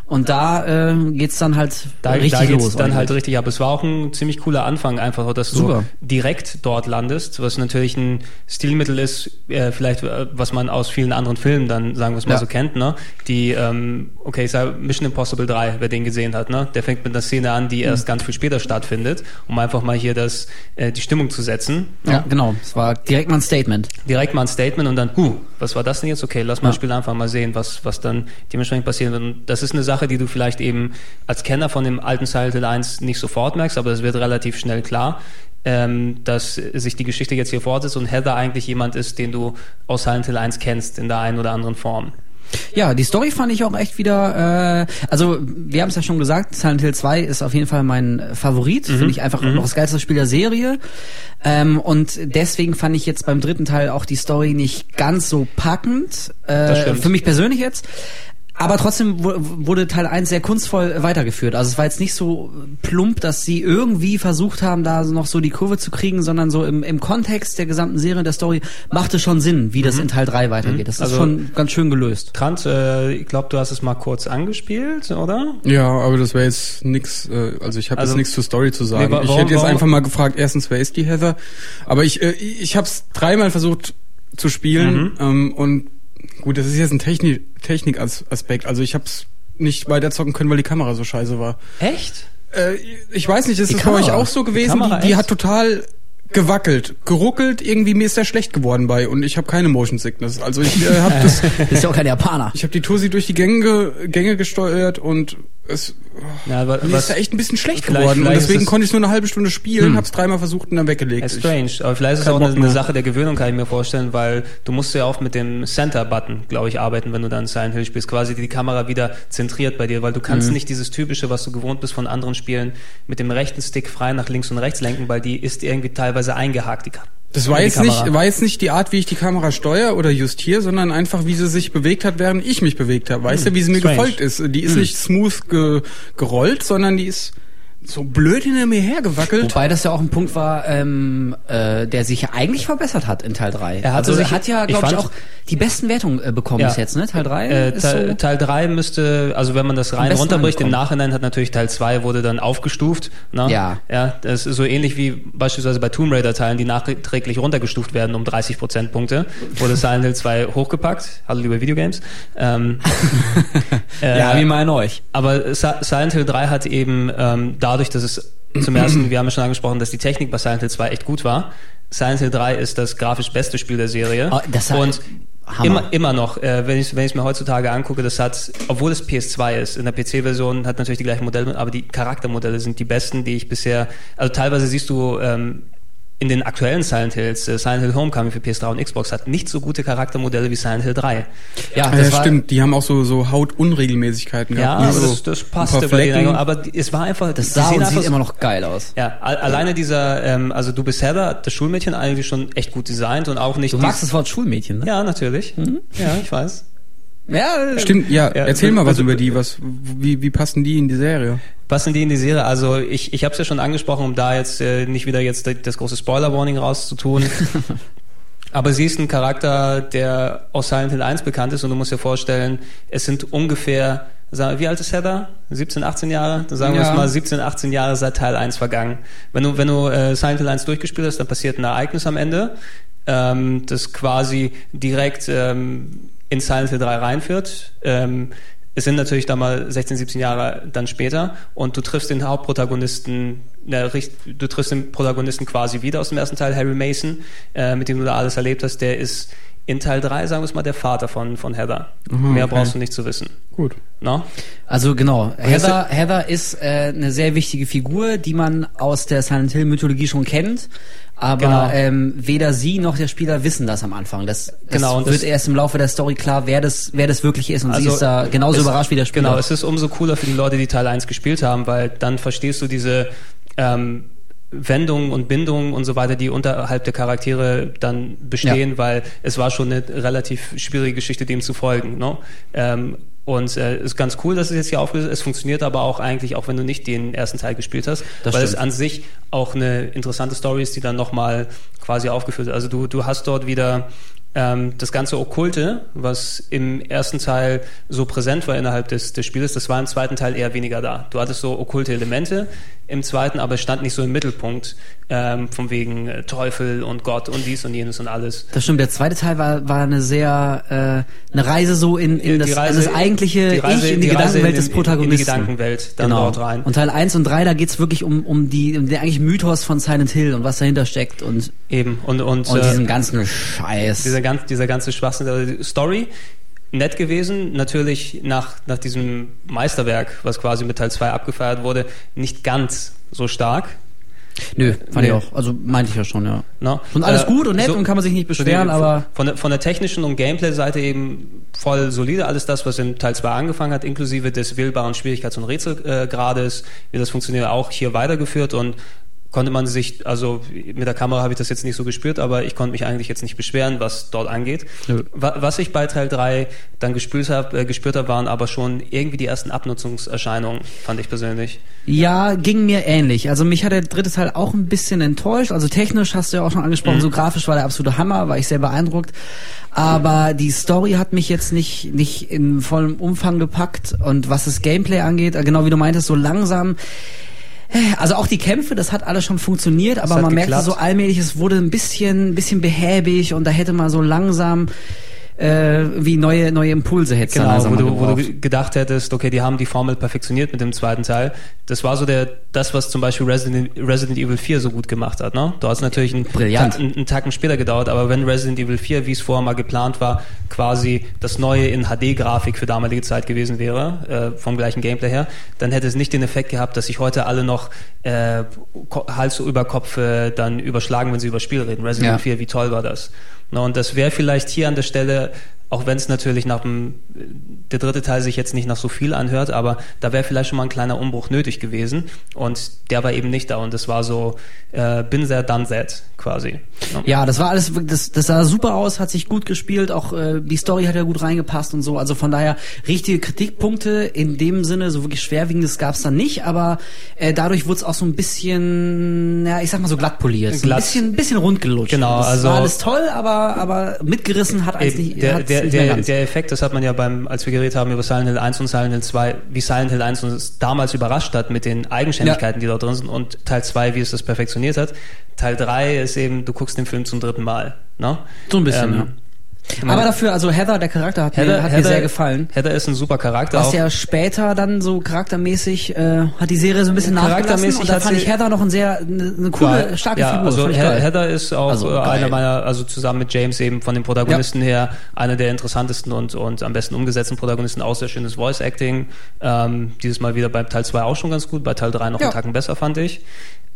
Und da äh, geht's dann halt Da, richtig da geht's los. dann halt richtig ab. Es war auch ein ziemlich cooler Anfang, einfach, dass du Super. direkt dort landest, was natürlich ein Stilmittel ist, äh, vielleicht äh, was man aus vielen anderen Filmen dann, sagen wir es mal Ja. so kennt, ne? Die, ähm, okay, ich sag Mission Impossible 3, wer den gesehen hat, ne? Der fängt mit einer Szene an, die Mhm. erst ganz viel später stattfindet, um einfach mal hier das, äh, die Stimmung zu setzen. Ja, genau. Es war direkt mal ein Statement. Direkt mal ein Statement und dann, huh, was war das denn jetzt? Okay, lass mal Ja. das Spiel einfach mal sehen, was, was dann dementsprechend passieren wird. Und das ist eine Sache, die du vielleicht eben als Kenner von dem alten Silent Hill 1 nicht sofort merkst, aber es wird relativ schnell klar, ähm, dass sich die Geschichte jetzt hier fortsetzt und Heather eigentlich jemand ist, den du aus Silent Hill 1 kennst, in der einen oder anderen Form. Ja, die Story fand ich auch echt wieder, äh, also wir haben es ja schon gesagt, Silent Hill 2 ist auf jeden Fall mein Favorit, Mhm. finde ich einfach noch das geilste Spiel der Serie ähm, und deswegen fand ich jetzt beim dritten Teil auch die Story nicht ganz so packend, äh, für mich persönlich jetzt. Aber trotzdem wu- wurde Teil 1 sehr kunstvoll weitergeführt. Also es war jetzt nicht so plump, dass sie irgendwie versucht haben, da noch so die Kurve zu kriegen, sondern so im, im Kontext der gesamten Serie, der Story, machte schon Sinn, wie das in Teil 3 weitergeht. Das Also- ist schon ganz schön gelöst. Trant, äh, ich glaube, du hast es mal kurz angespielt, oder? Ja, aber das wäre jetzt nix, äh, also ich habe Also- jetzt nichts zur Story zu sagen. Nee, wa- ich warum- hätte jetzt warum- einfach mal gefragt, erstens, wer ist die Heather? Aber ich, äh, ich habe es dreimal versucht zu spielen Mhm. ähm, und gut, das ist jetzt ein Technik Technikaspekt. Also ich habe es nicht weiterzocken können, weil die Kamera so scheiße war. Echt? Äh, ich weiß nicht, ist Die das bei euch Kamera? auch so Die gewesen? Kamera, die, die hat total gewackelt, geruckelt, irgendwie mir ist der schlecht geworden bei und ich habe keine Motion Sickness. Also ich äh, habe das ist ja auch kein Japaner. ich habe die Tosi durch die Gänge, Gänge gesteuert und es Ja, wa- mir ist da echt ein bisschen schlecht geworden und deswegen es- konnte ich nur eine halbe Stunde spielen, Hm. hab's dreimal versucht und dann weggelegt. Ich- strange, aber vielleicht ist es auch eine, eine. Sache der Gewöhnung, kann ich mir vorstellen, weil du musst ja oft mit dem Center-Button, glaube ich, arbeiten, wenn du dann Silent Hill spielst, quasi die Kamera wieder zentriert bei dir, weil du kannst Mhm. nicht dieses typische, was du gewohnt bist von anderen Spielen, mit dem rechten Stick frei nach links und rechts lenken, weil die ist irgendwie teilweise eingehakt, die Das war jetzt nicht, war jetzt nicht die Art, wie ich die Kamera steuere oder justiere, sondern einfach, wie sie sich bewegt hat, während ich mich bewegt habe. Weißt du, wie sie mir strange. gefolgt ist? Die ist nicht smooth ge gerollt, sondern die ist so blöd hinter mir hergewackelt. Wobei das ja auch ein Punkt war, ähm, äh, der sich ja eigentlich verbessert hat in Teil 3. Er hatte also sich- hat ja, ich glaube ich, fand- auch die besten Wertungen äh, bekommen Ja. bis jetzt, ne? Teil 3 Äh, ist Teil, so. Teil 3 müsste, also wenn man das rein runterbricht, im. Nachhinein hat natürlich Teil 2 wurde dann aufgestuft. Ne? Ja. Ja, das ist so ähnlich wie beispielsweise bei Tomb Raider Teilen, die nachträglich runtergestuft werden um 30 Prozentpunkte. Wurde Silent Hill 2 hochgepackt. Hallo liebe Videogames. Ähm, äh, ja, wie in euch. aber Si- Silent Hill 3 hat eben ähm, dadurch, dass es zum ersten, wir haben ja schon angesprochen, dass die Technik bei Silent Hill 2 echt gut war. Silent Hill 3 ist das grafisch beste Spiel der Serie. Oh, das hat- und Hammer. immer, immer noch, äh, wenn ich wenn ich mir heutzutage angucke, das hat, obwohl es PS2 ist, in der PC-Version hat natürlich die gleichen Modelle, aber die Charaktermodelle sind die besten, die ich bisher, also teilweise siehst du ähm, in den aktuellen Silent Hills, äh, Silent Hill Homecoming für PS3 und Xbox, hat nicht so gute Charaktermodelle wie Silent Hill 3. Ja, das ja, stimmt. Die haben auch so, so Hautunregelmäßigkeiten gehabt. Ja, aber so das, das passte bei denen. Aber es war einfach... Das sah und sieht immer noch geil aus. Ja, alleine dieser, ähm, also du bist Heather, das Schulmädchen, eigentlich schon echt gut designt und auch nicht... Du magst das Wort Schulmädchen, ne? Ja, natürlich. Mhm. Ja, ich weiß. Ja, stimmt. Ja, ja erzähl mal was also, über die. Was, wie, wie passen die in die Serie? Passen die in die Serie? Also ich, ich habe es ja schon angesprochen, um da jetzt äh, nicht wieder jetzt das große Spoiler-Warning rauszutun. Aber sie ist ein Charakter, der aus Silent Hill 1 bekannt ist und du musst dir vorstellen, es sind ungefähr, wie alt ist Heather? 17, 18 Jahre? Dann sagen ja. wir es mal 17, 18 Jahre seit Teil 1 vergangen. Wenn du, wenn du äh, Silent Hill 1 durchgespielt hast, dann passiert ein Ereignis am Ende, ähm, das quasi direkt ähm, in Silent Hill 3 reinführt. Ähm, es sind natürlich da mal 16, 17 Jahre dann später und du triffst den Hauptprotagonisten, du triffst den Protagonisten quasi wieder aus dem ersten Teil, Harry Mason, äh, mit dem du da alles erlebt hast, der ist in Teil 3, sagen wir es mal, der Vater von, von Heather. Mhm, Mehr okay. brauchst du nicht zu wissen. Gut. No? Also genau, Heather, Heather ist äh, eine sehr wichtige Figur, die man aus der Silent Hill Mythologie schon kennt. Aber genau. ähm, weder sie noch der Spieler wissen das am Anfang. Das, das genau, wird das erst im Laufe der Story klar, wer das, wer das wirklich ist. Und also sie ist da genauso es, überrascht wie der Spieler. Genau, es ist umso cooler für die Leute, die Teil 1 gespielt haben, weil dann verstehst du diese ähm, Wendungen und Bindungen und so weiter, die unterhalb der Charaktere dann bestehen, ja. weil es war schon eine relativ schwierige Geschichte, dem zu folgen. Ne? Ähm, und äh, ist ganz cool, dass es jetzt hier aufgelöst ist. Es funktioniert aber auch eigentlich, auch wenn du nicht den ersten Teil gespielt hast, das weil stimmt. es an sich auch eine interessante Story ist, die dann nochmal quasi aufgeführt wird. Also du, du hast dort wieder ähm, das ganze Okkulte, was im ersten Teil so präsent war innerhalb des, des Spieles, das war im zweiten Teil eher weniger da. Du hattest so okkulte Elemente im zweiten, aber es stand nicht so im Mittelpunkt, ähm, von wegen äh, Teufel und Gott und dies und jenes und alles. Das stimmt, der zweite Teil war, war eine sehr, äh, eine Reise so in, in das, Reise, das eigentliche Reise, Ich, in die, die Gedankenwelt in, des Protagonisten. In die Gedankenwelt, dann genau. dort rein. Und Teil 1 und 3, da geht's wirklich um, um die, um den eigentlich Mythos von Silent Hill und was dahinter steckt und eben und und, und äh, diesen ganzen Scheiß. Dieser ganz, dieser ganze Schwachsinn, also Story nett gewesen. Natürlich nach, nach diesem Meisterwerk, was quasi mit Teil 2 abgefeiert wurde, nicht ganz so stark. Nö, fand nee. ich auch. Also meinte ich ja schon, ja. No? Und alles äh, gut und nett so, und kann man sich nicht beschweren, so die, aber. Von der, von der technischen und Gameplay-Seite eben voll solide. Alles das, was in Teil 2 angefangen hat, inklusive des wählbaren Schwierigkeits- und Rätselgrades, äh, wie das funktioniert, auch hier weitergeführt und konnte man sich, also mit der Kamera habe ich das jetzt nicht so gespürt, aber ich konnte mich eigentlich jetzt nicht beschweren, was dort angeht. Ja. Was ich bei Teil 3 dann gespürt habe, äh, gespürt habe, waren aber schon irgendwie die ersten Abnutzungserscheinungen, fand ich persönlich. Ja, ging mir ähnlich. Also mich hat der dritte Teil auch ein bisschen enttäuscht. Also technisch hast du ja auch schon angesprochen, mhm. so grafisch war der absolute Hammer, war ich sehr beeindruckt. Aber die Story hat mich jetzt nicht, nicht in vollem Umfang gepackt. Und was das Gameplay angeht, äh, genau wie du meintest, so langsam also auch die Kämpfe, das hat alles schon funktioniert, aber man geklappt. merkte so allmählich, es wurde ein bisschen, ein bisschen behäbig und da hätte man so langsam äh, wie neue neue Impulse hättest. Genau, wo du, wo du gedacht hättest, okay, die haben die Formel perfektioniert mit dem zweiten Teil. Das war so der das, was zum Beispiel Resident, Resident Evil 4 so gut gemacht hat. Ne? Du hast natürlich einen, Brilliant. einen, einen Tacken später gedauert, aber wenn Resident Evil 4, wie es vorher mal geplant war, quasi das neue in HD-Grafik für damalige Zeit gewesen wäre, äh, vom gleichen Gameplay her, dann hätte es nicht den Effekt gehabt, dass sich heute alle noch äh, Hals über Kopf äh, dann überschlagen, wenn sie über Spiel reden. Resident Evil ja. 4, wie toll war das? Und das wäre vielleicht hier an der Stelle auch wenn es natürlich nach dem, der dritte Teil sich jetzt nicht nach so viel anhört, aber da wäre vielleicht schon mal ein kleiner Umbruch nötig gewesen und der war eben nicht da und das war so, äh, bin sehr done that quasi. Ja. ja, das war alles, das, das sah super aus, hat sich gut gespielt, auch äh, die Story hat ja gut reingepasst und so, also von daher richtige Kritikpunkte in dem Sinne, so wirklich schwerwiegendes gab es dann nicht, aber äh, dadurch wurde es auch so ein bisschen, ja, ich sag mal so glatt poliert, glatt. ein bisschen, bisschen rund gelutscht. Genau, das also war alles toll, aber aber mitgerissen hat eins nicht. Der, der, Effekt, das hat man ja beim, als wir geredet haben über Silent Hill 1 und Silent Hill 2, wie Silent Hill 1 uns damals überrascht hat mit den Eigenständigkeiten, ja. die dort drin sind und Teil 2, wie es das perfektioniert hat. Teil 3 ist eben, du guckst den Film zum dritten Mal. Ne? So ein bisschen, ähm, ja. Aber dafür, also Heather, der Charakter hat, Heather, mir, hat Heather, mir sehr gefallen. Heather ist ein super Charakter. Was ja später dann so charaktermäßig äh, hat die Serie so ein bisschen nachgelassen und da fand ich Heather noch ein sehr eine, eine coole, ja, starke ja, Figur. Also Heather ist auch also, einer meiner, also zusammen mit James eben von den Protagonisten ja. her einer der interessantesten und und am besten umgesetzten Protagonisten. Auch sehr schönes Voice Acting. Ähm, dieses Mal wieder beim Teil 2 auch schon ganz gut, bei Teil 3 noch einen Tacken besser fand ich.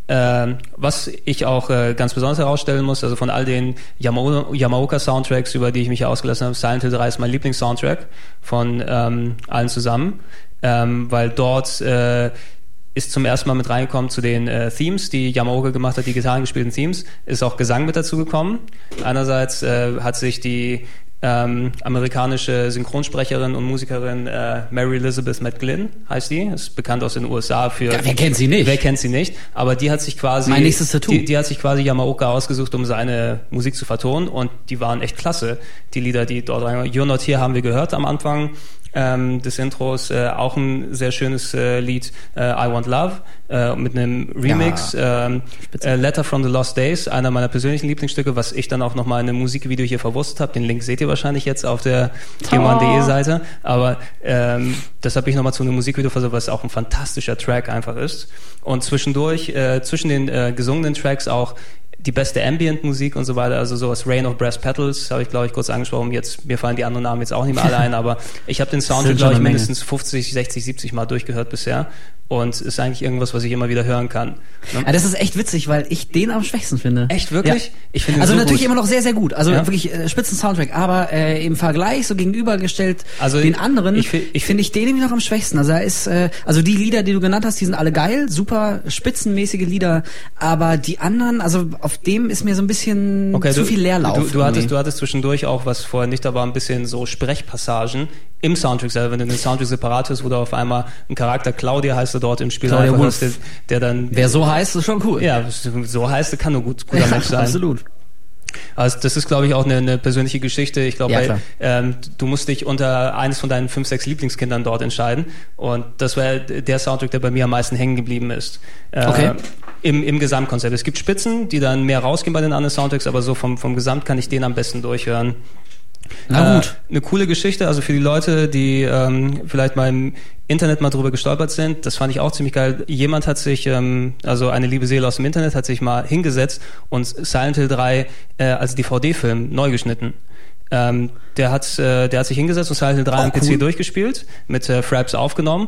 Äh, was ich auch äh, ganz besonders herausstellen muss, also von all den Yamaoka, Yamaoka Soundtracks, über die ich mich ausgelassen habe, Silent Hill 3 ist mein Lieblingssoundtrack von ähm, allen zusammen, ähm, weil dort äh, ist zum ersten Mal mit reingekommen zu den äh, Themes, die Yamaoka gemacht hat, die Gitarren gespielten Themes, ist auch Gesang mit dazu gekommen. Einerseits äh, hat sich die ähm, amerikanische Synchronsprecherin und Musikerin äh, Mary Elizabeth McGlynn heißt die, ist bekannt aus den USA für. Ja, wer kennt sie nicht? Wer kennt sie nicht? Aber die hat sich quasi. Mein nächstes Tattoo. Die, die hat sich quasi Yamaoka ausgesucht, um seine Musik zu vertonen und die waren echt klasse. Die Lieder, die dort rein. You're Not Here haben wir gehört am Anfang ähm, des Intros. Äh, auch ein sehr schönes äh, Lied, äh, I Want Love, äh, mit einem Remix. Ja, ähm, äh, Letter from the Lost Days, einer meiner persönlichen Lieblingsstücke, was ich dann auch nochmal in einem Musikvideo hier verwurstet habe. Den Link seht ihr wahrscheinlich jetzt auf der g Seite. Aber ähm, das habe ich nochmal zu einem Musikvideo versucht, was auch ein fantastischer Track einfach ist. Und zwischendurch, zwischen den gesungenen Tracks auch die beste Ambient-Musik und so weiter, also sowas Rain of Brass Petals, habe ich glaube ich kurz angesprochen. Jetzt mir fallen die anderen Namen jetzt auch nicht mehr alle ein, aber ich habe den Soundtrack glaube ich mindestens 50, 60, 70 Mal durchgehört bisher und ist eigentlich irgendwas, was ich immer wieder hören kann. Ne? Ja, das ist echt witzig, weil ich den am schwächsten finde. Echt wirklich? Ja. Ich finde also so natürlich gut. immer noch sehr sehr gut, also Ja. wirklich äh, spitzen Soundtrack, aber äh, im Vergleich so gegenübergestellt Also den anderen ich fi- ich finde ich den nämlich noch am schwächsten. Also er ist äh, also die Lieder, die du genannt hast, die sind alle geil, super spitzenmäßige Lieder, aber die anderen, also auf dem ist mir so ein bisschen Okay, zu du, viel Leerlauf. Du, du, hattest, irgendwie. du hattest zwischendurch auch, was vorher nicht da war, ein bisschen so Sprechpassagen im Soundtrack selber. Wenn du den Soundtrack separat hörst, wo du auf einmal ein Charakter, Claudia heißt er dort im Spiel, Claudia einfach hast, der, der dann... Wer so heißt, ist schon cool. ja, so heißt er, kann nur gut, guter Ja, Mensch sein. absolut. Also das ist, glaube ich, auch eine, eine persönliche Geschichte. Ich glaube, Ja, ähm, du musst dich unter eines von deinen fünf, sechs Lieblingskindern dort entscheiden. Und das wäre der Soundtrack, der bei mir am meisten hängen geblieben ist. Äh, Okay. Im, Im Gesamtkonzept. Es gibt Spitzen, die dann mehr rausgehen bei den anderen Soundtracks, aber so vom, vom Gesamt kann ich den am besten durchhören. Na gut. Äh, eine coole Geschichte, also für die Leute, die ähm, vielleicht mal im Internet mal drüber gestolpert sind, das fand ich auch ziemlich geil. Jemand hat sich, ähm, also eine liebe Seele aus dem Internet, hat sich mal hingesetzt und Silent Hill 3 äh, als DVD-Film neu geschnitten. Ähm, der hat, äh, der hat sich hingesetzt und Silent Hill 3 Oh, am PC cool. durchgespielt, mit äh, Fraps aufgenommen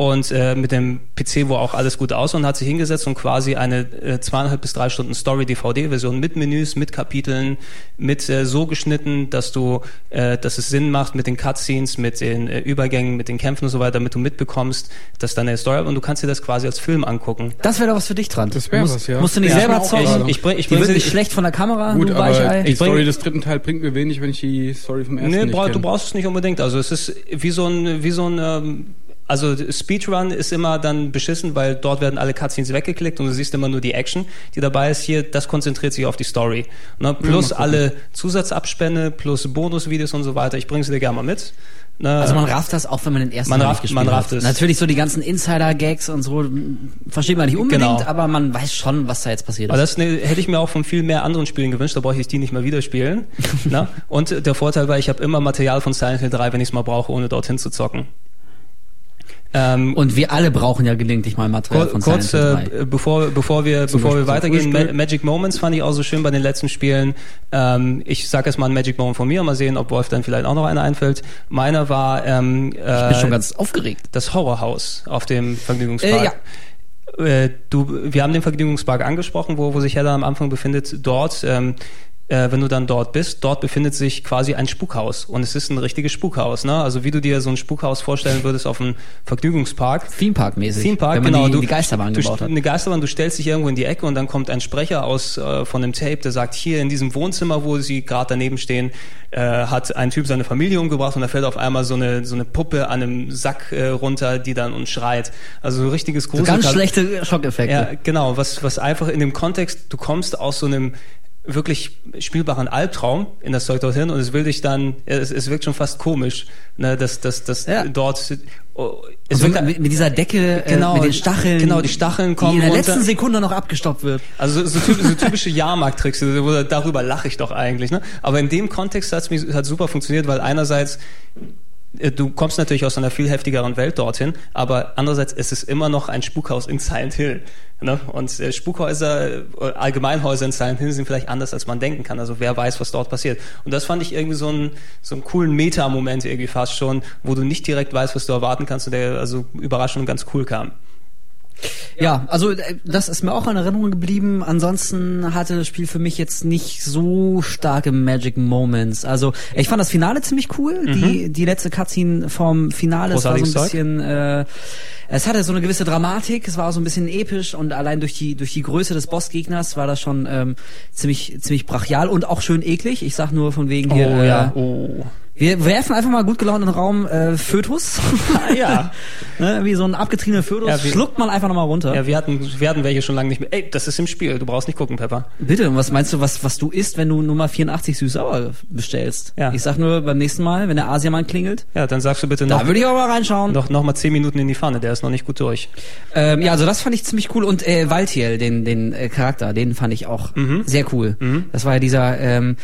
und äh, mit dem PC, wo auch alles gut aussah und hat sich hingesetzt und quasi eine äh, zweieinhalb bis drei Stunden Story-DVD-Version mit Menüs, mit Kapiteln, mit äh, so geschnitten, dass du, äh, dass es Sinn macht mit den Cutscenes, mit den äh, Übergängen, mit den Kämpfen und so weiter, damit du mitbekommst, dass deine Story und du kannst dir das quasi als Film angucken. Das wäre doch was für dich dran. Das wär musst, was, ja. Musst du nicht Ja, selber ich zocken. gerade. Ich bring, ich die bring wird sie- nicht schlecht von der Kamera, Gut, aber die Ich bring- Story des dritten Teils bringt mir wenig, wenn ich die Story vom ersten Nee, nicht bra kenne. du brauchst es nicht unbedingt. Also es ist wie so ein, wie so ein, ähm, also Speedrun ist immer dann beschissen, weil dort werden alle Cutscenes weggeklickt und du siehst immer nur die Action, die dabei ist. Hier, das konzentriert sich auf die Story. Ne? Plus mal gucken. alle Zusatzabspänne, plus Bonusvideos und so weiter. Ich bringe sie dir gerne mal mit. Ne? Also man rafft das auch, wenn man den ersten Man Mal rafft- gespielt man rafft hat. es. Natürlich so die ganzen Insider-Gags und so m, versteht man nicht unbedingt, Genau. aber man weiß schon, was da jetzt passiert Aber ist. das ne, hätte ich mir auch von viel mehr anderen Spielen gewünscht, da brauche ich die nicht mehr wieder spielen. ne? Und der Vorteil war, ich habe immer Material von Silent Hill 3, wenn ich es mal brauche, ohne dorthin zu zocken. Ähm, Und wir alle brauchen ja gelegentlich mal Material Kur von kurz, Silent Hill 3. äh, bevor, bevor wir, Zum bevor wir Beispiel weitergehen, Ma. Magic Moments fand ich auch so schön bei den letzten Spielen. Ähm, ich sage erst mal ein Magic Moment von mir, mal sehen, ob Wolf dann vielleicht auch noch einer einfällt. Meiner war ähm, ich bin äh, schon ganz aufgeregt. das Horrorhaus auf dem Vergnügungspark. Äh, Äh, du, wir haben den Vergnügungspark angesprochen, wo, wo sich Hedda am Anfang befindet. Dort, ähm, äh, wenn du dann dort bist, dort befindet sich quasi ein Spukhaus. Und es ist ein richtiges Spukhaus. Ne? Also wie du dir so ein Spukhaus vorstellen würdest auf einem Vergnügungspark. Theme Park mäßig. Theme Park, wenn man genau. die, du, die Geisterbahn du, gebaut hat. Eine Geisterbahn, du stellst dich irgendwo in die Ecke und dann kommt ein Sprecher aus äh, von dem Tape, der sagt, hier in diesem Wohnzimmer, wo sie gerade daneben stehen, äh, hat ein Typ seine Familie umgebracht und da fällt auf einmal so eine so eine Puppe an einem Sack äh, runter, die dann und schreit. Also ein richtiges So Grusel. ganz schlechte Schockeffekte. Ja, genau, was, was einfach in dem Kontext, du kommst aus so einem wirklich spielbaren Albtraum in das Zeug dorthin und es will dich dann, es, es wirkt schon fast komisch, ne, dass, dass, dass Ja. dort, oh, es wirkt, mit, mit dieser Decke, Genau, äh, mit den Stacheln. genau, die Stacheln kommen Die in der runter. letzten Sekunde noch abgestoppt wird. also so, so, typ, so typische Jahrmarkt-Tricks, wo- darüber lache ich doch eigentlich, ne? Aber in dem Kontext hat's mir hat super funktioniert, weil einerseits Du kommst natürlich aus einer viel heftigeren Welt dorthin, aber andererseits ist es immer noch ein Spukhaus in Silent Hill. Ne? Und äh, Spukhäuser, äh, Allgemeinhäuser in Silent Hill sind vielleicht anders, als man denken kann. Also wer weiß, was dort passiert. Und das fand ich irgendwie so einen, so einen coolen Meta-Moment irgendwie fast schon, wo du nicht direkt weißt, was du erwarten kannst und der also überraschend und ganz cool kam. Ja, also äh, das ist mir auch in Erinnerung geblieben. Ansonsten hatte das Spiel für mich jetzt nicht so starke Magic Moments. Also ich fand das Finale ziemlich cool. Die die letzte Cutscene vom Finale es war so ein bisschen. Äh, es hatte so eine gewisse Dramatik. Es war so ein bisschen episch und allein durch die durch die Größe des Bossgegners war das schon ähm, ziemlich ziemlich brachial und auch schön eklig. Ich sag nur von wegen hier. oh äh, ja. Oh. Wir werfen einfach mal gut gelaunt in den Raum äh, Fötus. ja. ne, wie so ein abgetriebener Fötus. Ja, wie- schluckt man einfach nochmal runter. Ja, wir hatten, wir hatten welche schon lange nicht mehr. Ey, das ist im Spiel. Du brauchst nicht gucken, Pepper. Bitte, und was meinst du, was, was du isst, wenn du Nummer 84 süß-sauer bestellst? Ja. Ich sag nur beim nächsten Mal, wenn der Asiamann klingelt, Ja, dann sagst du bitte da noch, würde ich aber mal reinschauen. noch, noch mal zehn Minuten in die Pfanne. Der ist noch nicht gut durch. Ähm, ja, also das fand ich ziemlich cool. Und äh, Valtiel, den, den äh, Charakter, den fand ich auch sehr cool. Das war ja dieser, ähm,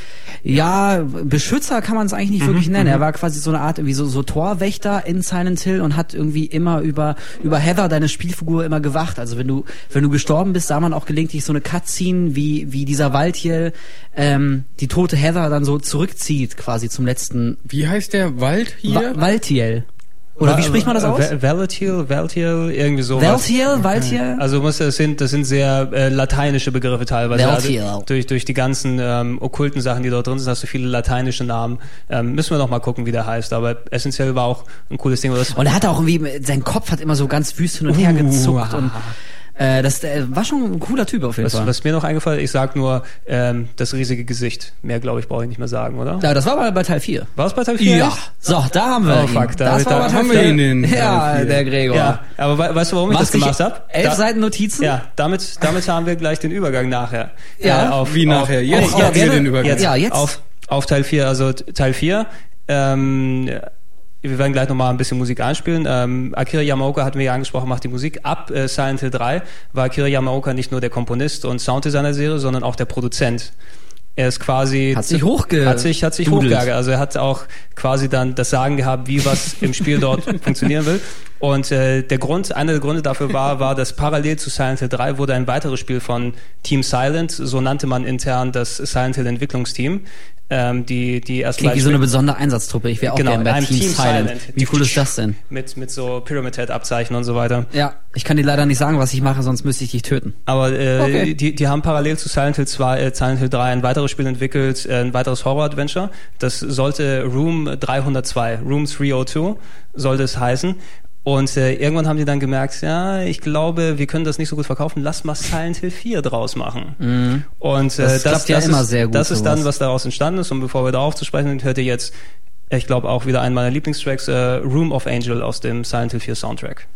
ja, Beschützer kann man es eigentlich nicht wirklich nennen. Er war quasi so eine Art irgendwie so, so Torwächter in Silent Hill und hat irgendwie immer über, über Heather, deine Spielfigur, immer gewacht. Also wenn du, wenn du gestorben bist, sah man auch gelegentlich so eine Cutscene, wie, wie dieser Valtiel ähm, die tote Heather dann so zurückzieht, quasi zum letzten Wie heißt der Wald hier? Va Valtiel. Oder wie spricht man das aus? Val- Valetiel, Valtiel, irgendwie sowas. Valtiel, Valtiel? Also muss das sind das sind sehr äh, lateinische Begriffe teilweise. Valtiel. Also durch durch die ganzen ähm, okkulten Sachen, die dort drin sind, hast du viele lateinische Namen. Ähm, müssen wir noch mal gucken, wie der heißt. Aber essentiell war auch ein cooles Ding. Und er hat auch irgendwie, sein Kopf hat immer so ganz wüst hin und her Uh, gezuckt ah. und äh, das äh, war schon ein cooler Typ auf jeden was, Fall. was mir noch eingefallen ist, ich sag nur ähm, das riesige Gesicht. Mehr glaube ich brauche ich nicht mehr sagen, oder? ja, das war mal bei Teil 4. War es bei Teil 4? So, da haben wir Oh, ihn. fuck, da- das da war bei Teil haben wir 4. ihn in Ja, 4. der Gregor. Ja, aber we weißt du, warum ich Machst das gemacht habe? Elf Seiten Notizen? Ja, damit, damit haben wir gleich den Übergang nachher. Ja, auf, Wie auf, nachher? Jetzt auf- haben wir den Übergang. Jetzt, Ja, jetzt. Auf, auf Teil 4, also Teil 4. Ähm, wir werden gleich nochmal ein bisschen Musik einspielen. Ähm, Akira Yamaoka hatten wir ja angesprochen, macht die Musik. Ab äh, Silent Hill 3 war Akira Yamaoka nicht nur der Komponist und Sounddesigner der Serie, sondern auch der Produzent. Er ist quasi Hat sich hochge- hat sich hat sich hochgeärgert. Also er hat auch quasi dann das Sagen gehabt, wie was im Spiel dort funktionieren will. Und äh, der Grund, einer der Gründe dafür war, war, dass parallel zu Silent Hill 3 wurde ein weiteres Spiel von Team Silent, so nannte man intern das Silent Hill Entwicklungsteam, ähm, die die erst Klingt wie so eine besondere Einsatztruppe. Ich wäre auch Genau, gerne bei Team, Team Silent. Silent. Wie cool ist das denn? mit mit so Pyramid Head Abzeichen und so weiter. Ja, ich kann dir leider nicht sagen, was ich mache, sonst müsste ich dich töten. Aber äh, Okay. die, die haben parallel zu Silent Hill 2, äh, Silent Hill 3 ein weiteres Spiel entwickelt, äh, ein weiteres Horror-Adventure. Das sollte Room 302, Room 302 sollte es heißen. Und äh, irgendwann haben die dann gemerkt, ja, ich glaube, wir können das nicht so gut verkaufen, lass mal Silent Hill 4 draus machen. Und äh, Das klappt ja das immer ist, sehr gut, Das ist dann, was daraus entstanden ist. Und bevor wir darauf zu sprechen sind, hört ihr jetzt, ich glaube, auch wieder einen meiner Lieblingstracks, äh, Room of Angel aus dem Silent Hill 4 Soundtrack.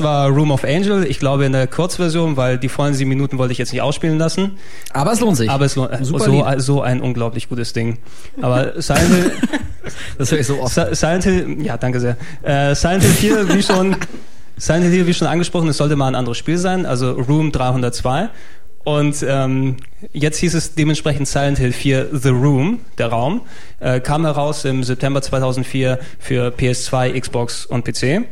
Das war Room of Angel. Ich glaube in der Kurzversion, weil die vollen sieben Minuten wollte ich jetzt nicht ausspielen lassen. Aber es lohnt sich. Aber es lohnt äh, so, so ein unglaublich gutes Ding. Aber Silent Hill, das höre ich so oft. Si- Silent Hill, ja, danke sehr. Äh, Silent Hill 4, wie schon, Silent Hill 4, wie schon angesprochen, es sollte mal ein anderes Spiel sein, also Room 302. Und ähm, jetzt hieß es dementsprechend Silent Hill 4 The Room, der Raum, äh, kam heraus im September 2004 für PS2, Xbox und PC.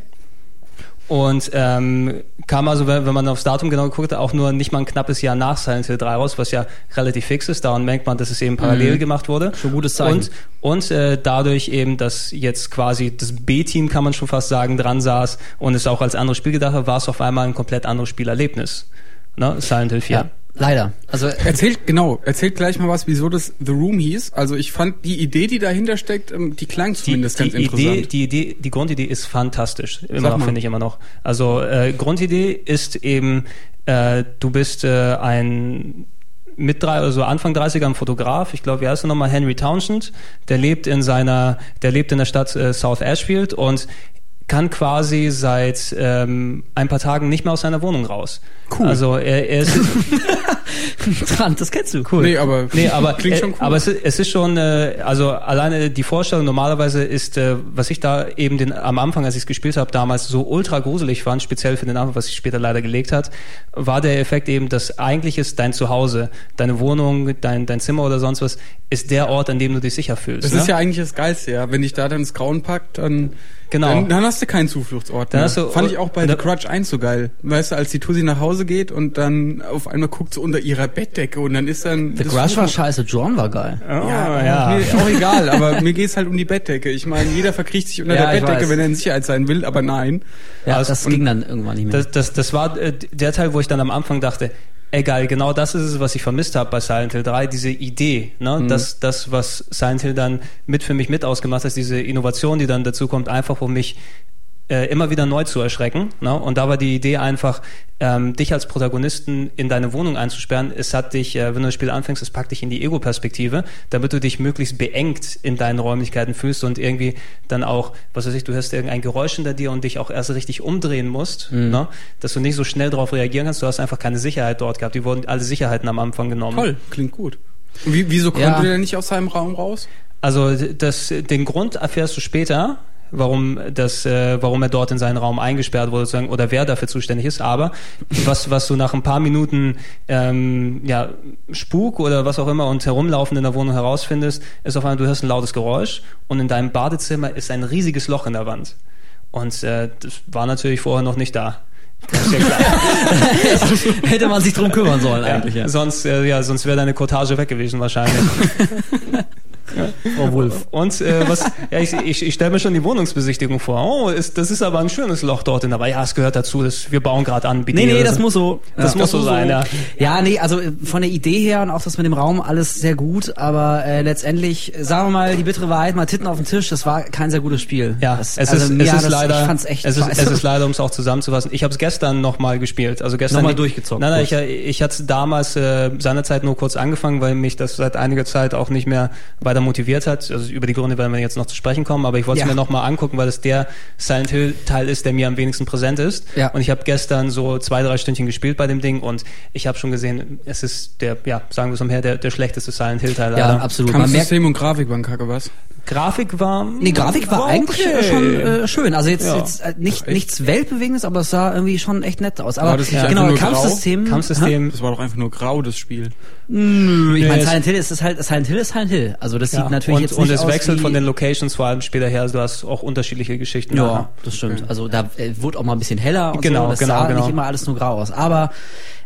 Und ähm, kam also, wenn, wenn man aufs Datum genau geguckt hat, auch nur nicht mal ein knappes Jahr nach Silent Hill 3 raus, was ja relativ fix ist. Daran merkt man, dass es eben parallel gemacht wurde. Schon gutes Zeichen. Und, und äh, dadurch eben, dass jetzt quasi das B-Team, kann man schon fast sagen, dran saß und es auch als anderes Spiel gedacht hat, war es auf einmal ein komplett anderes Spielerlebnis. Ne? Silent Hill 4. Ja, leider. Also Erzählt, genau, erzählt gleich mal was, wieso das The Room hieß. Also ich fand die Idee, die dahinter steckt, ähm, die klang Die, zumindest die, ganz Idee, interessant. die Idee, die Grundidee ist fantastisch. Immer Sag noch, mal. finde ich immer noch. Also äh, Grundidee ist eben, äh, du bist äh, ein mit drei, also Anfang 30er ein Fotograf, ich glaube, wie heißt er nochmal, Henry Townshend, der lebt in seiner, der lebt in der Stadt äh, South Ashfield und kann quasi seit ähm, ein paar Tagen nicht mehr aus seiner Wohnung raus. Cool. Also er, er ist dran, das kennst du. cool. Nee, aber nee, aber klingt schon cool. Aber es, ist- es ist schon, äh, also alleine die Vorstellung normalerweise ist, äh, was ich da eben den, am Anfang, als ich es gespielt habe, damals so ultra gruselig fand, speziell für den Anfang, was sich später leider gelegt hat, war der Effekt eben, dass eigentlich ist dein Zuhause, deine Wohnung, dein, dein Zimmer oder sonst was, ist der Ort, an dem du dich sicher fühlst. das ne? ist ja eigentlich das Geilste, ja. Wenn dich da dann das Grauen packt, dann, Genau. dann, dann hast du keinen Zufluchtsort Dann mehr. hast du- Fand ich auch bei The Crutch 1 so geil. Weißt du, als die Tussi nach Hause geht und dann auf einmal guckt sie unter ihrer Bettdecke und dann ist dann... The Crush war scheiße, John war geil. Oh, Ja, ja. Mir auch egal, aber mir geht's halt um die Bettdecke. Ich meine, jeder verkriecht sich unter Ja, der Bettdecke, wenn er in Sicherheit sein will, aber nein. Ja, Also- das ging dann irgendwann nicht mehr. Das, das, das war äh, der Teil, wo ich dann am Anfang dachte, egal, genau das ist es, was ich vermisst habe bei Silent Hill 3, diese Idee, ne? das, das, was Silent Hill dann mit für mich mit ausgemacht hat, diese Innovation, die dann dazu kommt, einfach um mich äh, immer wieder neu zu erschrecken. Ne? Und da war die Idee einfach, ähm, dich als Protagonisten in deine Wohnung einzusperren. Es hat dich, äh, wenn du das Spiel anfängst, es packt dich in die Ego-Perspektive, damit du dich möglichst beengt in deinen Räumlichkeiten fühlst und irgendwie dann auch, was weiß ich, du hörst irgendein Geräusch hinter dir und dich auch erst richtig umdrehen musst, ne? dass du nicht so schnell darauf reagieren kannst. Du hast einfach keine Sicherheit dort gehabt. Die wurden alle Sicherheiten am Anfang genommen. Toll, klingt gut. Wie, wieso konnte Ja. der nicht aus seinem Raum raus? Also das, den Grund erfährst du später, warum das, äh, warum er dort in seinen Raum eingesperrt wurde, sozusagen, oder wer dafür zuständig ist. Aber was, was du nach ein paar Minuten ähm, ja, Spuk oder was auch immer und herumlaufen in der Wohnung herausfindest, ist auf einmal, du hörst ein lautes Geräusch und in deinem Badezimmer ist ein riesiges Loch in der Wand. Und äh, das war natürlich vorher noch nicht da. Ja. Hätte man sich drum kümmern sollen eigentlich, ja. Sonst, äh, ja, sonst wäre deine Cottage weg gewesen wahrscheinlich. Frau Wolf. Und äh, was, ja, ich, ich, ich stelle mir schon die Wohnungsbesichtigung vor. Oh, ist, das ist aber ein schönes Loch dort in, aber ja, es gehört dazu, das, wir bauen gerade an. bitte Nee, nee, das muss so. das Ja. muss so sein, ja. Ja, nee, also äh, von der Idee her und auch das mit dem Raum alles sehr gut, aber äh, letztendlich, äh, sagen wir mal, die bittere Wahrheit, mal Titten auf den Tisch, das war kein sehr gutes Spiel. Ja, das, es also ist, mir es ist das, leider, ich fand's echt es ist, scheiße. es ist leider, um es auch zusammenzufassen. Ich habe es gestern nochmal gespielt. Also gestern Nochmal durchgezockt, Nein, nein, ich, ich hatte damals äh, seinerzeit nur kurz angefangen, weil mich das seit einiger Zeit auch nicht mehr weiter motiviert hat. Also über die Gründe werden wir jetzt noch zu sprechen kommen, aber ich wollte es Ja. mir nochmal angucken, weil es der Silent Hill Teil ist, der mir am wenigsten präsent ist. Ja. Und ich habe gestern so zwei, drei Stündchen gespielt bei dem Ding und ich habe schon gesehen, es ist der, ja, sagen wir es umher, der, der schlechteste Silent Hill Teil. ja, leider. absolut. Kampfsystem und Grafik waren kacke, was? Grafik war. Nee, Grafik war eigentlich okay. äh, schon äh, schön. Also jetzt, Ja. jetzt äh, nicht, echt? nichts Weltbewegendes, aber es sah irgendwie schon echt nett aus. Aber War das nicht genau, nur grau? Kampfsystem. Kampfsystem. Das war doch einfach nur grau, das Spiel. Nö, ich Nee, meine, es- Silent Hill ist es halt, Silent Hill ist Silent Hill. Also das Ja, sieht natürlich und, jetzt und nicht es aus wechselt von den Locations vor allem später her. Also du hast auch unterschiedliche Geschichten. Ja, nachher. das stimmt. Also da äh, wurde auch mal ein bisschen heller und Genau, so. Das genau, sah genau. nicht immer alles nur grau aus. Aber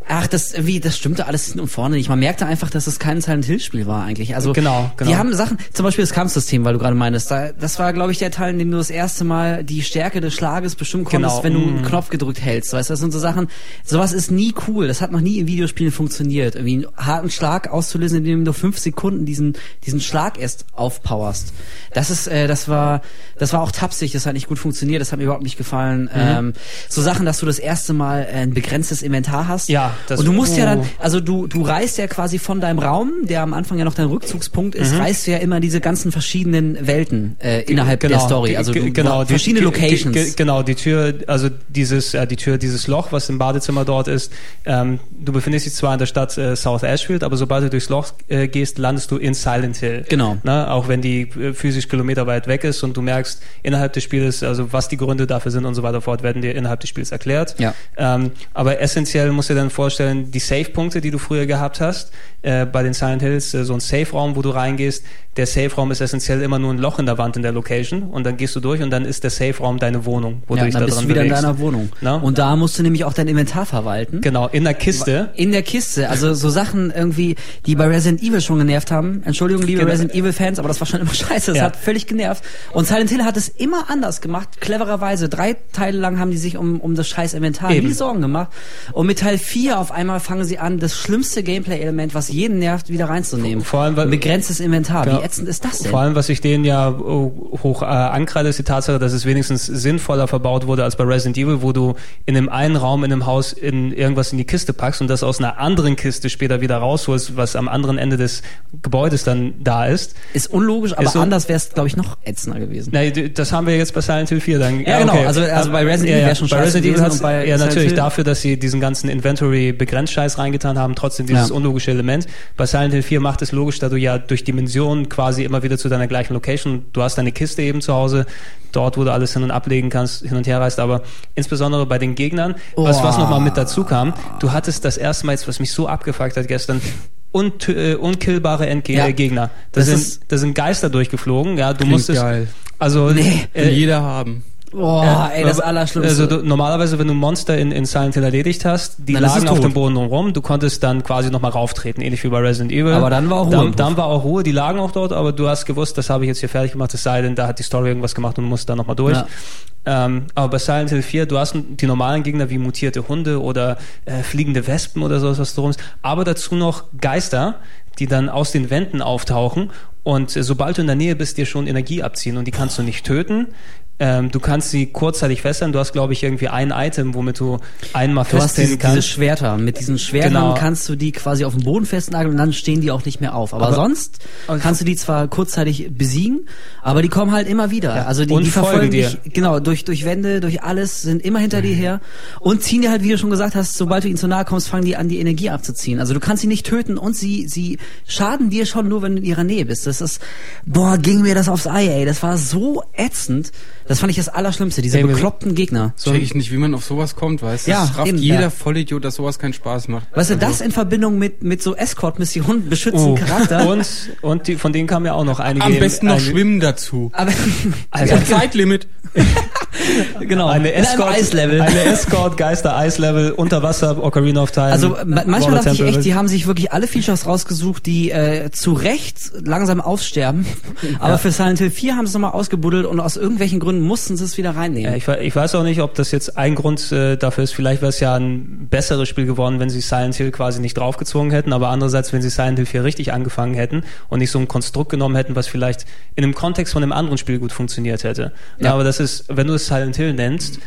ach, das irgendwie, das stimmte alles hinten und vorne nicht. Man merkte einfach, dass es kein Silent Hill Spiel war eigentlich. Also Genau, genau. die haben Sachen, zum Beispiel das Kampfsystem, weil du gerade meinst, da, das war, glaube ich, der Teil, in dem du das erste Mal die Stärke des Schlages bestimmen konntest, Genau, wenn du einen Knopf gedrückt hältst. Weißt du, das sind so Sachen. Sowas ist nie cool. Das hat noch nie in Videospielen funktioniert. Irgendwie einen harten Schlag auszulösen, indem du fünf Sekunden diesen diesen Schlag erst aufpowerst. Das ist, äh, das war, das war auch tapsig. Das hat nicht gut funktioniert. Das hat mir überhaupt nicht gefallen. Mhm. Ähm, so Sachen, dass du das erste Mal äh, ein begrenztes Inventar hast. Ja, das- und du musst ja oh. dann, also du, du reist ja quasi von deinem Raum, der am Anfang ja noch dein Rückzugspunkt ist, reist du ja immer diese ganzen verschiedenen Welten äh, innerhalb der Story. Also du, genau, die- verschiedene ge- Locations. ge- Genau, die Tür, also dieses, äh, die Tür, dieses Loch, was im Badezimmer dort ist. Ähm, du befindest dich zwar in der Stadt äh, South Ashfield, aber sobald du durchs Loch äh, gehst, landest du in Silent Hill. Genau. Ne? Auch wenn die äh, physisch Kilometer weit weg ist und du merkst innerhalb des Spiels, also was die Gründe dafür sind und so weiter fort, werden dir innerhalb des Spiels erklärt. Ja. Ähm, aber essentiell musst du dir dann vorstellen, die Save-Punkte, die du früher gehabt hast, äh, bei den Silent Hills, äh, so ein Safe-Raum, wo du reingehst, der Safe-Raum ist essentiell immer nur ein Loch in der Wand in der Location und dann gehst du durch und dann ist der Safe-Raum deine Wohnung, wo ja, du dich dann da bist drin du wieder bewegst. in deiner Wohnung. Na? Und da musst du nämlich auch dein Inventar verwalten. Genau, in der Kiste. In der Kiste, also so Sachen irgendwie, die bei Resident Evil schon genervt haben. Entschuldigung, liebe Genau. Resident Evil Fans, aber das war schon immer scheiße. Das Ja. hat völlig genervt. Und Silent Hill hat es immer anders gemacht, clevererweise. Drei Teile lang haben die sich um, um das scheiß Inventar Eben. nie Sorgen gemacht. Und mit Teil 4 auf einmal fangen sie an, das schlimmste Gameplay-Element, was jeden nervt, wieder reinzunehmen. Vor allem, weil- begrenztes Inventar. Ja. Wie ätzend ist das denn? Vor allem, was ich denen ja oh, hoch äh, ankreide, ist die Tatsache, dass es wenigstens sinnvoller verbaut wurde als bei Resident Evil, wo du in einem einen Raum in einem Haus in irgendwas in die Kiste packst und das aus einer anderen Kiste später wieder rausholst, was am anderen Ende des Gebäudes dann da ist. ist unlogisch, aber Ist so- anders wäre es, glaube ich, noch ätzender gewesen. Na, das haben wir jetzt bei Silent Hill 4 dann. Ja, genau. Also- also bei Resident Evil wär schon Bei Resident Evil bei ja natürlich dafür, dass sie diesen ganzen Inventory begrenzt Scheiß reingetan haben, trotzdem dieses Ja. unlogische Element. Bei Silent Hill 4 macht es logisch, da du ja durch Dimensionen quasi immer wieder zu deiner gleichen Location, du hast deine Kiste eben zu Hause, dort, wo du alles hin und ablegen kannst, hin und her reist, aber insbesondere bei den Gegnern, was, was Oh. nochmal mit dazu kam, du hattest das erste Mal jetzt, was mich so abgefuckt hat gestern, und, äh, unkillbare Entge Ja. Gegner. Da Das sind, da sind Geister durchgeflogen, ja, du musstest, geil. also, Nee. Äh, jeder haben. Boah, ey, das Allerschlimmste. Also du, normalerweise, wenn du Monster in, in Silent Hill erledigt hast, die Dann ist lagen auf dem Boden rum, du konntest dann quasi nochmal rauftreten, ähnlich wie bei Resident Evil. Aber dann war auch Ruhe Dann, dann war auch Ruhe, die lagen auch dort, aber du hast gewusst, das habe ich jetzt hier fertig gemacht, es sei denn, da hat die Story irgendwas gemacht und du musst da nochmal durch. Ja. Ähm, aber bei Silent Hill 4, du hast die normalen Gegner wie mutierte Hunde oder äh, fliegende Wespen oder sowas, was du rumst, aber dazu noch Geister, die dann aus den Wänden auftauchen und äh, sobald du in der Nähe bist, dir schon Energie abziehen und die kannst du nicht töten. Ähm, du kannst sie kurzzeitig fesseln. Du hast, glaube ich, irgendwie ein Item, womit du einmal Du hast diese, festziehen diese kannst. Schwerter. Mit diesen Schwertern Genau. kannst du die quasi auf dem Boden festnageln und dann stehen die auch nicht mehr auf. Aber, Aber- sonst Also- kannst du die zwar kurzzeitig besiegen, aber die kommen halt immer wieder. Ja. Also die, die verfolgen dich, genau, durch, durch Wände, durch alles, sind immer hinter dir her und ziehen dir halt, wie du schon gesagt hast, sobald du ihnen zu nahe kommst, fangen die an, die Energie abzuziehen. Also du kannst sie nicht töten und sie, sie schaden dir schon nur, wenn du in ihrer Nähe bist. Das ist, boah, ging mir das aufs Ei, ey. Das war so ätzend. Das fand ich das Allerschlimmste, diese Ey, bekloppten Gegner. Check ich nicht, wie man auf sowas kommt, weißt du? Ja, Das rafft eben, jeder ja. Vollidiot, dass sowas keinen Spaß macht. Weißt du, Also, das in Verbindung mit, mit so Escort-Missionen beschützen Oh. Charakter. Und, und die, von denen kamen ja auch noch einige. Am besten noch einige- schwimmen dazu. Aber, Also, Zeitlimit. genau. eine Escort, Eislevel. eine Escort, Geister, Eislevel, Unterwasser, Ocarina of Time. Also ma- manchmal dachte ich echt, die haben sich wirklich alle Features rausgesucht, die äh, zu Recht langsam aussterben. Aber für Silent Hill 4 haben sie es nochmal ausgebuddelt und aus irgendwelchen Gründen mussten sie es wieder Ja, reinnehmen. ich, we- ich weiß auch nicht, ob das jetzt ein Grund äh, dafür ist. Vielleicht wäre es ja ein besseres Spiel geworden, wenn sie Silent Hill quasi nicht draufgezwungen hätten. Aber andererseits, wenn sie Silent Hill 4 richtig angefangen hätten und nicht so ein Konstrukt genommen hätten, was vielleicht in einem Kontext von einem anderen Spiel gut funktioniert hätte. Ja. Ja. aber das ist, wenn du es Silent Hill nennst,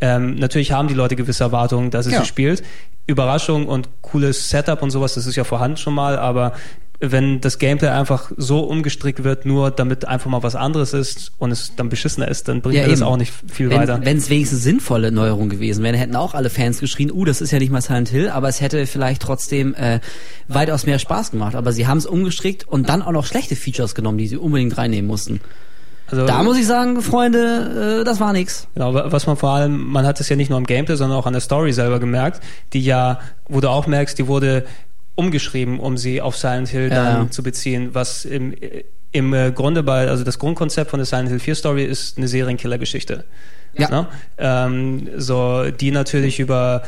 ähm, natürlich haben die Leute gewisse Erwartungen, dass es Ja. so spielt. Überraschung und cooles Setup und sowas, das ist ja vorhanden schon mal, aber wenn das Gameplay einfach so umgestrickt wird, nur damit einfach mal was anderes ist und es dann beschissener ist, dann bringt Ja, das auch nicht viel weiter. Wenn es wenigstens sinnvolle Neuerungen gewesen wären, hätten auch alle Fans geschrien, uh, das ist ja nicht mal Silent Hill, aber es hätte vielleicht trotzdem äh, weitaus mehr Spaß gemacht. Aber sie haben es umgestrickt und dann auch noch schlechte Features genommen, die sie unbedingt reinnehmen mussten. Also, Da muss ich sagen, Freunde, äh, das war nix. Genau, wa- was man vor allem, man hat es ja nicht nur im Gameplay, sondern auch an der Story selber gemerkt, die ja, wo du auch merkst, die wurde umgeschrieben, um sie auf Silent Hill Ja, dann zu beziehen, was im, im äh, Grunde bei, also das Grundkonzept von der Silent Hill 4 Story ist eine Serienkiller-Geschichte. Ja. Ne? Ähm, so, die natürlich über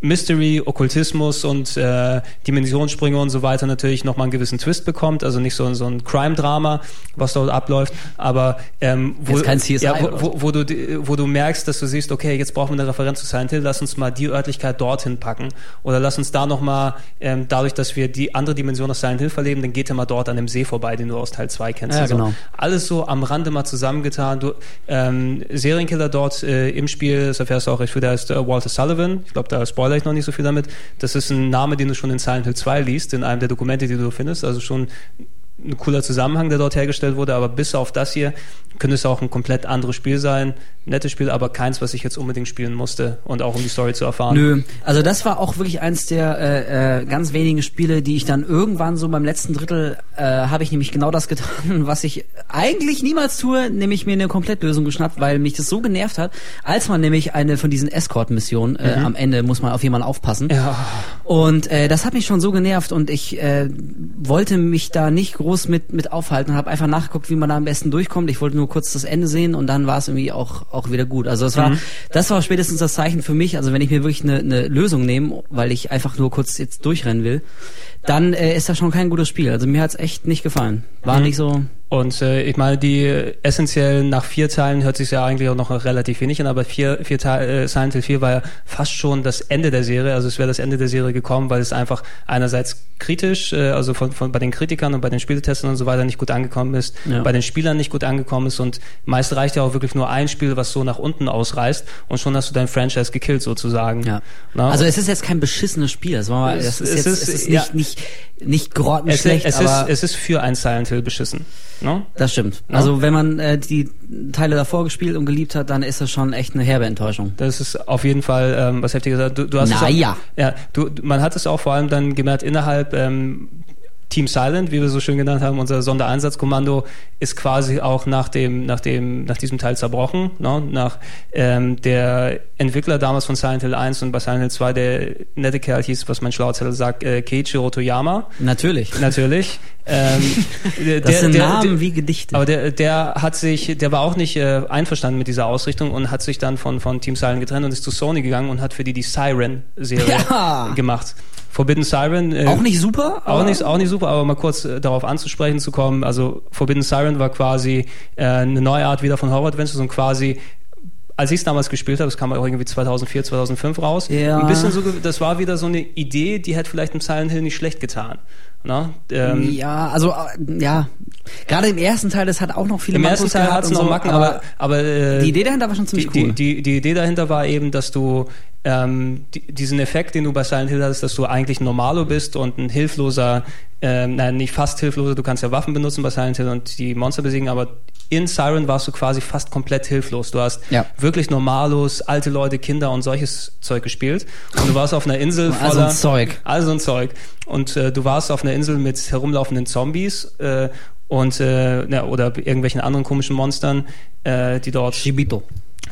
Mystery, Okkultismus und äh, Dimensionssprünge und so weiter natürlich nochmal einen gewissen Twist bekommt, also nicht so, so ein Crime-Drama, was dort abläuft, aber ähm, wo, ja, wo, wo, wo, du, wo du merkst, dass du siehst, okay, jetzt brauchen wir eine Referenz zu Silent Hill, lass uns mal die Örtlichkeit dorthin packen oder lass uns da nochmal, ähm, dadurch, dass wir die andere Dimension aus Silent Hill verleben, dann geht er mal dort an dem See vorbei, den du aus Teil 2 kennst. Ja, also genau. Alles so am Rande mal zusammengetan. Du, ähm, Serienkiller dort äh, im Spiel, das erfährst du auch recht früh, der ist äh, Walter Sullivan, ich glaube, da spoilert ich noch nicht so viel damit. Das ist ein Name, den du schon in Silent Hill 2 liest, in einem der Dokumente, die du findest. Also schon ein cooler Zusammenhang, der dort hergestellt wurde, aber bis auf das hier könnte es auch ein komplett anderes Spiel sein. Nettes Spiel, aber keins, was ich jetzt unbedingt spielen musste und auch um die Story zu erfahren. Nö, also das war auch wirklich eins der äh, äh, ganz wenigen Spiele, die ich dann irgendwann so beim letzten Drittel äh, habe ich nämlich genau das getan, was ich eigentlich niemals tue, nämlich mir eine Komplettlösung geschnappt, weil mich das so genervt hat, als man nämlich eine von diesen Escort-Missionen äh, mhm. am Ende muss man auf jemanden aufpassen. Ja. Und äh, das hat mich schon so genervt und ich äh, wollte mich da nicht groß mit mit aufhalten, habe einfach nachgeguckt, wie man da am besten durchkommt. Ich wollte nur kurz das Ende sehen und dann war es irgendwie auch auch wieder gut. Also es war, mhm. das war spätestens das Zeichen für mich. Also wenn ich mir wirklich eine, eine Lösung nehme, weil ich einfach nur kurz jetzt durchrennen will, dann äh, ist das schon kein gutes Spiel. Also mir hat's echt nicht gefallen. War mhm. nicht so. Und äh, ich meine, die essentiell nach vier Teilen hört sich ja eigentlich auch noch relativ wenig an, aber vier, vier Teile, äh, Silent Hill 4 war ja fast schon das Ende der Serie. Also es wäre das Ende der Serie gekommen, weil es einfach einerseits kritisch, äh, also von, von bei den Kritikern und bei den Spieletestern und so weiter nicht gut angekommen ist, ja. bei den Spielern nicht gut angekommen ist und meist reicht ja auch wirklich nur ein Spiel, was so nach unten ausreißt und schon hast du dein Franchise gekillt sozusagen. Ja. Na? Also es ist jetzt kein beschissenes Spiel. Das, war mal, das ist, es jetzt, ist, es ist nicht, ja. nicht, nicht grottenschlecht, es, es aber ist, es ist für ein Silent Hill beschissen. No? Das stimmt. No? Also wenn man äh, die Teile davor gespielt und geliebt hat, dann ist das schon echt eine herbe Enttäuschung. Das ist auf jeden Fall ähm, was heftiges. Du, du hast naja. ja, du, man hat es auch vor allem dann gemerkt innerhalb ähm, Team Silent, wie wir so schön genannt haben, unser Sondereinsatzkommando, ist quasi auch nach dem, nach dem, nach diesem Teil zerbrochen. Ne? Nach ähm, der Entwickler damals von Silent Hill 1 und bei Silent Hill 2, der nette Kerl hieß, was mein Schlauzettel sagt, äh, Keiichiro Toyama. Natürlich. Natürlich. Ähm, der, das sind der, Namen der, wie Gedichte. Aber der, der hat sich, der war auch nicht äh, einverstanden mit dieser Ausrichtung und hat sich dann von, von Team Silent getrennt und ist zu Sony gegangen und hat für die die Siren-Serie ja. gemacht. Forbidden Siren. Äh, auch nicht super? Auch nicht, auch nicht super, aber mal kurz äh, darauf anzusprechen zu kommen. Also Forbidden Siren war quasi äh, eine neue Art wieder von Horror Adventures und quasi als ich es damals gespielt habe, das kam auch irgendwie 2004, 2005 raus, ja. ein bisschen so, das war wieder so eine Idee, die hätte vielleicht im Silent Hill nicht schlecht getan. Na, ähm, ja, also äh, ja, gerade im ersten Teil, das hat auch noch viele Im ersten Teil hat es noch so, Macken, aber, aber äh, die Idee dahinter war schon ziemlich die, cool. Die, die, die Idee dahinter war eben, dass du ähm, die, diesen Effekt, den du bei Silent Hill hattest, dass du eigentlich ein Normalo bist und ein hilfloser, ähm, nein, nicht fast hilfloser, du kannst ja Waffen benutzen bei Silent Hill und die Monster besiegen, aber in Siren warst du quasi fast komplett hilflos. Du hast ja. wirklich Normalos, alte Leute, Kinder und solches Zeug gespielt. Und du warst auf einer Insel voller... Also ein Zeug. Also ein Zeug. Und äh, du warst auf einer Insel mit herumlaufenden Zombies äh, und äh, ja, oder irgendwelchen anderen komischen Monstern, äh, die dort... Shibito.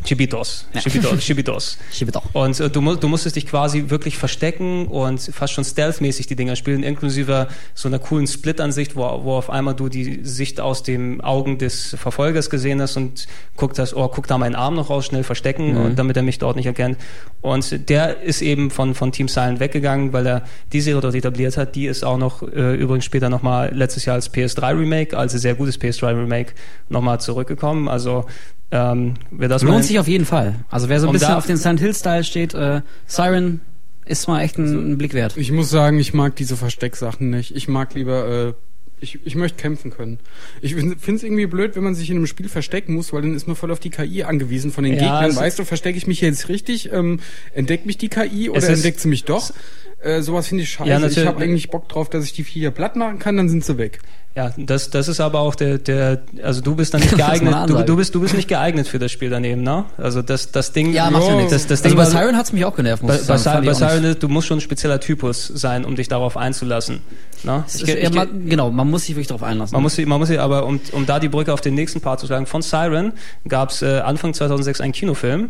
Chibitos. Ja. Chibitos. Chibitos. Chibitos. Und äh, du, du musstest dich quasi wirklich verstecken und fast schon stealthmäßig die Dinger spielen, inklusive so einer coolen Split-Ansicht, wo, wo auf einmal du die Sicht aus den Augen des Verfolgers gesehen hast und guckt hast, oh, guck da meinen Arm noch raus, schnell verstecken, mhm. und damit er mich dort nicht erkennt. Und der ist eben von, von Team Silent weggegangen, weil er die Serie dort etabliert hat. Die ist auch noch äh, übrigens später nochmal letztes Jahr als PS3 Remake, also sehr gutes PS3 Remake, nochmal zurückgekommen. Also ähm, wer das Lohnt sich auf jeden Fall. Also wer so ein bisschen auf den Silent Hill Style steht, äh, Siren ist mal echt ein, also, ein, Blick wert. Ich muss sagen, ich mag diese Verstecksachen nicht. Ich mag lieber, äh, ich, ich möchte kämpfen können. Ich finde es irgendwie blöd, wenn man sich in einem Spiel verstecken muss, weil dann ist man voll auf die KI angewiesen von den ja, Gegnern. Weißt du, verstecke ich mich jetzt richtig? Ähm, entdeckt mich die KI oder entdeckt sie mich doch? Äh, sowas finde ich scheiße. Ja, ich habe eigentlich Bock drauf, dass ich die Viecher platt machen kann, dann sind sie weg. Ja, das, das ist aber auch der, der, also du bist dann nicht geeignet, du, du bist, du bist nicht geeignet für das Spiel daneben, ne? Also das, das Ding, ja, macht ja nichts. Das, das also Ding, bei Siren hat's mich auch genervt, muss bei, ich sagen. Bei, bei Siren, du musst schon ein spezieller Typus sein, um dich darauf einzulassen. Ne? Ich, ich, ja, man, genau, man muss sich wirklich darauf einlassen. Man muss sich, man muss sich aber, um, um da die Brücke auf den nächsten Part zu schlagen, von Siren gab's äh, Anfang 2006 einen Kinofilm,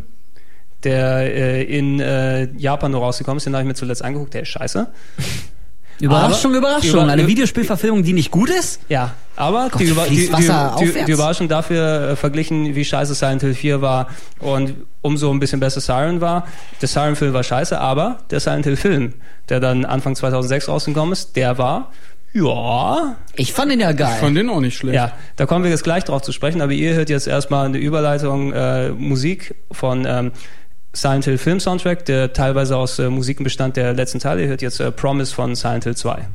der äh, in äh, Japan nur rausgekommen ist, den habe ich mir zuletzt angeguckt, der ist scheiße. Überraschung, aber, Überraschung. Über, Eine Videospielverfilmung, die nicht gut ist? Ja, aber Gott, die, die, die, die, die, Überraschung dafür äh, verglichen, wie scheiße Silent Hill 4 war und umso ein bisschen besser Siren war. Der Siren-Film war scheiße, aber der Silent Hill-Film, der dann Anfang 2006 rausgekommen ist, der war ja. Ich fand ihn ja geil. Ich fand den auch nicht schlecht. Ja, da kommen wir jetzt gleich drauf zu sprechen, aber ihr hört jetzt erstmal eine Überleitung äh, Musik von ähm, Silent Hill Film Soundtrack, der teilweise aus äh, Musiken bestand der letzten Teile. Ihr hört jetzt äh, Promise von Silent Hill 2.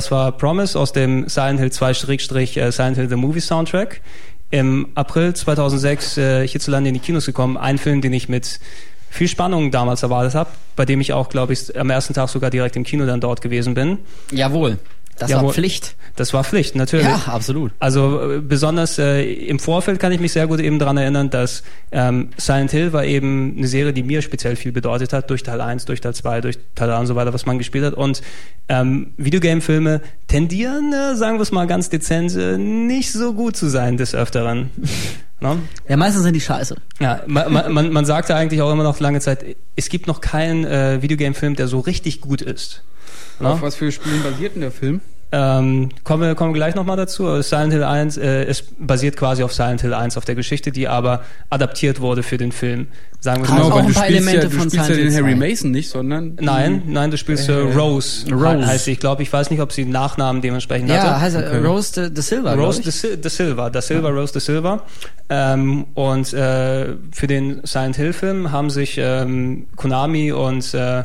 das war Promise aus dem Silent Hill 2 Schrägstrich äh, Silent Hill The Movie Soundtrack. Im April 2006 äh, hierzulande in die Kinos gekommen. Ein Film, den ich mit viel Spannung damals erwartet habe, bei dem ich auch, glaube ich, am ersten Tag sogar direkt im Kino dann dort gewesen bin. Jawohl. Das Jawohl. war Pflicht. Das war Pflicht, natürlich. Ja, absolut. Also äh, besonders äh, im Vorfeld kann ich mich sehr gut eben daran erinnern, dass ähm, Silent Hill war eben eine Serie, die mir speziell viel bedeutet hat, durch Teil 1, durch Teil 2, durch Teil 3 und so weiter, was man gespielt hat. Und ähm, Videogame-Filme tendieren, äh, sagen wir es mal ganz dezent, äh, nicht so gut zu sein des Öfteren. no? Ja, meistens sind die scheiße. Ja, man, man- man, man sagte eigentlich auch immer noch lange Zeit, es gibt noch keinen äh, Videogame-Film, der so richtig gut ist. No? Auf was für Spielen basiert denn der Film? Ähm, kommen, wir, kommen wir gleich nochmal dazu. Silent Hill 1 äh, es basiert quasi auf Silent Hill 1, auf der Geschichte, die aber adaptiert wurde für den Film. Sagen wir Hat mal ein du paar spielst ja, Elemente du von spielst ja den Harry 2. Mason nicht, sondern Nein, nein, du spielst äh, Rose, Rose. heißt sie. Ich glaube, ich weiß nicht, ob sie einen Nachnamen dementsprechend hatte. Ja, heißt er Okay. Rose de, de Silva. Rose de, Sil de Silva, da Silva, Rose de Silva. Ähm, und äh, für den Silent Hill Film haben sich ähm, Konami und äh,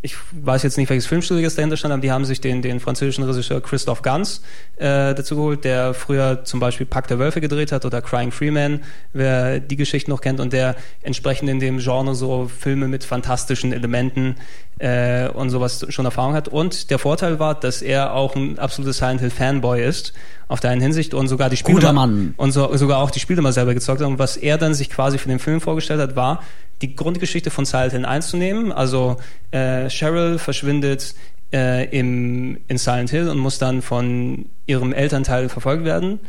ich weiß jetzt nicht, welches Filmstudio jetzt dahinter stand, aber die haben sich den, den französischen Regisseur Christoph Gans äh, dazu geholt, der früher zum Beispiel Pack der Wölfe gedreht hat oder Crying Freeman, wer die Geschichte noch kennt und der entsprechend in dem Genre so Filme mit fantastischen Elementen äh, und sowas schon Erfahrung hat. Und der Vorteil war, dass er auch ein absolutes Silent Hill Fanboy ist, auf der einen Hinsicht und sogar die Spiele Guter Mann. und so, sogar auch die Spiele mal selber gezockt hat. Und was er dann sich quasi für den Film vorgestellt hat, war, die Grundgeschichte von Silent Hill einzunehmen. Also äh, Cheryl verschwindet äh, im, in Silent Hill und muss dann von ihrem Elternteil verfolgt werden.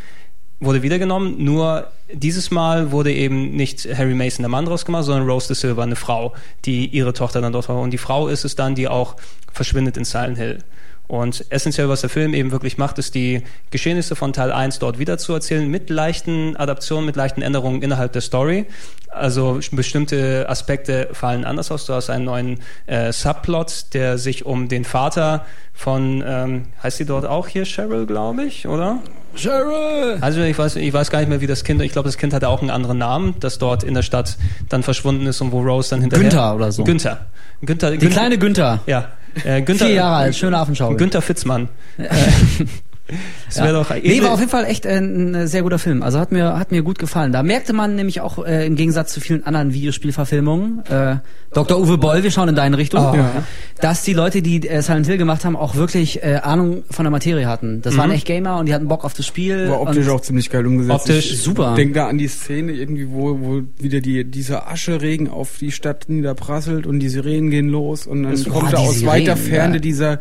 Wurde wiedergenommen, nur dieses Mal wurde eben nicht Harry Mason der Mann draus gemacht, sondern Rose de Silva, eine Frau, die ihre Tochter dann dort war. Und die Frau ist es dann, die auch verschwindet in Silent Hill. Und essentiell, was der Film eben wirklich macht, ist die Geschehnisse von Teil 1 dort wieder zu erzählen, mit leichten Adaptionen, mit leichten Änderungen innerhalb der Story. Also bestimmte Aspekte fallen anders aus. Du hast einen neuen äh, Subplot, der sich um den Vater von, ähm, heißt sie dort auch hier Cheryl, glaube ich, oder? Cheryl! Also ich weiß, ich weiß gar nicht mehr, wie das Kind, ich glaube, das Kind hatte auch einen anderen Namen, das dort in der Stadt dann verschwunden ist und wo Rose dann hinterher... Günther oder so. Günther. Günther, Die kleine Günther. Ja. Äh, Günther, Vier Jahre alt, schöne Affenschau. Günther Fitzmann. Es wäre doch Nee, war auf jeden Fall echt ein sehr guter Film. Also hat mir hat mir gut gefallen. Da merkte man nämlich auch äh, im Gegensatz zu vielen anderen Videospielverfilmungen, äh, Dr. Uwe Boll, wir schauen in deine Richtung, Oh. Ja. dass die Leute, die äh, Silent Hill gemacht haben, auch wirklich äh, Ahnung von der Materie hatten. Das waren echt Gamer und die hatten Bock auf das Spiel. war optisch auch ziemlich geil umgesetzt. Optisch ich super. Denk da an die Szene irgendwie, wo, wo wieder die, dieser Ascheregen auf die Stadt niederprasselt und die Sirenen gehen los und dann Das- kommt da aus Sirenen, weiter Ferne ja. dieser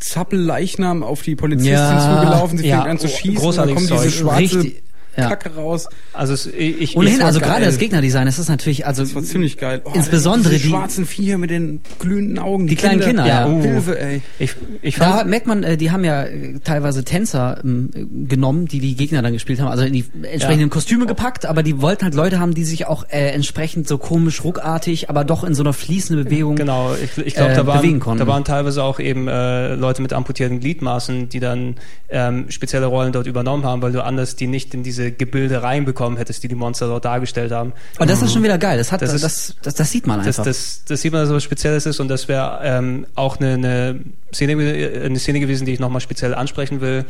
Zappelleichnam auf die Polizistin Ja, zugelaufen, sie ja, fängt an zu oh, schießen, großartiges kommt diese schwarze Richtig, ja. Kacke raus. Also es, ich, Ohnehin, ich, also geil. gerade das Gegnerdesign, das ist natürlich, also Das war ziemlich geil. Oh, Insbesondere diese die- schwarzen Viecher mit den glühenden Augen. Die kleinen Kinder, ja. Oh. Hilfe, ey. ich, ich Da merkt man, äh, die haben ja äh, teilweise Tänzer ähm, äh, genommen, die die Gegner dann gespielt haben, also in die entsprechenden Ja. Kostüme gepackt, aber die wollten halt Leute haben, die sich auch äh, entsprechend so komisch ruckartig, aber doch in so einer fließenden Bewegung. Genau, ich, ich glaube, äh, da, bewegen waren, konnten. da waren teilweise auch eben äh, Leute mit amputierten Gliedmaßen, die dann ähm, spezielle Rollen dort übernommen haben, weil du anders die nicht in diese Gebilde reinbekommen hättest, die die Monster dort dargestellt haben. Und das ist schon wieder geil. Das hat, Das das, ist- das, das, sieht man Das, einfach. das, das sieht man, dass was Spezielles ist und das wäre ähm, auch eine, eine, Szene, eine Szene gewesen, die ich nochmal speziell ansprechen will.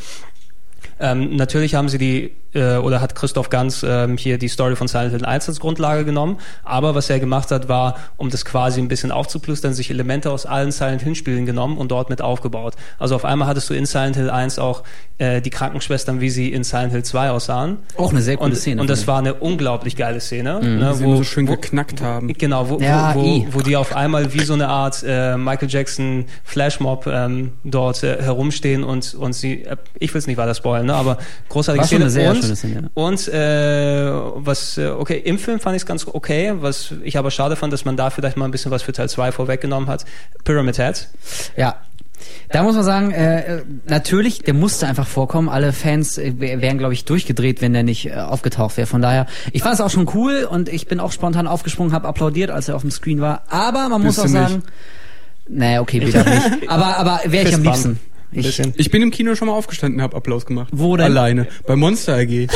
Ähm, natürlich haben sie die, äh, oder hat Christoph Ganz ähm, hier die Story von Silent Hill 1 als Grundlage genommen, aber was er gemacht hat, war, um das quasi ein bisschen aufzuplustern, sich Elemente aus allen Silent Hill Spielen genommen und dort mit aufgebaut. Also auf einmal hattest du in Silent Hill 1 auch äh, die Krankenschwestern, wie sie in Silent Hill 2 aussahen. auch eine sehr coole Und, Szene. und das war eine unglaublich geile Szene, ne, Die sie immer so schön geknackt haben. Genau, wo, Ja, wo, wo, wo die auf einmal wie so eine Art äh, Michael Jackson Flashmob ähm, dort äh, herumstehen und und sie, äh, ich will es nicht weiter spoilen, ne, aber großartige Szene. eine sehr und, schöne Szene, ja. Und äh, was, äh, okay, im Film fand ich es ganz okay, was ich aber schade fand, dass man da vielleicht mal ein bisschen was für Teil 2 vorweggenommen hat. Pyramid Head. Ja. Da muss man sagen, äh, natürlich, der musste einfach vorkommen. Alle Fans äh, wär- wären, glaube ich, durchgedreht, wenn der nicht äh, aufgetaucht wäre. Von daher, ich fand es auch schon cool und ich bin auch spontan aufgesprungen, habe applaudiert, als er auf dem Screen war. Aber man muss Bist auch du sagen, naja, okay, bitte nicht. Aber, aber wäre ich am liebsten. Ich. Ich bin im Kino schon mal aufgestanden, hab Applaus gemacht. Wo denn? Alleine. Bei Monster AG.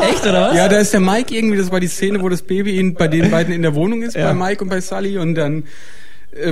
echt, oder was? Ja, da ist der Mike irgendwie, das war die Szene, wo das Baby in, bei den beiden in der Wohnung ist, Ja. bei Mike und bei Sully und dann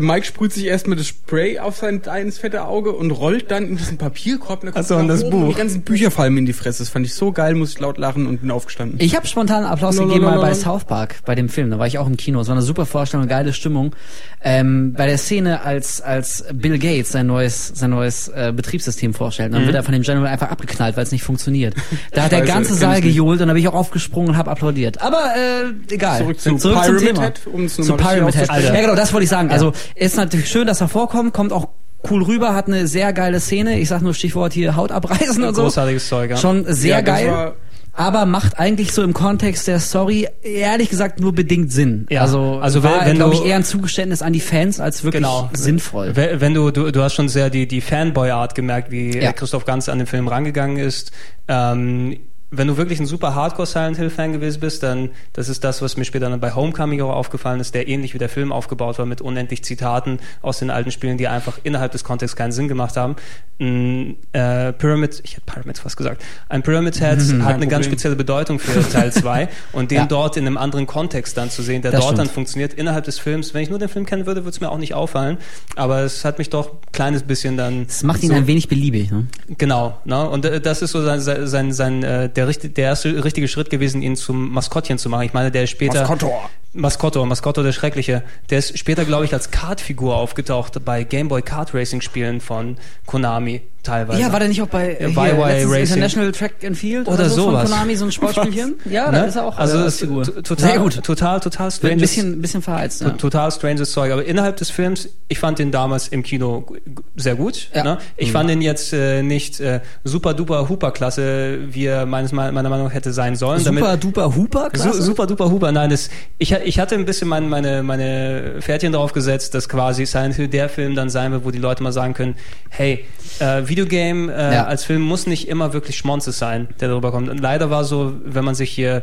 Mike sprüht sich erstmal das Spray auf sein eines fette Auge und rollt dann in diesen Papierkorb. Und, dann Ach so, kommt und das Buch. Die ganzen Bücher fallen mir in die Fresse. Das fand ich so geil, muss ich laut lachen und bin aufgestanden. Ich habe spontan Applaus gegeben mal bei South Park, bei dem Film. Da war ich auch im Kino. Es war eine super Vorstellung, geile Stimmung. Ähm, bei der Szene, als als Bill Gates sein neues sein neues äh, Betriebssystem vorstellt, dann wird er von dem General einfach abgeknallt, weil es nicht funktioniert. Da hat der ganze kenn Saal gejohlt und da bin ich auch aufgesprungen und habe applaudiert. Aber äh, egal. Zurück zu zum Pyramid Thema. Head, um es zu Pyramid Head. Ja genau, das wollte ich sagen. Also ist natürlich schön, dass er vorkommt, kommt auch cool rüber, hat eine sehr geile Szene. Ich sag nur Stichwort hier Haut abreißen und so. Großartiges Zeug, ja. Schon sehr Ja, geil. aber macht eigentlich so im Kontext der Story ehrlich gesagt nur bedingt Sinn. Ja, also, also war, wenn- glaube ich, eher ein Zugeständnis an die Fans als wirklich Genau. sinnvoll. Wenn wenn du, du, du hast schon sehr die, die Fanboy-Art gemerkt, wie Ja. Christoph Ganz an den Film rangegangen ist. Ähm, wenn du wirklich ein super Hardcore Silent Hill Fan gewesen bist, dann das ist das, was mir später dann bei Homecoming auch aufgefallen ist, der ähnlich wie der Film aufgebaut war mit unendlich Zitaten aus den alten Spielen, die einfach innerhalb des Kontexts keinen Sinn gemacht haben. Ein äh, Pyramid, ich hätte Pyramids fast gesagt, ein Pyramid Head hat eine Problem. ganz spezielle Bedeutung für Teil 2 und den Ja. dort in einem anderen Kontext dann zu sehen, der Das dort dann stimmt. funktioniert innerhalb des Films. Wenn ich nur den Film kennen würde, würde es mir auch nicht auffallen. Aber es hat mich doch ein kleines bisschen dann. Das macht ihn so, ein wenig beliebig. Ne? Genau, ne? Und äh, das ist so sein, sein, sein, sein äh, der, der erste richtige Schritt gewesen, ihn zum Maskottchen zu machen. Ich meine, der später. Maskottor. Maskotto, Maskotto der Schreckliche. Der ist später, glaube ich, als Kartfigur aufgetaucht bei Gameboy Kart Racing Spielen von Konami teilweise. Ja, war der nicht auch bei äh, Ja, hier, Racing. International Track and Field Oder so sowas. von Konami, so ein Sportspielchen? Ja, da Ne? ist er auch also als ist Figur. total, Sehr gut. total, total Ein strange. bisschen, bisschen verheizt. Ja. Total stranges Zeug. Aber innerhalb des Films, ich fand den damals im Kino sehr gut. Ja. Ne? Ich fand den jetzt äh, nicht äh, super duper Huper klasse, wie er meines, meiner Meinung nach hätte sein sollen. Super duper Huper, Su klasse. super duper Huber. Nein, das, ich, ich hatte ein bisschen mein, meine, meine Pferdchen drauf gesetzt, dass quasi Silent Hill der Film dann sein wird, wo die Leute mal sagen können, hey, äh, Videogame äh, Ja. als Film muss nicht immer wirklich Schmonze sein, der darüber kommt. Und leider war so, wenn man sich hier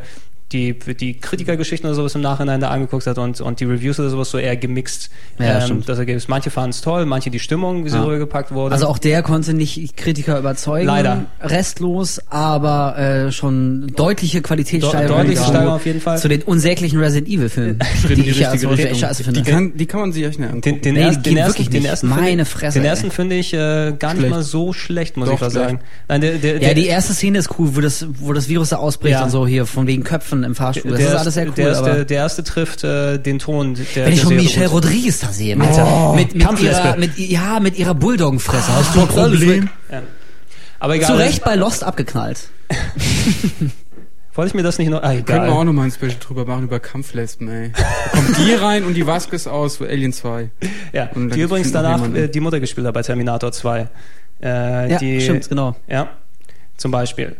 die, die Kritikergeschichten oder sowas im Nachhinein da angeguckt hat und, und die Reviews oder sowas so eher gemixt. Ja, ähm, stimmt. das Ergebnis. Manche fanden es toll, manche die Stimmung, wie sie Ja. rübergepackt wurde. Also auch der konnte nicht Kritiker überzeugen. Leider. Restlos, aber äh, schon deutliche Qualitätssteigerung. De- deutliche zu- Steigerung auf jeden Fall. Zu den unsäglichen Resident Evil Filmen, die die ich ja echt Richtung. scheiße finde. Die kann, die kann man sich echt nicht angucken. Den, den, Nee, ersten, die den ersten, den ersten Meine finde, Fresse, Den ersten finde ich äh, gar nicht Schlecht. mal so schlecht, muss Doch, ich mal sagen. Nein, der, der, ja, der, die erste Szene ist cool, wo das, wo das Virus da ausbricht Ja. und so hier, von wegen Köpfen im Fahrstuhl. Das der ist erste- alles sehr cool, der, erste, aber der erste trifft äh, den Ton der wenn ich der schon Michelle. Rodriguez da sehe, Alter, Oh, mit, mit ihrer, mit, ja, mit ihrer Bulldoggenfresse. Hast du ein Problem? Ja. Aber egal. Zu Recht bei Lost abgeknallt. Wollte ich mir das nicht noch... Ah, Könnten wir auch egal. noch mal ein Special drüber machen über Kampflesben, ey. Da kommt die rein und die Vasquez aus für Alien 2. Ja, die übrigens danach äh, die Mutter gespielt hat bei Terminator 2. Äh, Ja, die, stimmt, genau. Ja, zum Beispiel.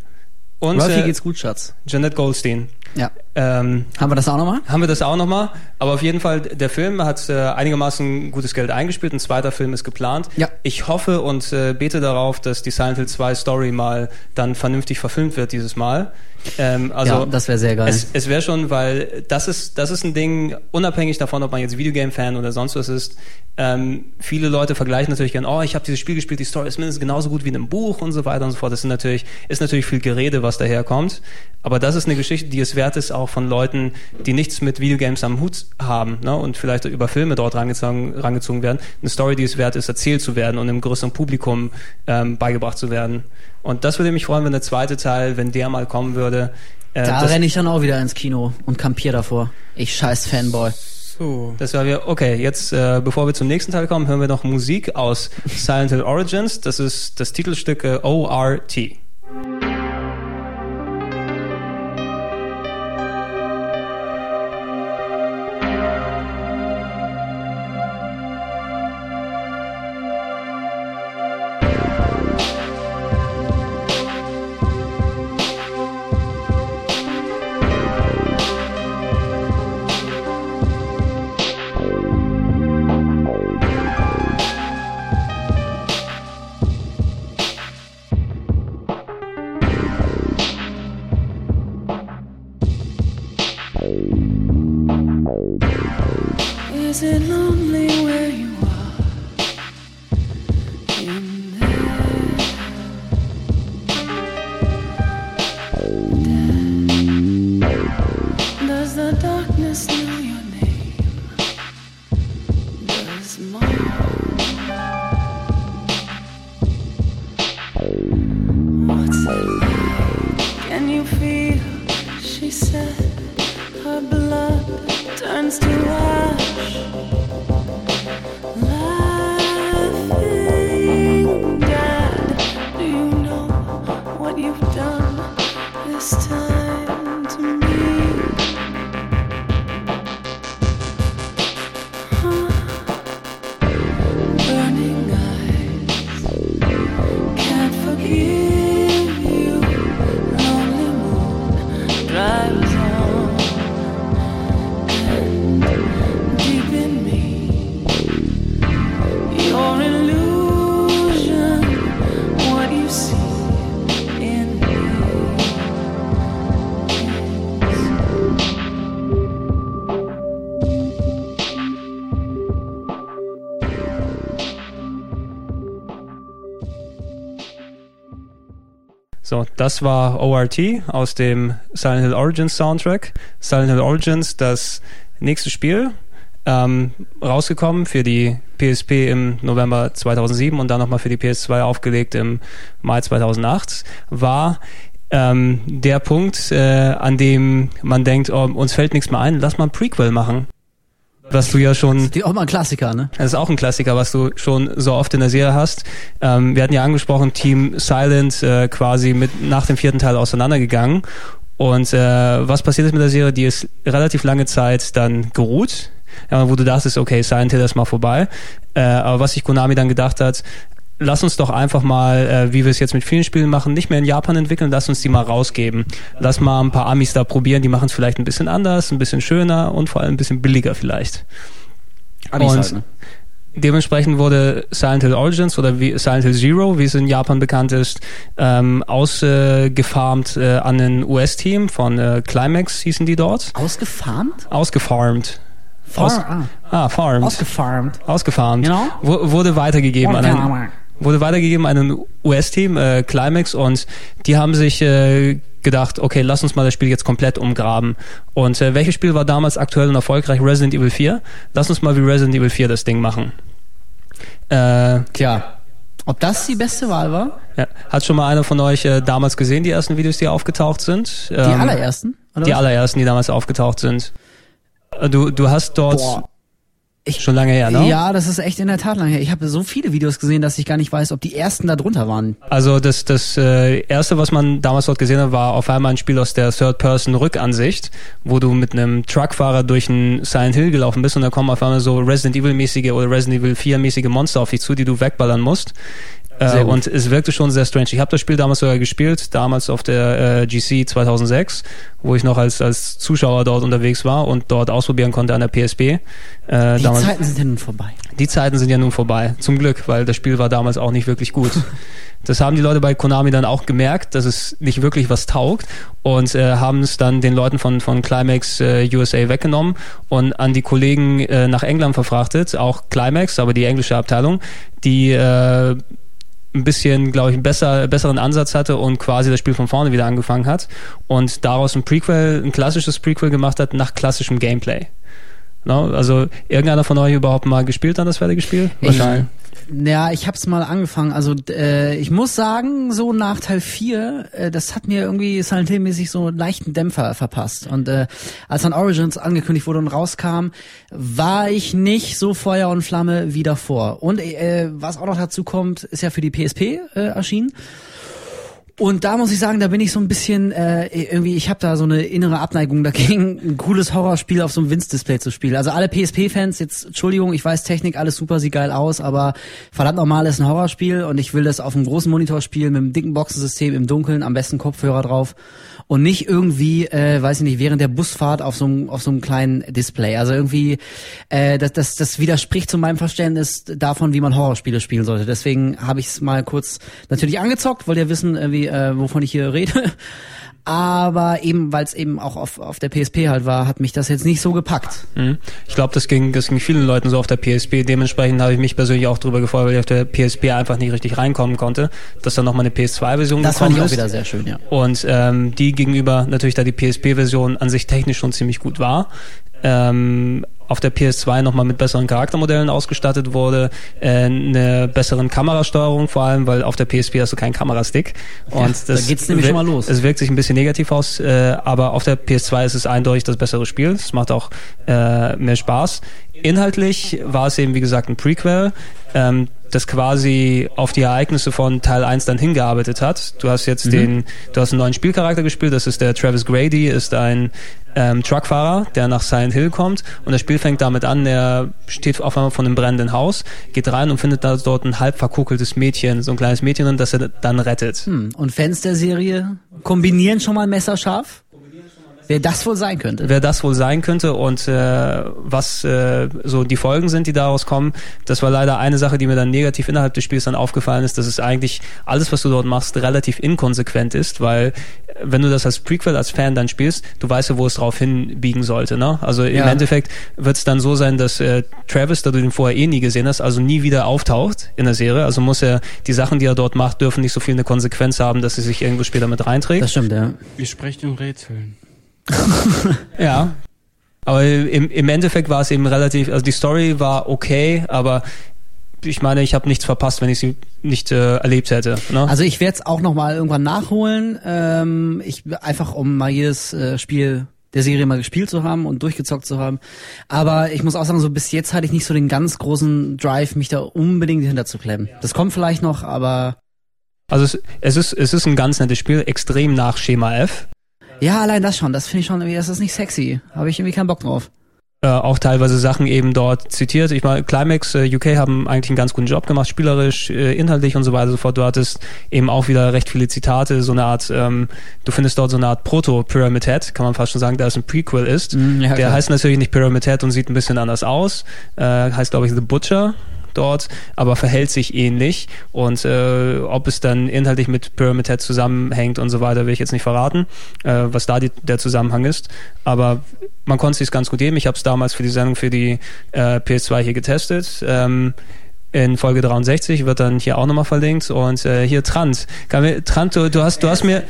Und Ralphie äh, geht's gut, Schatz. Jeanette Goldstein. Ja. Ähm, Haben wir das auch nochmal? haben wir das auch nochmal. Aber auf jeden Fall, der Film hat äh, einigermaßen gutes Geld eingespielt. Ein zweiter Film ist geplant. Ja. Ich hoffe und äh, bete darauf, dass die Silent Hill 2 Story mal dann vernünftig verfilmt wird dieses Mal. Ähm, also ja, das wäre sehr geil. es, es wäre schon, weil das ist, das ist ein Ding, unabhängig davon, ob man jetzt Videogame-Fan oder sonst was ist. Ähm, viele Leute vergleichen natürlich gern, oh, ich habe dieses Spiel gespielt, die Story ist mindestens genauso gut wie in einem Buch und so weiter und so fort. Das ist natürlich, ist natürlich viel Gerede, was daherkommt. Aber das ist eine Geschichte, die es wert ist, auch von Leuten, die nichts mit Videogames am Hut haben ne, und vielleicht über Filme dort rangezogen, rangezogen werden. Eine Story, die es wert ist, erzählt zu werden und einem größeren Publikum ähm, beigebracht zu werden. Und das würde mich freuen, wenn der zweite Teil, wenn der mal kommen würde. Äh, da renne ich dann auch wieder ins Kino und kampier davor. Ich scheiß Fanboy. So. Das war wir, okay, jetzt, äh, bevor wir zum nächsten Teil kommen, hören wir noch Musik aus Silent Hill Origins. Das ist das Titelstück äh, ORT. So, das war ORT aus dem Silent Hill Origins Soundtrack. Silent Hill Origins, das nächste Spiel, ähm, rausgekommen für die PSP im November 2007 und dann nochmal für die PS2 aufgelegt im Mai 2008, war ähm, der Punkt, äh, an dem man denkt, oh, uns fällt nichts mehr ein, lass mal ein Prequel machen. Was du ja schon Die auch mal ein Klassiker, ne? das ist auch ein Klassiker, was du schon so oft in der Serie hast. Ähm, wir hatten ja angesprochen, Team Silent äh, quasi mit nach dem vierten Teil auseinandergegangen. Und äh, was passiert ist mit der Serie? Die ist relativ lange Zeit dann geruht. Ja, wo du dachtest, okay, Silent Hill ist mal vorbei. Äh, aber was sich Konami dann gedacht hat, lass uns doch einfach mal, äh, wie wir es jetzt mit vielen Spielen machen, nicht mehr in Japan entwickeln, lass uns die mal rausgeben. Lass mal ein paar Amis da probieren, die machen es vielleicht ein bisschen anders, ein bisschen schöner und vor allem ein bisschen billiger vielleicht. Amis Und halt, ne? Dementsprechend wurde Silent Hill Origins oder wie Silent Hill Zero, wie es in Japan bekannt ist, ähm, ausgefarmt äh, an ein US-Team von äh, Climax hießen die dort. Ausgefarmt? Ausgefarmt. Far Aus, ah. ah, farmed. Ausgefarmt. Ausgefarmt. Genau. Wu- Wurde weitergegeben an ein, wurde weitergegeben an ein US-Team, äh, Climax, und die haben sich äh, gedacht, okay, lass uns mal das Spiel jetzt komplett umgraben. Und äh, welches Spiel war damals aktuell und erfolgreich? Resident Evil 4. Lass uns mal wie Resident Evil 4 das Ding machen. Äh, Tja. Ob das die beste Wahl war? ja. Hat schon mal einer von euch äh, damals gesehen, die ersten Videos, die aufgetaucht sind? Die Ähm, allerersten? Oder Die was? allerersten, die damals aufgetaucht sind. Äh, Du, du hast dort Boah. Ich- schon lange her, ne? Ja, das ist echt in der Tat lange her. Ich habe so viele Videos gesehen, dass ich gar nicht weiß, ob die ersten da drunter waren. Also das, das äh, erste, was man damals dort gesehen hat, war auf einmal ein Spiel aus der Third-Person-Rückansicht, wo du mit einem Truckfahrer durch einen Silent Hill gelaufen bist und da kommen auf einmal so Resident Evil-mäßige oder Resident Evil 4-mäßige Monster auf dich zu, die du wegballern musst. Äh, und es wirkte schon sehr strange. Ich habe das Spiel damals sogar gespielt, damals auf der äh, GC 2006, wo ich noch als, als Zuschauer dort unterwegs war und dort ausprobieren konnte an der PSP. Äh, Die damals, Zeiten sind ja nun vorbei. die Zeiten sind ja nun vorbei, zum Glück, weil das Spiel war damals auch nicht wirklich gut. Das haben die Leute bei Konami dann auch gemerkt, dass es nicht wirklich was taugt und äh, haben es dann den Leuten von, von Climax äh, USA weggenommen und an die Kollegen äh, nach England verfrachtet, auch Climax, aber die englische Abteilung, die äh, ein bisschen, glaube ich, einen besser, besseren Ansatz hatte und quasi das Spiel von vorne wieder angefangen hat und daraus ein Prequel, ein klassisches Prequel gemacht hat nach klassischem Gameplay. No, also irgendeiner von euch überhaupt mal gespielt an das fertige Spiel? Wahrscheinlich. Ja, ich hab's mal angefangen. Also äh, ich muss sagen, so nach Teil 4, äh, das hat mir irgendwie Silent Hill-mäßig so einen leichten Dämpfer verpasst. Und äh, als dann Origins angekündigt wurde und rauskam, war ich nicht so Feuer und Flamme wie davor. Und äh, was auch noch dazu kommt, ist ja für die PSP äh, erschienen. Und da muss ich sagen, da bin ich so ein bisschen äh, irgendwie, ich habe da so eine innere Abneigung dagegen, ein cooles Horrorspiel auf so einem Winz-Display zu spielen. Also alle PSP-Fans, jetzt Entschuldigung, ich weiß Technik, alles super, sieht geil aus, aber verdammt nochmal ist ein Horrorspiel und ich will das auf einem großen Monitor spielen mit einem dicken Boxensystem im Dunkeln, am besten Kopfhörer drauf und nicht irgendwie, äh, weiß ich nicht, während der Busfahrt auf so einem auf so einem kleinen Display. Also irgendwie, äh, das, das, das widerspricht zu meinem Verständnis davon, wie man Horrorspiele spielen sollte. Deswegen habe ich es mal kurz natürlich angezockt, wollt ihr wissen, wie, äh, wovon ich hier rede. Aber eben, weil es eben auch auf, auf der PSP halt war, hat mich das jetzt nicht so gepackt. Mhm. Ich glaube, das ging, das ging vielen Leuten so auf der PSP. Dementsprechend habe ich mich persönlich auch drüber gefreut, weil ich auf der PSP einfach nicht richtig reinkommen konnte, dass dann nochmal eine PS2-Version Das fand ich auch ist. wieder sehr schön, ja. Und ähm, die gegenüber natürlich, da die PSP-Version an sich technisch schon ziemlich gut war, ähm, auf der PS2 nochmal mit besseren Charaktermodellen ausgestattet wurde, äh, eine besseren Kamerasteuerung vor allem, weil auf der PSP hast du keinen Kamerastick. Und Ja, da das geht's nämlich schon mal los. Es wirkt sich ein bisschen negativ aus, äh, aber auf der PS2 ist es eindeutig das bessere Spiel. Es macht auch äh, mehr Spaß. Inhaltlich war es eben, wie gesagt, ein Prequel, ähm, das quasi auf die Ereignisse von Teil 1 dann hingearbeitet hat. Du hast jetzt den, du hast einen neuen Spielcharakter gespielt, das ist der Travis Grady, ist ein ähm, Truckfahrer, der nach Silent Hill kommt und das Spiel fängt damit an, er steht auf einmal vor einem brennenden Haus, geht rein und findet da dort ein halb verkuckeltes Mädchen, so ein kleines Mädchen, das er dann rettet. Hm. Und Fans der Serie kombinieren schon mal messerscharf? Wer das wohl sein könnte. wer das wohl sein könnte und äh, was äh, so die Folgen sind, die daraus kommen. Das war leider eine Sache, die mir dann negativ innerhalb des Spiels dann aufgefallen ist, dass es eigentlich alles, was du dort machst, relativ inkonsequent ist, weil äh, wenn du das als Prequel, als Fan dann spielst, du weißt ja, wo es drauf hinbiegen sollte. Ne? Also im Ja. Endeffekt wird es dann so sein, dass äh, Travis, da du den vorher eh nie gesehen hast, also nie wieder auftaucht in der Serie. Also muss er die Sachen, die er dort macht, dürfen nicht so viel eine Konsequenz haben, dass sie sich irgendwo später mit reinträgt. Das stimmt, ja. Ihr sprecht in Rätseln. Ja. Aber im, im Endeffekt war es eben relativ, also die Story war okay, aber ich meine, ich habe nichts verpasst, wenn ich sie nicht äh, erlebt hätte. Ne? Also ich werde es auch noch mal irgendwann nachholen. Ähm, ich einfach um mal jedes äh, Spiel der Serie mal gespielt zu haben und durchgezockt zu haben. Aber ich muss auch sagen, so bis jetzt hatte ich nicht so den ganz großen Drive, mich da unbedingt hinter zu klemmen. Das kommt vielleicht noch, aber also es, es ist es ist ein ganz nettes Spiel, extrem nach Schema F. ja, allein das schon. Das finde ich schon irgendwie, das ist nicht sexy. Habe ich irgendwie keinen Bock drauf. Äh, auch teilweise Sachen eben dort zitiert. Ich meine, Climax äh, UK haben eigentlich einen ganz guten Job gemacht, spielerisch, äh, inhaltlich und so weiter und so fort. Du hattest eben auch wieder recht viele Zitate, so eine Art, ähm, du findest dort so eine Art Proto-Pyramid Head, kann man fast schon sagen, da es ein Prequel ist. Mm, ja, Der klar. heißt natürlich nicht Pyramid Head und sieht ein bisschen anders aus. Äh, heißt, glaube ich, The Butcher dort, aber verhält sich ähnlich. Und äh, ob es dann inhaltlich mit Pyramid Head zusammenhängt und so weiter, will ich jetzt nicht verraten, äh, was da die, der Zusammenhang ist. Aber man konnte es sich ganz gut geben. Ich habe es damals für die Sendung für die äh, PS2 hier getestet. Ähm, in Folge 63 wird dann hier auch nochmal verlinkt und äh, hier Trant. Mir, Trant, du, du hast, du hast mir,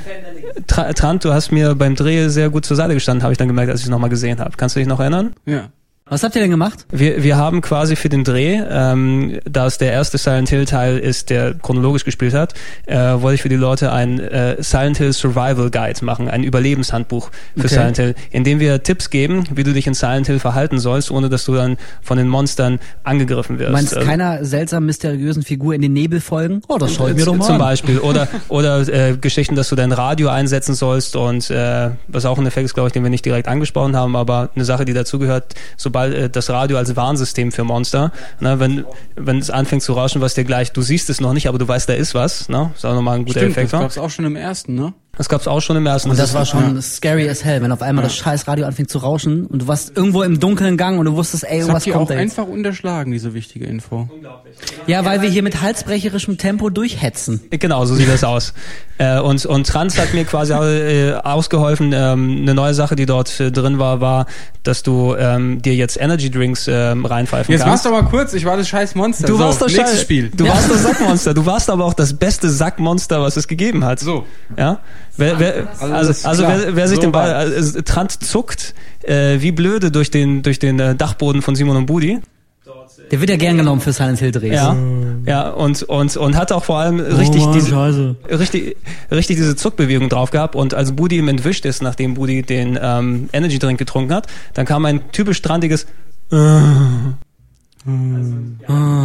Tra, Trant, du hast mir beim Dreh sehr gut zur Seite gestanden, habe ich dann gemerkt, als ich es nochmal gesehen habe. Kannst du dich noch erinnern? Ja. Was habt ihr denn gemacht? Wir, wir haben quasi für den Dreh, ähm, da es der erste Silent Hill Teil ist, der chronologisch gespielt hat, äh, wollte ich für die Leute ein äh, Silent Hill Survival Guide machen, ein Überlebenshandbuch für Okay. Silent Hill, in dem wir Tipps geben, wie du dich in Silent Hill verhalten sollst, ohne dass du dann von den Monstern angegriffen wirst. Meinst Ähm, keiner seltsam mysteriösen Figur in den Nebel folgen? Oh, das schaue ich mir doch mal zum an. Beispiel oder oder äh, Geschichten, dass du dein Radio einsetzen sollst und äh, was auch ein Effekt ist, glaube ich, den wir nicht direkt angesprochen haben, aber eine Sache, die dazugehört, sobald äh, das Radio als Warnsystem für Monster, ne, wenn wenn es anfängt zu rauschen, was dir gleich, du siehst es noch nicht, aber du weißt, da ist was, ne, ist auch nochmal ein guter Stimmt, das Effekt. Ne? gab's auch schon im ersten, ne? Das gab's auch schon im ersten. Und das ist- war schon scary as hell, wenn auf einmal das scheiß Radio anfängt zu rauschen und du warst irgendwo im dunklen Gang und du wusstest, ey, Das irgendwas habt ihr kommt auch da jetzt. einfach unterschlagen, diese wichtige Info. Ja, weil wir hier mit halsbrecherischem Tempo durchhetzen. Genau, so sieht das aus. Äh, und, und Trans hat mir quasi äh, ausgeholfen. Ähm, eine neue Sache, die dort äh, drin war, war, dass du ähm, dir jetzt Energy Drinks ähm, reinpfeifen Jetzt machst kannst. du aber kurz, ich war das scheiß Monster. Du so, warst das nächstes Schei- Spiel. Du warst das Sackmonster. Du warst aber auch das beste Sackmonster, was es gegeben hat. So. Ja. Wer, wer, also, also wer, wer sich So den Ball, also, Trant zuckt äh, wie blöde durch den durch den äh, Dachboden von Simon und Budi. Der wird ja gern genommen für Silent Hill Drehs. Ja. Ja. Und und und hat auch vor allem richtig Mann, diese Scheiße. richtig, richtig diese Zuckbewegung drauf gehabt und als Budi ihm entwischt ist, nachdem Budi den ähm, Energy Drink getrunken hat, dann kam ein typisch strandiges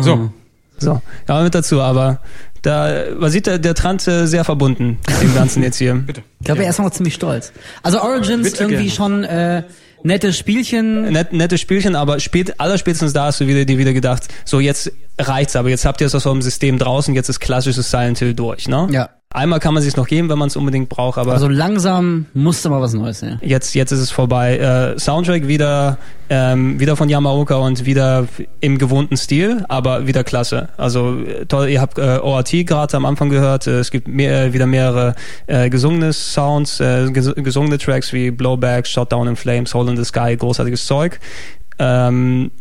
So. so, ja mit dazu, aber da man sieht der, der Trant äh, sehr verbunden mit dem Ganzen jetzt hier. Ich glaube, er ist noch ziemlich stolz. Also Origins Bitte irgendwie gerne. schon äh, nette Spielchen. Net, nettes Spielchen, aber spät, allerspätestens da hast du wieder, dir wieder gedacht, so jetzt reicht's, aber jetzt habt ihr es aus eurem System draußen, jetzt ist klassisches Silent Hill durch, ne? Ja. Einmal kann man sich noch geben, wenn man es unbedingt braucht, aber Also langsam musste mal was Neues her. jetzt, jetzt ist es vorbei. Äh, Soundtrack wieder, ähm, wieder von Yamaoka und wieder im gewohnten Stil, aber wieder klasse. Also äh, toll, ihr habt äh, ORT gerade am Anfang gehört. Äh, es gibt mehr, äh, wieder mehrere äh, gesungene Sounds, äh, ges gesungene Tracks wie Blowback, Shotdown in Flames, Hole in the Sky, großartiges Zeug. Ähm,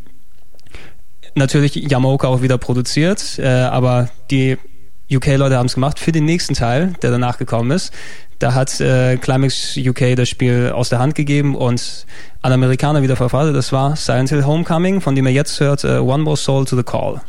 natürlich Yamaoka auch wieder produziert, äh, aber die UK-Leute haben es gemacht für den nächsten Teil, der danach gekommen ist. Da hat äh, Climax UK das Spiel aus der Hand gegeben und an Amerikaner wieder verfasst. Das war Silent Hill Homecoming, von dem ihr jetzt hört äh, One More Soul to the Call.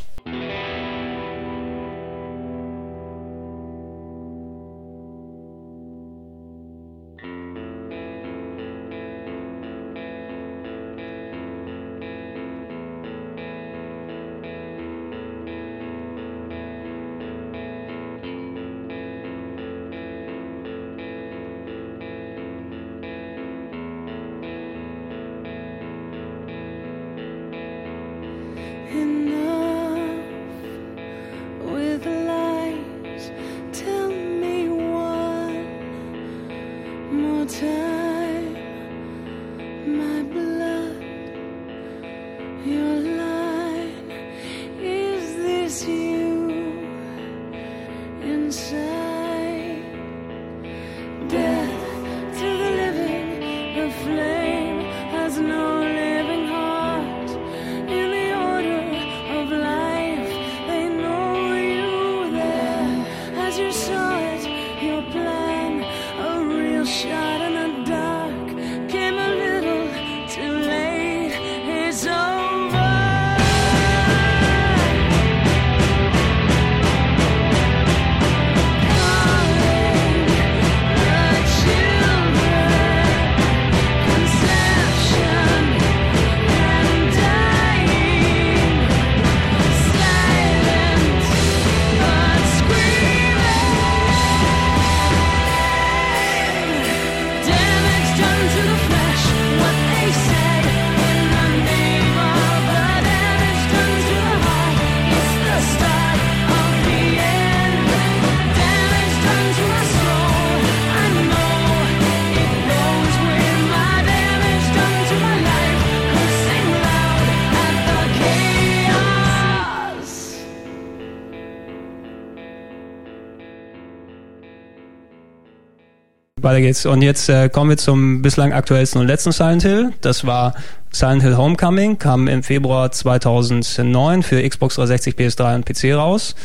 Weiter geht's. Und jetzt äh, kommen wir zum bislang aktuellsten und letzten Silent Hill. Das war Silent Hill Homecoming, kam im Februar 2009 für Xbox 360, PS3 und PC raus.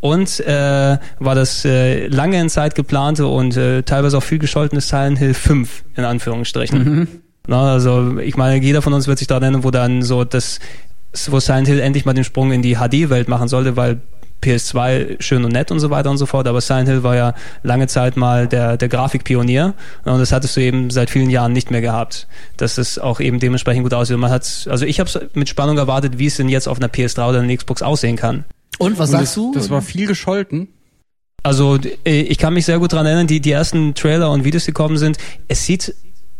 Und äh, war das äh, lange in Zeit geplante und äh, teilweise auch viel gescholtene Silent Hill 5, in Anführungsstrichen. Na, also ich meine, jeder von uns wird sich da erinnern, wo dann so das, wo Silent Hill endlich mal den Sprung in die HD-Welt machen sollte, weil PS2 schön und nett und so weiter und so fort, aber Silent Hill war ja lange Zeit mal der, der Grafikpionier und das hattest du eben seit vielen Jahren nicht mehr gehabt, dass es auch eben dementsprechend gut aussieht. Und man hat, also ich habe mit Spannung erwartet, wie es denn jetzt auf einer PS3 oder einer Xbox aussehen kann. Und was Und sagst das, du? Das war viel gescholten. Also äh, ich kann mich sehr gut dran erinnern, die, die ersten Trailer und Videos, die gekommen sind, es sieht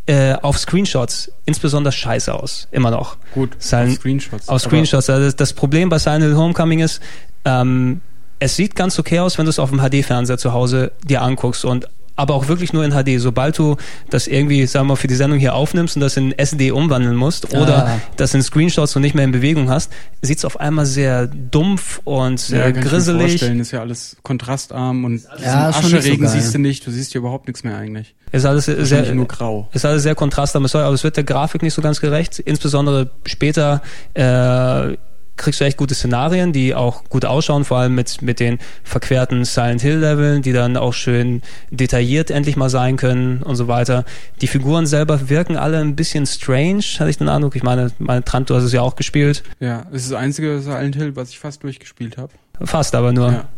äh, auf Screenshots insbesondere scheiße aus, immer noch. Gut, Silent- auf Screenshots. Auf Screenshots. Also das, das Problem bei Silent Hill Homecoming ist, ähm, es sieht ganz okay aus, wenn du es auf dem HD-Fernseher zu Hause dir anguckst und aber auch wirklich nur in HD. Sobald du das irgendwie, sagen wir mal, für die Sendung hier aufnimmst und das in SD umwandeln musst oder Ah. das in Screenshots und nicht mehr in Bewegung hast, sieht's auf einmal sehr dumpf und Ja, äh, kann ich grisselig. vorstellen, ist ja alles kontrastarm und Ja, so Ascheregen geil. siehst du nicht, du siehst hier überhaupt nichts mehr eigentlich. Ist alles sehr, nur grau. ist alles sehr kontrastarm, aber es wird der Grafik nicht so ganz gerecht. Insbesondere später äh, kriegst du echt gute Szenarien, die auch gut ausschauen, vor allem mit, mit den verquerten Silent Hill Leveln, die dann auch schön detailliert endlich mal sein können und so weiter. Die Figuren selber wirken alle ein bisschen strange, hatte ich den Eindruck. Ich meine, meine Trant, du hast es ja auch gespielt. Ja, das ist das einzige Silent Hill, was ich fast durchgespielt habe. Fast aber nur. Ja.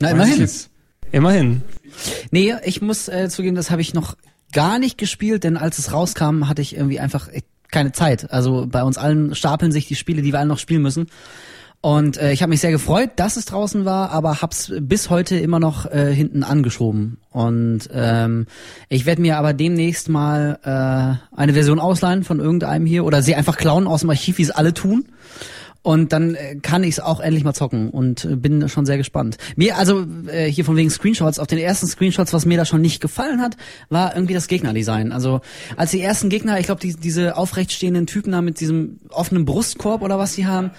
Na, immerhin. Immerhin. Nee, ich muss äh, zugeben, das habe ich noch gar nicht gespielt, denn als es rauskam, hatte ich irgendwie einfach keine Zeit. Also bei uns allen stapeln sich die Spiele, die wir alle noch spielen müssen. Und äh, ich habe mich sehr gefreut, dass es draußen war, aber hab's bis heute immer noch äh, hinten angeschoben. Und ähm, ich werde mir aber demnächst mal äh, eine Version ausleihen von irgendeinem hier oder sie einfach klauen aus dem Archiv, wie es alle tun. Und dann äh, kann ich es auch endlich mal zocken und äh, bin schon sehr gespannt. Mir, also äh, hier von wegen Screenshots, auf den ersten Screenshots, was mir da schon nicht gefallen hat, war irgendwie das Gegnerdesign. Also als die ersten Gegner, ich glaube, die, diese aufrechtstehenden Typen da mit diesem offenen Brustkorb oder was die haben,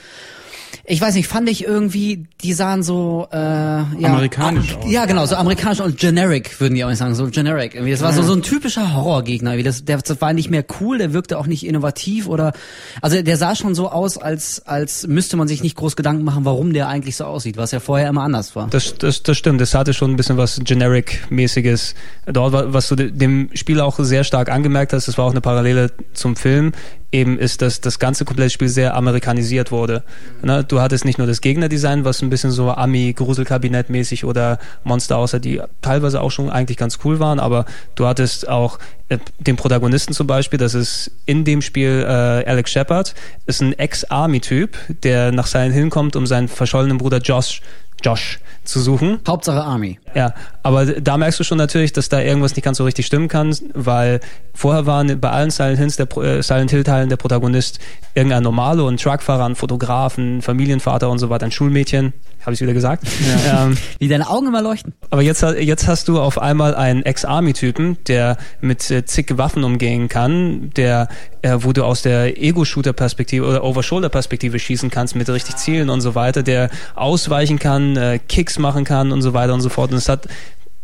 ich weiß nicht, fand ich irgendwie, die sahen so äh, ja, Amerikanisch aus. Ja, genau, so amerikanisch und generic würden die auch nicht sagen, so generic. Irgendwie. Das war so so ein typischer Horrorgegner. Das, der das war nicht mehr cool, der wirkte auch nicht innovativ oder also der sah schon so aus, als als müsste man sich nicht groß Gedanken machen, warum der eigentlich so aussieht, was ja vorher immer anders war. Das, das, das stimmt. Das hatte schon ein bisschen was Generic-mäßiges dort, wa- was du de- dem Spiel auch sehr stark angemerkt hast. Das war auch eine Parallele zum Film. Eben ist, dass das ganze komplette Spiel sehr amerikanisiert wurde. Ne? Du hattest nicht nur das Gegnerdesign, was ein bisschen so Ami-Gruselkabinett-mäßig oder Monster aussah, die teilweise auch schon eigentlich ganz cool waren, aber du hattest auch äh, den Protagonisten zum Beispiel, das ist in dem Spiel äh, Alex Shepard, ist ein Ex-Army-Typ, der nach Silent Hill kommt, um seinen verschollenen Bruder Josh Josh zu suchen. Hauptsache Army. Ja, aber da merkst du schon natürlich, dass da irgendwas nicht ganz so richtig stimmen kann, weil vorher waren bei allen Silent, Hills der, äh, Silent Hill Teilen der Protagonist irgendein Normalo, ein Truckfahrer, ein Fotograf, ein Familienvater und so weiter, ein Schulmädchen. Habe ich wieder gesagt. Ähm, Wie deine Augen immer leuchten. aber jetzt, jetzt hast du auf einmal einen Ex-Army-Typen, der mit äh, zig Waffen umgehen kann, der, äh, wo du aus der Ego-Shooter-Perspektive oder Over-Shoulder-Perspektive schießen kannst mit richtig Zielen und so weiter, der ausweichen kann, äh, Kicks machen kann und so weiter und so fort. Und es hat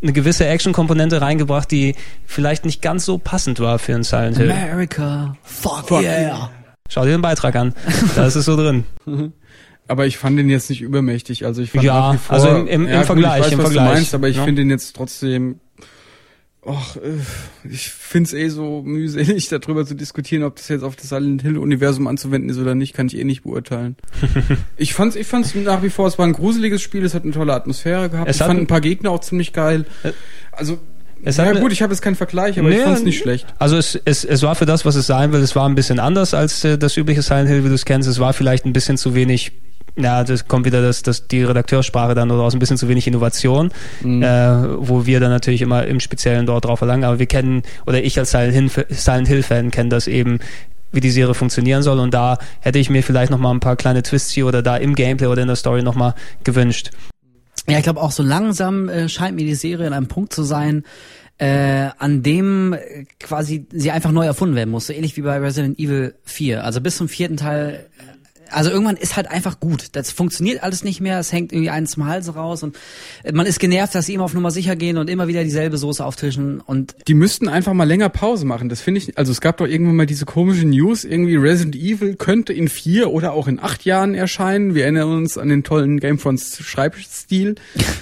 eine gewisse Action-Komponente reingebracht, die vielleicht nicht ganz so passend war für einen Silent Hill. America, fuck, yeah. Schau dir den Beitrag an. Da ist es so drin. Aber ich fand den jetzt nicht übermächtig. Also ich fand Ja, also im- im- im ja, gut, Vergleich, Ich weiß, im was Vergleich, du meinst, aber ich ne? finde den jetzt trotzdem. Och, äh, ich find's eh so mühselig, darüber zu diskutieren, ob das jetzt auf das Silent Hill Universum anzuwenden ist oder nicht, kann ich eh nicht beurteilen. ich fand's, ich fand's nach wie vor, es war ein gruseliges Spiel, es hat eine tolle Atmosphäre gehabt. Es ich fand ein- paar Gegner auch ziemlich geil. Äh, Also, Es ja gut, ich habe jetzt keinen Vergleich, aber ich Nee, fand's nicht schlecht. Also es, es, es war für das, was es sein will, es war ein bisschen anders als äh, das übliche Silent Hill, wie du es kennst. Es war vielleicht ein bisschen zu wenig, ja, das kommt wieder das, das, die Redakteursprache dann oder aus ein bisschen zu wenig Innovation, Mhm. äh, wo wir dann natürlich immer im Speziellen dort drauf verlangen. Aber wir kennen, oder ich als Silent Hill, Silent Hill Fan kenne das eben, wie die Serie funktionieren soll. Und da hätte ich mir vielleicht noch mal ein paar kleine Twists hier oder da im Gameplay oder in der Story noch mal gewünscht. Ja, ich glaube auch so langsam äh, scheint mir die Serie an einem Punkt zu sein, äh, an dem äh, quasi sie einfach neu erfunden werden muss, so ähnlich wie bei Resident Evil 4. Also bis zum vierten Teil, äh, also irgendwann ist halt einfach gut. Das funktioniert alles nicht mehr, es hängt irgendwie eins zum Hals raus und man ist genervt, dass sie immer auf Nummer sicher gehen und immer wieder dieselbe Soße auftischen und Die müssten einfach mal länger Pause machen. Das finde ich, also es gab doch irgendwann mal diese komische News, irgendwie Resident Evil könnte in vier oder auch in acht Jahren erscheinen. Wir erinnern uns an den tollen Gamefronts Schreibstil.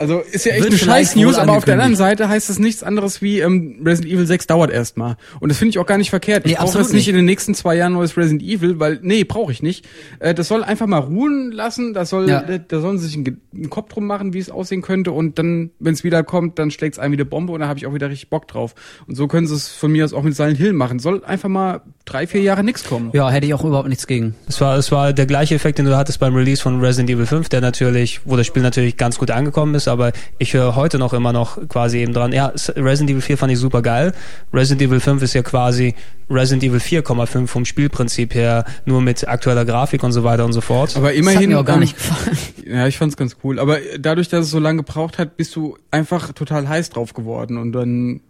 Also ist ja echt Wird eine scheiß News, aber auf der anderen. Seite heißt es nichts anderes wie ähm, Resident Evil 6 dauert erstmal. Und das finde ich auch gar nicht verkehrt. Ich Nee, brauche jetzt nicht in den nächsten zwei Jahren neues Resident Evil, weil nee, brauche ich nicht. Äh, das soll einfach mal ruhen lassen, das soll, Ja. äh, da sollen sie sich einen, einen Kopf drum machen, wie es aussehen könnte und dann, wenn es wieder kommt, dann schlägt es ein wie eine Bombe und dann habe ich auch wieder richtig Bock drauf. Und so können sie es von mir aus auch mit Silent Hill machen. Soll einfach mal drei, vier Jahre nichts kommen. ja, hätte ich auch überhaupt nichts gegen. Es war, es war der gleiche Effekt, den du hattest beim Release von Resident Evil 5, der natürlich, wo das Spiel natürlich ganz gut angekommen ist, aber ich höre heute noch immer noch quasi eben dran. Ja, Resident Evil 4 fand ich super geil. Resident Evil 5 ist ja quasi Resident Evil 4,5 vom Spielprinzip her, nur mit aktueller Grafik und so weiter und so fort. Aber Das hat immerhin. mir auch gar nicht gefallen. Ja, ich fand's ganz cool. Aber dadurch, dass es so lange gebraucht hat, bist du einfach total heiß drauf geworden und dann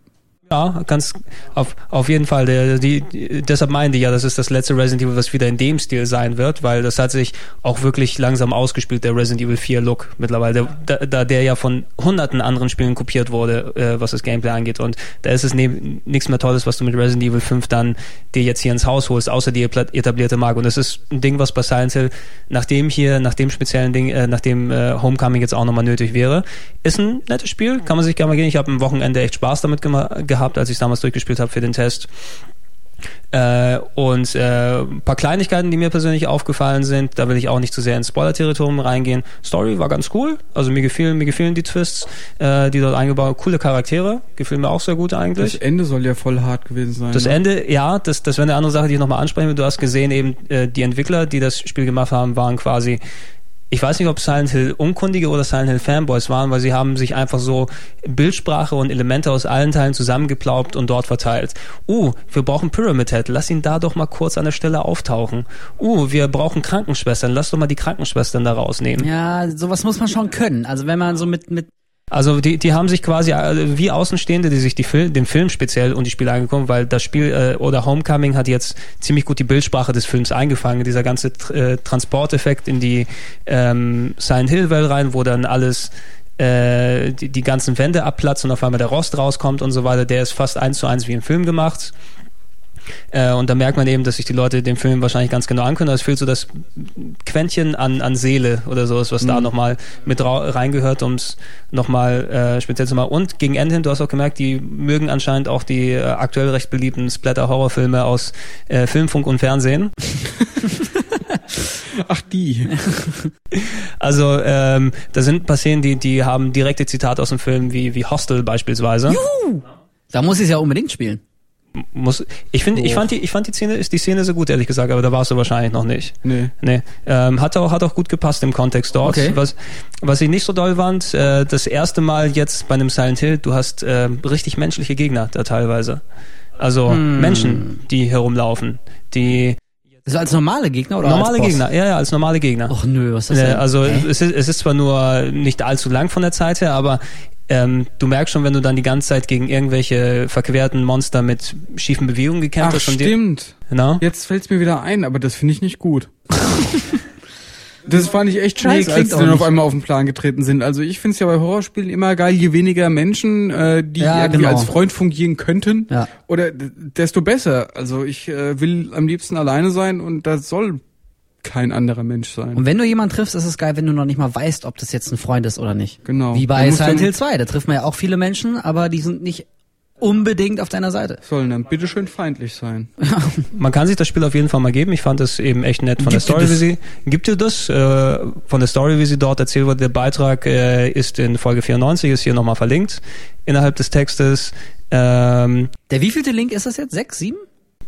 Ja, ganz auf, auf jeden Fall. Der, die, die, deshalb meinte ich ja, das ist das letzte Resident Evil, was wieder in dem Stil sein wird, weil das hat sich auch wirklich langsam ausgespielt, der Resident Evil 4 Look mittlerweile, da, da der ja von hunderten anderen Spielen kopiert wurde, äh, was das Gameplay angeht. Und da ist es neben, nichts mehr Tolles, was du mit Resident Evil 5 dann dir jetzt hier ins Haus holst, außer die etablierte Marke. Und das ist ein Ding, was bei Silent Hill nach dem hier, nach dem speziellen Ding, äh, nach dem äh, Homecoming jetzt auch nochmal nötig wäre. Ist ein nettes Spiel, kann man sich gerne mal gehen. Ich habe am Wochenende echt Spaß damit gema- gehabt, als ich damals durchgespielt habe für den Test. Äh, und äh, ein paar Kleinigkeiten, die mir persönlich aufgefallen sind, da will ich auch nicht zu sehr ins Spoiler-Territorium reingehen. Story war ganz cool, also mir gefielen, mir gefielen die Twists, äh, die dort eingebaut, coole Charaktere, gefielen mir auch sehr gut das eigentlich. Ende soll ja voll hart gewesen sein. Das ne? Ende, ja, das, das wäre eine andere Sache, die ich nochmal ansprechen will. Du hast gesehen, eben äh, die Entwickler, die das Spiel gemacht haben, waren quasi ich weiß nicht, ob Silent Hill Unkundige oder Silent Hill Fanboys waren, weil sie haben sich einfach so Bildsprache und Elemente aus allen Teilen zusammengeplaubt und dort verteilt. Uh, wir brauchen Pyramid Head, lass ihn da doch mal kurz an der Stelle auftauchen. Uh, wir brauchen Krankenschwestern, lass doch mal die Krankenschwestern da rausnehmen. Ja, sowas muss man schon können. Also wenn man so mit mit Also die, die haben sich quasi äh, wie Außenstehende, die sich die Fil den Film speziell und die Spiele angeguckt, weil das Spiel äh, oder Homecoming hat jetzt ziemlich gut die Bildsprache des Films eingefangen. Dieser ganze äh, Transporteffekt in die ähm, Silent Hill Welt rein, wo dann alles äh, die, die ganzen Wände abplatzen und auf einmal der Rost rauskommt und so weiter, der ist fast eins zu eins wie im Film gemacht. Äh, und da merkt man eben, dass sich die Leute den Film wahrscheinlich ganz genau ankönnen. Es fehlt so das Quäntchen an, an Seele oder sowas, was da nochmal mit reingehört, um es nochmal äh, speziell zu machen. Und gegen Ende hin, du hast auch gemerkt, die mögen anscheinend auch die äh, aktuell recht beliebten Splatter-Horrorfilme aus äh, Filmfunk und Fernsehen. Ach die. Also ähm, da sind ein paar Szenen, die, die haben direkte Zitate aus dem Film, wie, wie Hostel beispielsweise. Da muss ich es ja unbedingt spielen. Muss, ich finde, ich fand die, ich fand die Szene, ist die Szene so gut, ehrlich gesagt, aber da warst du wahrscheinlich noch nicht. Nee. Nee, ähm, hat auch hat auch gut gepasst im Kontext dort. Okay. Was was ich nicht so doll fand, äh, das erste Mal jetzt bei einem Silent Hill, du hast äh, richtig menschliche Gegner da teilweise. Also Hm. Menschen, die herumlaufen, die Das ist als normale Gegner oder normale als Boss? Gegner, ja ja, als normale Gegner. Och nö, was ist das Äh, denn? also Hä? es ist, es ist zwar nur nicht allzu lang von der Zeit her, aber ähm, du merkst schon, wenn du dann die ganze Zeit gegen irgendwelche verquerten Monster mit schiefen Bewegungen gekämpft Ach, hast. stimmt. Genau. Jetzt fällt's mir wieder ein, aber das finde ich nicht gut. Das fand ich echt Nee, scheiße, klingt als die dann auf einmal auf den Plan getreten sind. Also ich finde es ja bei Horrorspielen immer geil, je weniger Menschen, äh, die Ja, irgendwie genau. als Freund fungieren könnten, Ja. oder desto besser. Also ich äh, will am liebsten alleine sein und das soll kein anderer Mensch sein. Und wenn du jemanden triffst, ist es geil, wenn du noch nicht mal weißt, ob das jetzt ein Freund ist oder nicht. Genau. Wie bei Silent Hill 2, da trifft man ja auch viele Menschen, aber die sind nicht unbedingt auf deiner Seite. Sollen dann bitteschön feindlich sein. Man kann sich das Spiel auf jeden Fall mal geben. Ich fand es eben echt nett von Gibt der Story, wie sie gibt dir das äh, von der Story, wie sie dort erzählt wurde. Der Beitrag äh, ist in Folge 94, ist hier nochmal verlinkt innerhalb des Textes. Ähm, Der wievielte Link ist das jetzt? Sechs, sieben?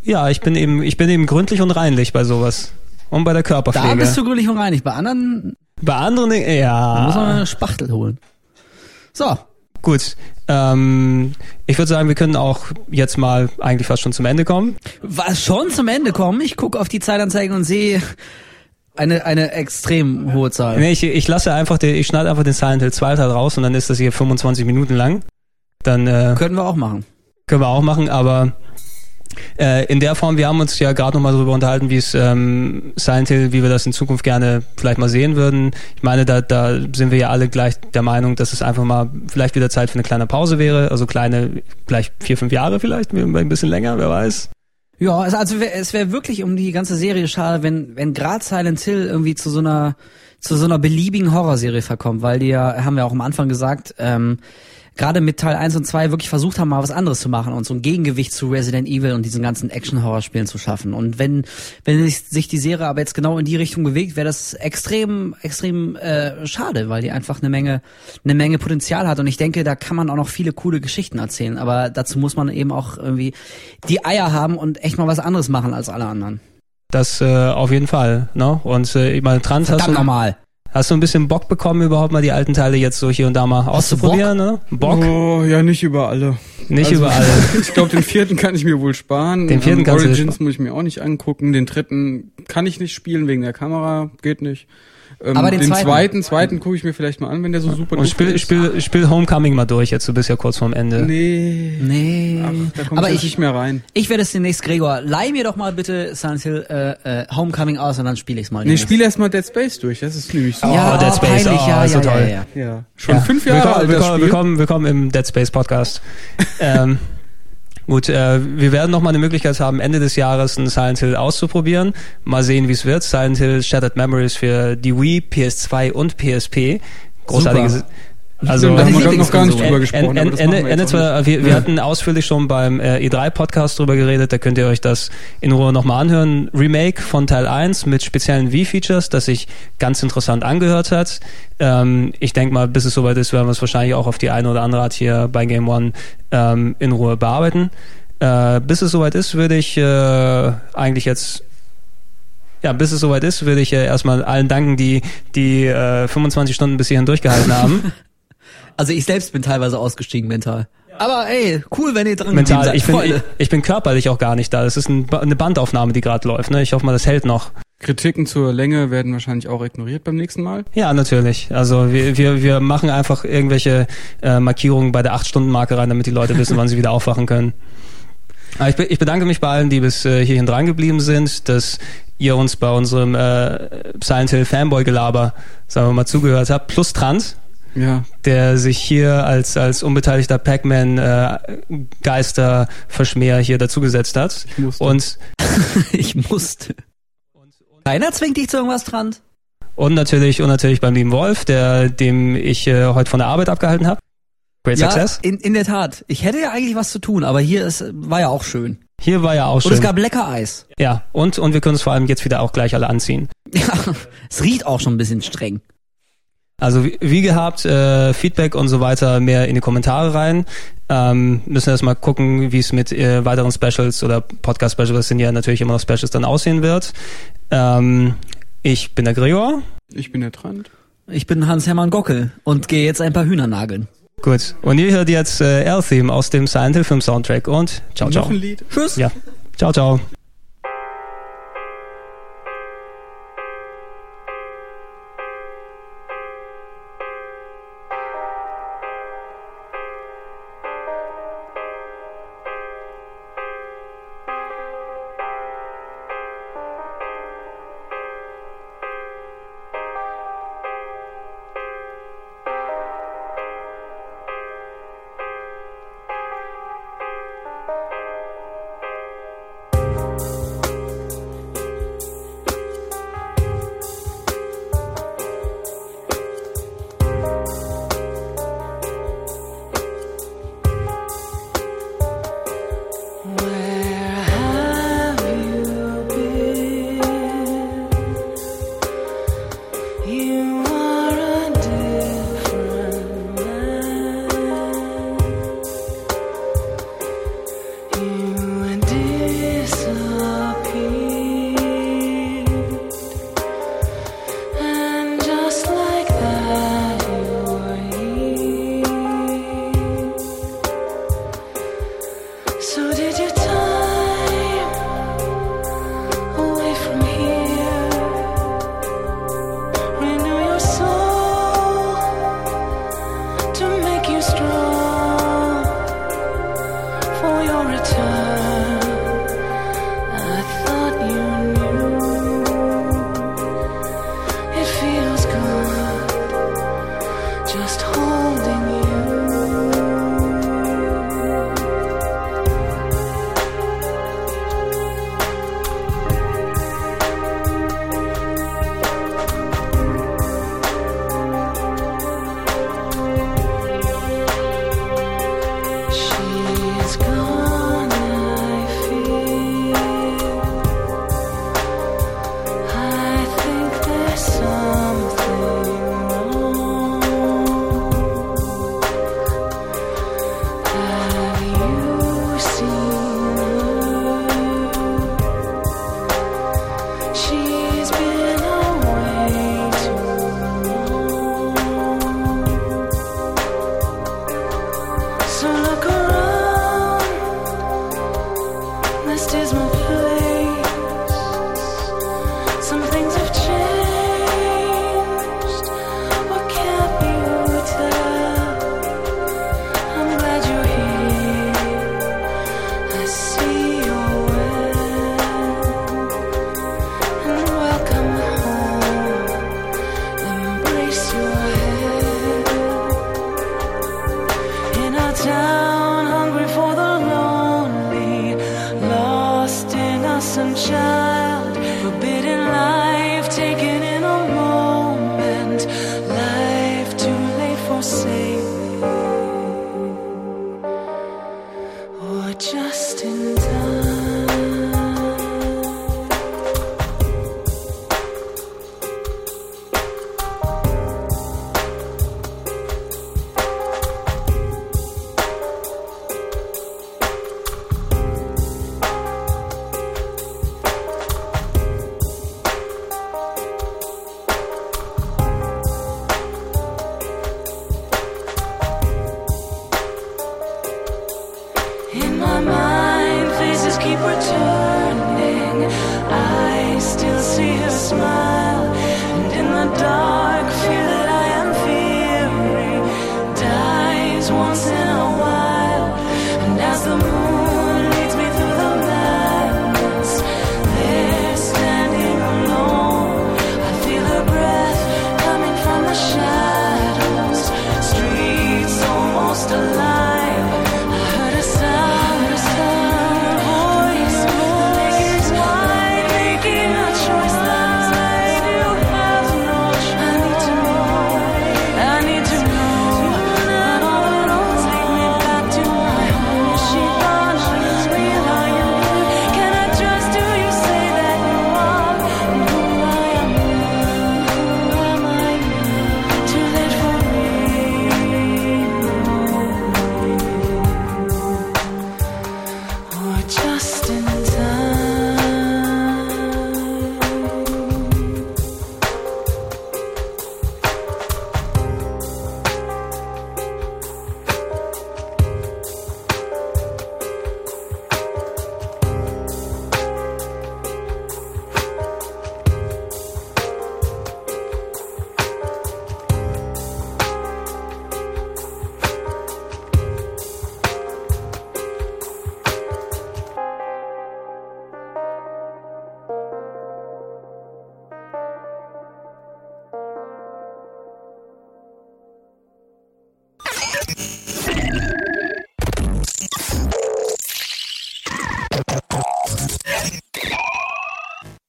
ja, ich bin eben, ich bin eben gründlich und reinlich bei sowas und bei der Körperpflege. Da bist du gründlich und reinig. Bei anderen bei anderen, muss man ja, eine Spachtel holen. So, gut. Ähm, ich würde sagen, wir können auch jetzt mal eigentlich fast schon zum Ende kommen. was schon zum Ende kommen. Ich gucke auf die Zeitanzeigen und sehe eine, eine extrem hohe Zahl. Nee, ich, ich lasse einfach, den, ich schneide einfach den Silent Hill 2 Teil raus und dann ist das hier 25 Minuten lang. Dann äh, Können wir auch machen. können wir auch machen, aber äh, in der Form, wir haben uns ja gerade nochmal darüber unterhalten, wie es ähm, Silent Hill, wie wir das in Zukunft gerne vielleicht mal sehen würden. Ich meine, da, da sind wir ja alle gleich der Meinung, dass es einfach mal vielleicht wieder Zeit für eine kleine Pause wäre. Also kleine, vielleicht vier, fünf Jahre vielleicht, ein bisschen länger, wer weiß. Ja, also, es wäre wirklich um die ganze Serie schade, wenn wenn gerade Silent Hill irgendwie zu so einer zu so einer beliebigen Horrorserie verkommt, weil die ja, haben wir auch am Anfang gesagt, ähm, gerade mit Teil 1 und 2 wirklich versucht haben, mal was anderes zu machen und so ein Gegengewicht zu Resident Evil und diesen ganzen Action-Horror-Spielen zu schaffen. Und wenn, wenn sich, die Serie aber jetzt genau in die Richtung bewegt, wäre das extrem, extrem äh, schade, weil die einfach eine Menge, eine Menge Potenzial hat. Und ich denke, da kann man auch noch viele coole Geschichten erzählen. Aber dazu muss man eben auch irgendwie die Eier haben und echt mal was anderes machen als alle anderen. Das äh, auf jeden Fall. Ne? Und äh, ich meine, Trans, hast Verdammt du, normal. Hast du ein bisschen Bock bekommen, überhaupt mal die alten Teile jetzt so hier und da mal Hast du auszuprobieren? Ne? Bock? Oh, ja, nicht über alle. Nicht Also, überall. Ich glaube, den vierten kann ich mir wohl sparen. Den vierten Ähm, kannst du Origins sparen. muss ich mir auch nicht angucken. Den dritten kann ich nicht spielen wegen der Kamera, geht nicht. Ähm, Aber den den zweiten? zweiten, zweiten gucke ich mir vielleicht mal an, wenn der so super Und spiel, ist. spiel, spiel Homecoming mal durch, jetzt du bist ja kurz vorm Ende. Nee. Nee. Ach, da kommt aber ich ich, nicht mehr rein. ich werde es demnächst, Gregor, leih mir doch mal bitte Silent Hill äh, äh, Homecoming aus und dann spiele ich es mal. Nee, spiel erst mal Dead Space durch. Das ist nämlich so. Ja, Oh, Dead Space, peinlich, oh, ja, ist ja, so ja, toll. ja, ja. Ja. Schon Ja. fünf Jahre willkommen, alt, willkommen, willkommen, willkommen im Dead Space Podcast. ähm, gut, äh, wir werden noch mal eine Möglichkeit haben, Ende des Jahres ein Silent Hill auszuprobieren. Mal sehen, wie es wird. Silent Hill Shattered Memories für die Wii, PS2 und PSP. Großartiges. Super. Also Stimmt, da haben wir gerade noch gar nicht Lieblingskonsole. drüber En- gesprochen. en- Ende, machen wir zwar, wir, wir Ja. hatten ausführlich schon beim äh, E3-Podcast drüber geredet, da könnt ihr euch das in Ruhe nochmal anhören. Remake von Teil 1 mit speziellen Wii-Features, das sich ganz interessant angehört hat. Ähm, ich denke mal, bis es soweit ist, werden wir es wahrscheinlich auch auf die eine oder andere Art hier bei Game One ähm, in Ruhe bearbeiten. Äh, bis es soweit ist, würde ich äh, eigentlich jetzt ja, bis es soweit ist, würde ich äh, erstmal allen danken, die die äh, 25 Stunden bis hierhin durchgehalten haben. Also ich selbst bin teilweise ausgestiegen mental. Aber ey, cool, wenn ihr dran geblieben mental. seid. Ich bin, ich, ich bin körperlich auch gar nicht da. Das ist ein, eine Bandaufnahme, die gerade läuft. Ne? Ich hoffe mal, das hält noch. Kritiken zur Länge werden wahrscheinlich auch ignoriert beim nächsten Mal. Ja, natürlich. Also wir, wir, wir machen einfach irgendwelche äh, Markierungen bei der 8-Stunden-Marke rein, damit die Leute wissen, wann sie wieder aufwachen können. Aber ich, ich bedanke mich bei allen, die bis äh, hierhin dran geblieben sind, dass ihr uns bei unserem äh, Silent Hill Fanboy-Gelaber, sagen wir mal, zugehört habt. Plus Trans, Ja, der sich hier als, als unbeteiligter Pac-Man äh, Geisterverschmäher hier dazugesetzt hat. ich musste. Und, ich musste. Keiner zwingt dich zu irgendwas dran. und natürlich und natürlich beim lieben Wolf, der dem ich äh, heute von der Arbeit abgehalten habe. Great Ja, Success. in, in der Tat. Ich hätte ja eigentlich was zu tun, aber hier ist, war ja auch schön. Hier war ja auch Und schön. es gab lecker Eis. ja, und, und wir können uns vor allem jetzt wieder auch gleich alle anziehen. Ja, es riecht auch schon ein bisschen streng. Also wie, wie gehabt, äh, Feedback und so weiter mehr in die Kommentare rein. Ähm, müssen erst mal gucken, wie es mit äh, weiteren Specials oder Podcast-Specials sind ja natürlich immer noch Specials dann aussehen wird. Ähm, ich bin der Gregor. ich bin der Trant. Ich bin Hans-Hermann Gockel und gehe jetzt ein paar Hühner nageln. Gut. Und ihr hört jetzt äh, L-Theme aus dem Silent Hill Film Soundtrack und ciao, Noch ciao. ein Lied. Tschüss. Ja. Ciao, ciao.